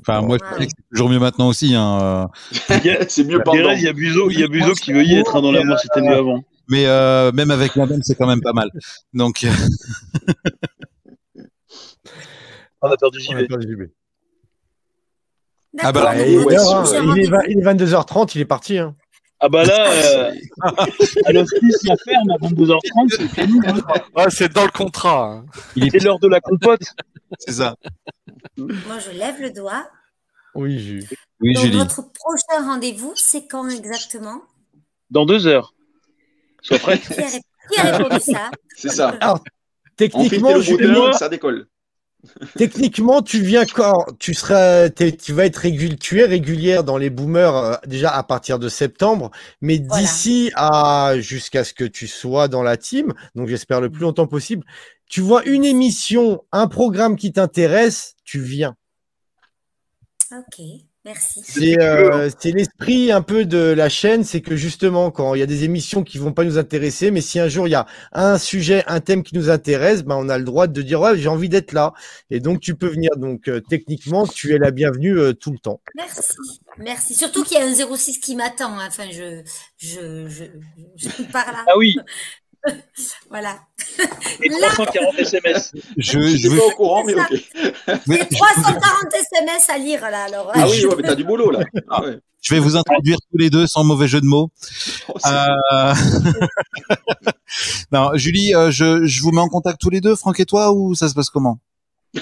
Enfin, moi, je sais que c'est toujours mieux maintenant aussi. Hein. <laughs> c'est mieux pendant. Il y a Buzo, il y a Buzo qui veut y être hein, dans l'amour, c'était mieux avant. Mais euh, même avec la même, c'est quand même pas mal. Donc, euh, <laughs> On a perdu JB. Ah bah, ouais, il est 22h30, il est parti. hein. Ah bah là, euh, à l'hospice, la ferme à 22h30, c'est fini. hein. Ouais, c'est dans le contrat. hein. C'est l'heure de la compote. c'est ça. Moi, je lève le doigt. Oui, Jules. Oui, Donc, Julie. votre prochain rendez-vous, c'est quand exactement? Dans deux heures. Sois prête. qui a, ré- qui a répondu ça? C'est ça. Alors, On fait techniquement, boutin, ça décolle. Techniquement, tu viens quand tu seras, tu vas être régul, tu es régulière dans les boomers euh, déjà à partir de septembre, mais d'ici à jusqu'à ce que tu sois dans la team, donc j'espère le plus longtemps possible, tu vois une émission, un programme qui t'intéresse, tu viens. Ok, merci. C'est euh, c'est l'esprit un peu de la chaîne, c'est que justement, quand il y a des émissions qui vont pas nous intéresser, mais si un jour il y a un sujet, un thème qui nous intéresse, ben on a le droit de dire ouais, j'ai envie d'être là, et donc tu peux venir. Donc euh, techniquement, tu es la bienvenue euh, tout le temps. Merci, merci. Surtout qu'il y a un 06 qui m'attend. hein. Enfin, je, je, je, je suis par là. Ah oui. <laughs> <laughs> Voilà. <laughs> Et 340 SMS. Je, Je je suis pas au courant, mais ok. mais Et 340 SMS à lire là. Alors, Ah oui, ouais, mais t'as du boulot là. Ah ouais. je vais vous introduire tous les deux sans mauvais jeu de mots. Oh, Euh, <laughs> non, Julie, euh, je, je vous mets en contact tous les deux, Franck et toi, ou ça se passe comment? Euh,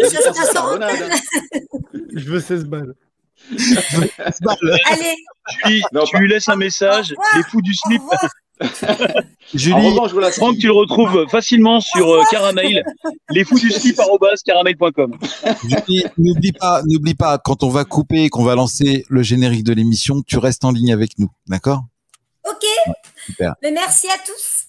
ça se Francis passe en Carbonade. Je veux 16 balles. Allez, Julie, Non, tu pas- lui laisses un message. Les fous du slip. Julie, revanche, voilà. Franck, tu le retrouves facilement sur euh, Caramel. <laughs> Les fous du slip caramel.com. Julie, n'oublie pas, n'oublie pas, quand on va couper et qu'on va lancer le générique de l'émission, tu restes en ligne avec nous, d'accord? Ok. Super. Mais merci à tous.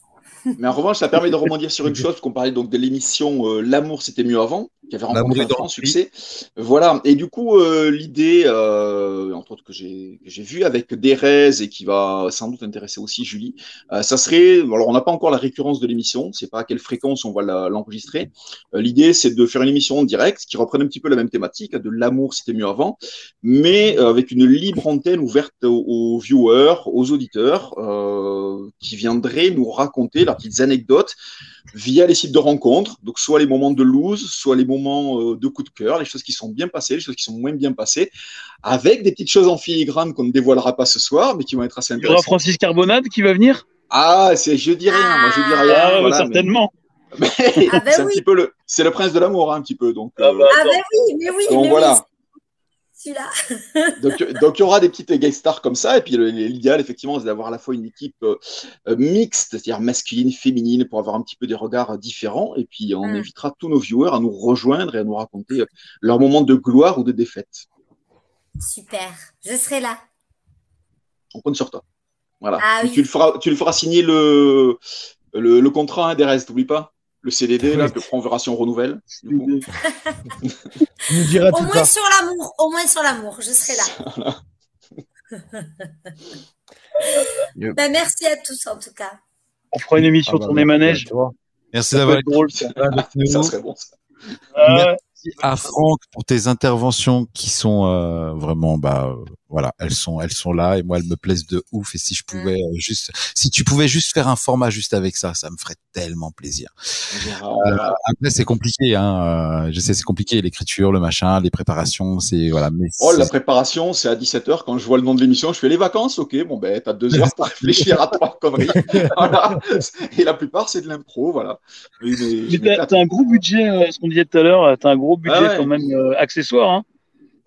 Mais en revanche, ça permet de rebondir sur une chose, qu'on parlait donc de l'émission euh, L'amour, c'était mieux avant, qui avait rencontré un le succès. Voilà. Et du coup, euh, l'idée, euh, entre autres, que j'ai vue avec Derez et qui va sans doute intéresser aussi Julie, euh, ça serait, alors on n'a pas encore la récurrence de l'émission, c'est pas à quelle fréquence on va la- l'enregistrer. Euh, l'idée, c'est de faire une émission en direct qui reprenne un petit peu la même thématique, de l'amour, c'était mieux avant, mais euh, avec une libre antenne ouverte aux, aux viewers, aux auditeurs, euh, qui viendraient nous raconter leurs petites anecdotes via les sites de rencontres, donc soit les moments de lose, soit les moments euh, de coup de cœur, les choses qui sont bien passées, les choses qui sont moins bien passées, avec des petites choses en filigrane qu'on ne dévoilera pas ce soir, mais qui vont être assez Il y aura intéressantes. Francis Carbonade qui va venir? Ah, c'est je dis rien, moi je dis rien. Ah, voilà, certainement. mais- <laughs> Ah ben c'est un oui. petit peu le, c'est le prince de l'amour, hein, un petit peu. Donc, Ah euh, bah, Ah ben oui, mais oui, donc mais voilà. Celui-là. <laughs> Donc, donc il y aura des petites guest stars comme ça, et puis l'idéal effectivement, c'est d'avoir à la fois une équipe euh, euh, mixte, c'est-à-dire masculine, féminine, pour avoir un petit peu des regards euh, différents, et puis on Mm. invitera tous nos viewers à nous rejoindre et à nous raconter euh, leurs moments de gloire ou de défaite. Super. Je serai là. On compte sur toi. Voilà. Ah oui. tu le feras, tu le feras signer le le, le contrat hein, des restes, n'oublie pas. Le CDD là, Oui. que on verra si on renouvelle. du coup. <laughs> Au moins sur l'amour. Au moins sur l'amour. Je serai là. <laughs> <laughs> Yep. Ben, merci à tous en tout cas. On fera une émission Ah bah, tournée manège. tu vois. merci d'avoir être drôle, ça. Ça serait bon. ça. Ah, Merci à Franck pour tes interventions qui sont euh, vraiment bah, euh, Voilà, elles sont, elles sont là et moi elles me plaisent de ouf. Et si je pouvais euh, juste, si tu pouvais juste faire un format juste avec ça, ça me ferait tellement plaisir. Euh, après c'est compliqué, hein. euh, je sais c'est compliqué l'écriture, le machin, les préparations, c'est voilà. Mais Oh, la préparation, c'est à 17h. Quand je vois le nom de l'émission, je fais les vacances. Ok, bon, ben, t'as deux heures pour <laughs> réfléchir à trois conneries. <laughs> voilà. Et la plupart, c'est de l'impro, voilà. Mais t'as un gros budget, euh, ce qu'on disait tout à l'heure, t'as un gros budget Ah ouais. quand même euh, accessoire. Hein.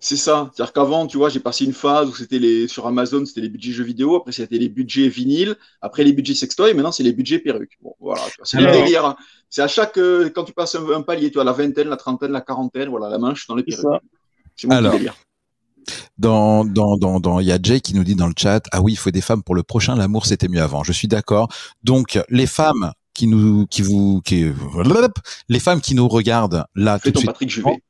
C'est ça. C'est-à-dire qu'avant, tu vois, j'ai passé une phase où c'était les, sur Amazon, c'était les budgets jeux vidéo. Après, c'était les budgets vinyle. Après, les budgets sextoy. Maintenant, c'est les budgets perruques. Bon, voilà. C'est le délire. hein. C'est à chaque, euh, quand tu passes un, un palier, tu as la vingtaine, la trentaine, la quarantaine, voilà, la manche dans les C'est perruques. ça. C'est mon Alors. délire. Dans, dans, dans, dans, il y a Jay qui nous dit dans le chat, ah oui, il faut des femmes pour le prochain, l'amour c'était mieux avant. Je suis d'accord. Donc, les femmes qui nous, qui vous, qui, les femmes qui nous regardent là tout Fais de ton suite, Patrick Juvet.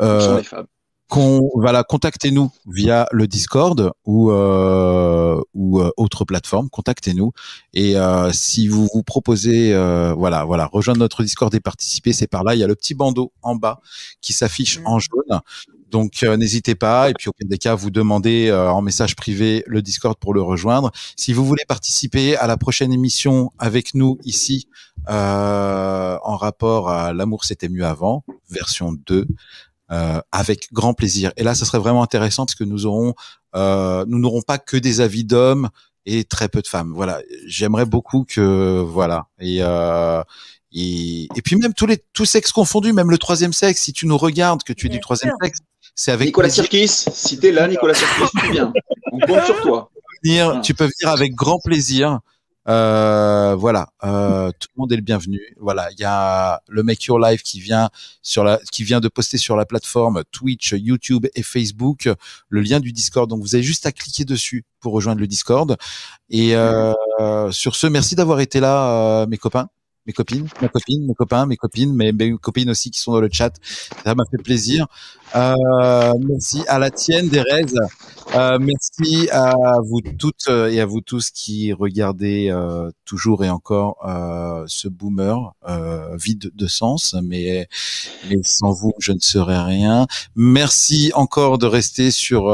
euh, sont les femmes. Qu'on voilà contactez-nous via le Discord ou euh, ou euh, autre plateforme. Contactez-nous. Et euh, si vous vous proposez euh, voilà voilà rejoindre notre Discord et participer c'est par là. Il y a le petit bandeau en bas qui s'affiche en jaune. Donc euh, n'hésitez pas. Et puis au pire des cas vous demandez euh, en message privé le Discord pour le rejoindre. Si vous voulez participer à la prochaine émission avec nous ici euh, en rapport à l'amour c'était mieux avant version 2 euh, avec grand plaisir. Et là, ça serait vraiment intéressant parce que nous aurons, euh, nous n'aurons pas que des avis d'hommes et très peu de femmes. Voilà, j'aimerais beaucoup que, voilà, et euh, et, et puis même tous les tous sexes confondus, même le troisième sexe. Si tu nous regardes, que tu es du troisième sûr. sexe, c'est avec Nicolas plaisir. Sirkis, si t'es là, Nicolas Sirkis, tu viens. On compte sur toi. venir, tu peux venir avec grand plaisir. Euh, voilà, euh, tout le monde est le bienvenu. Voilà, il y a le Make Your Life qui vient sur la, qui vient de poster sur la plateforme Twitch, YouTube et Facebook le lien du Discord. Donc vous avez juste à cliquer dessus pour rejoindre le Discord. Et euh, sur ce, merci d'avoir été là, euh, mes copains, mes copines, ma copine, mes copains, mes copines, mes, mes copines aussi qui sont dans le chat. Ça m'a fait plaisir. Euh, merci à la tienne, Derez. Euh, merci à vous toutes euh, et à vous tous qui regardez euh, toujours et encore euh, ce boomer vide de sens, mais, mais sans vous, je ne serais rien. Merci encore de rester sur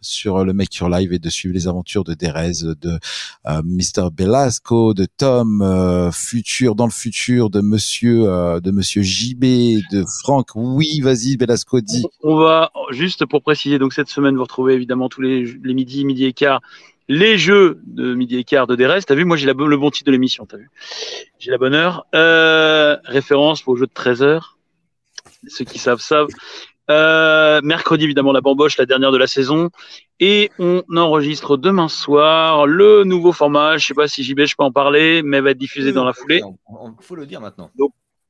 sur le Make Your Live et de suivre les aventures de Derez, de Mr Belasco, de Tom, futur dans le futur, de Monsieur de Monsieur JB, de Franck. Oui, vas-y, Belasco, dis. On va, juste pour préciser, donc cette semaine, vous retrouvez évidemment tous les, les midis, midi et quart, les jeux de midi et quart de DRS. T'as vu, moi j'ai le bon titre de l'émission, t'as vu. J'ai la bonne heure. Euh, référence au jeu de 13 heures. Ceux qui savent, savent. Euh, mercredi, évidemment, la bamboche, la dernière de la saison. Et on enregistre demain soir le nouveau format. Je sais pas si JB, je peux en parler, mais va être diffusé dans la foulée. Il faut le dire maintenant.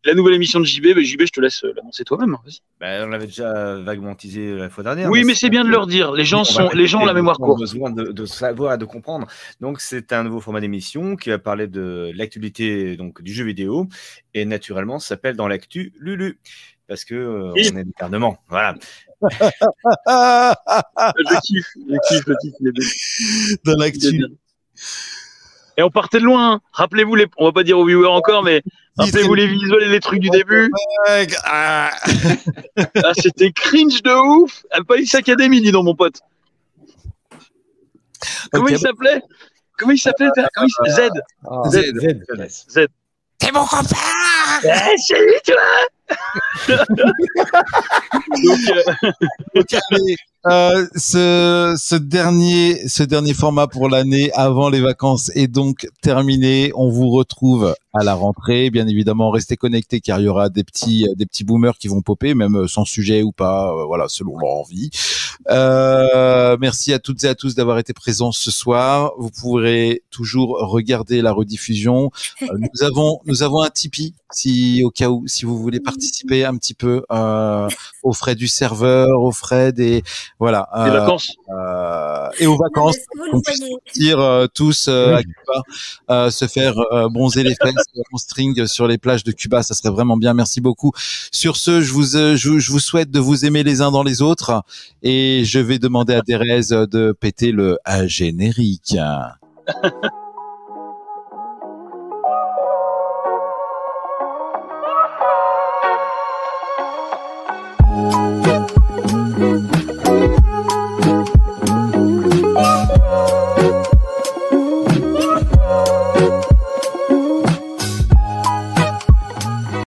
La nouvelle émission de JB, ben, JB, je te laisse euh, l'annoncer toi-même. Ben, on l'avait déjà vaguement teasé la fois dernière. Oui, mais c'est bien de leur dire. Les gens On sont, les gens ont la mémoire ils ont courte. besoin de, de savoir et de comprendre. Donc, c'est un nouveau format d'émission qui va parler de l'actualité donc du jeu vidéo et naturellement ça s'appelle dans l'actu Lulu parce que euh, Oui. on est d'éternement. Voilà. <laughs> Je kiffe, je kiffe, je kiffe. Dans l'actu. Et on partait de loin. hein. Rappelez-vous les, on va pas dire aux viewers encore, mais rappelez-vous les visuels et les trucs du début. Ah. Ah, c'était cringe de ouf. Ah, Police Academy, dis donc, mon pote. Comment il s'appelait? Comment il s'appelait s'appelait? Z. Ah, Z. Z. Z. T'es mon copain Eh, salut, toi Donc, euh, <laughs> Ok, allez, euh, ce, ce dernier, ce dernier format pour l'année avant les vacances est donc terminé. On vous retrouve à la rentrée. Bien évidemment, restez connectés car il y aura des petits, des petits boomers qui vont popper, même sans sujet ou pas, euh, voilà, selon leur envie. Euh, merci à toutes et à tous d'avoir été présents ce soir. Vous pourrez toujours regarder la rediffusion. Euh, nous avons, nous avons un Tipeee si au cas où, si vous voulez participer un petit peu euh, aux frais du serveur, aux frais des voilà euh, vacances. euh, et aux vacances partir euh, tous euh, Oui. à Cuba, euh, se faire euh, bronzer les fesses en string sur les plages de Cuba, ça serait vraiment bien. Merci beaucoup. Sur ce, je vous, euh, je, vous souhaite de vous aimer les uns dans les autres et je vais demander à Thérèse de péter le générique. <laughs>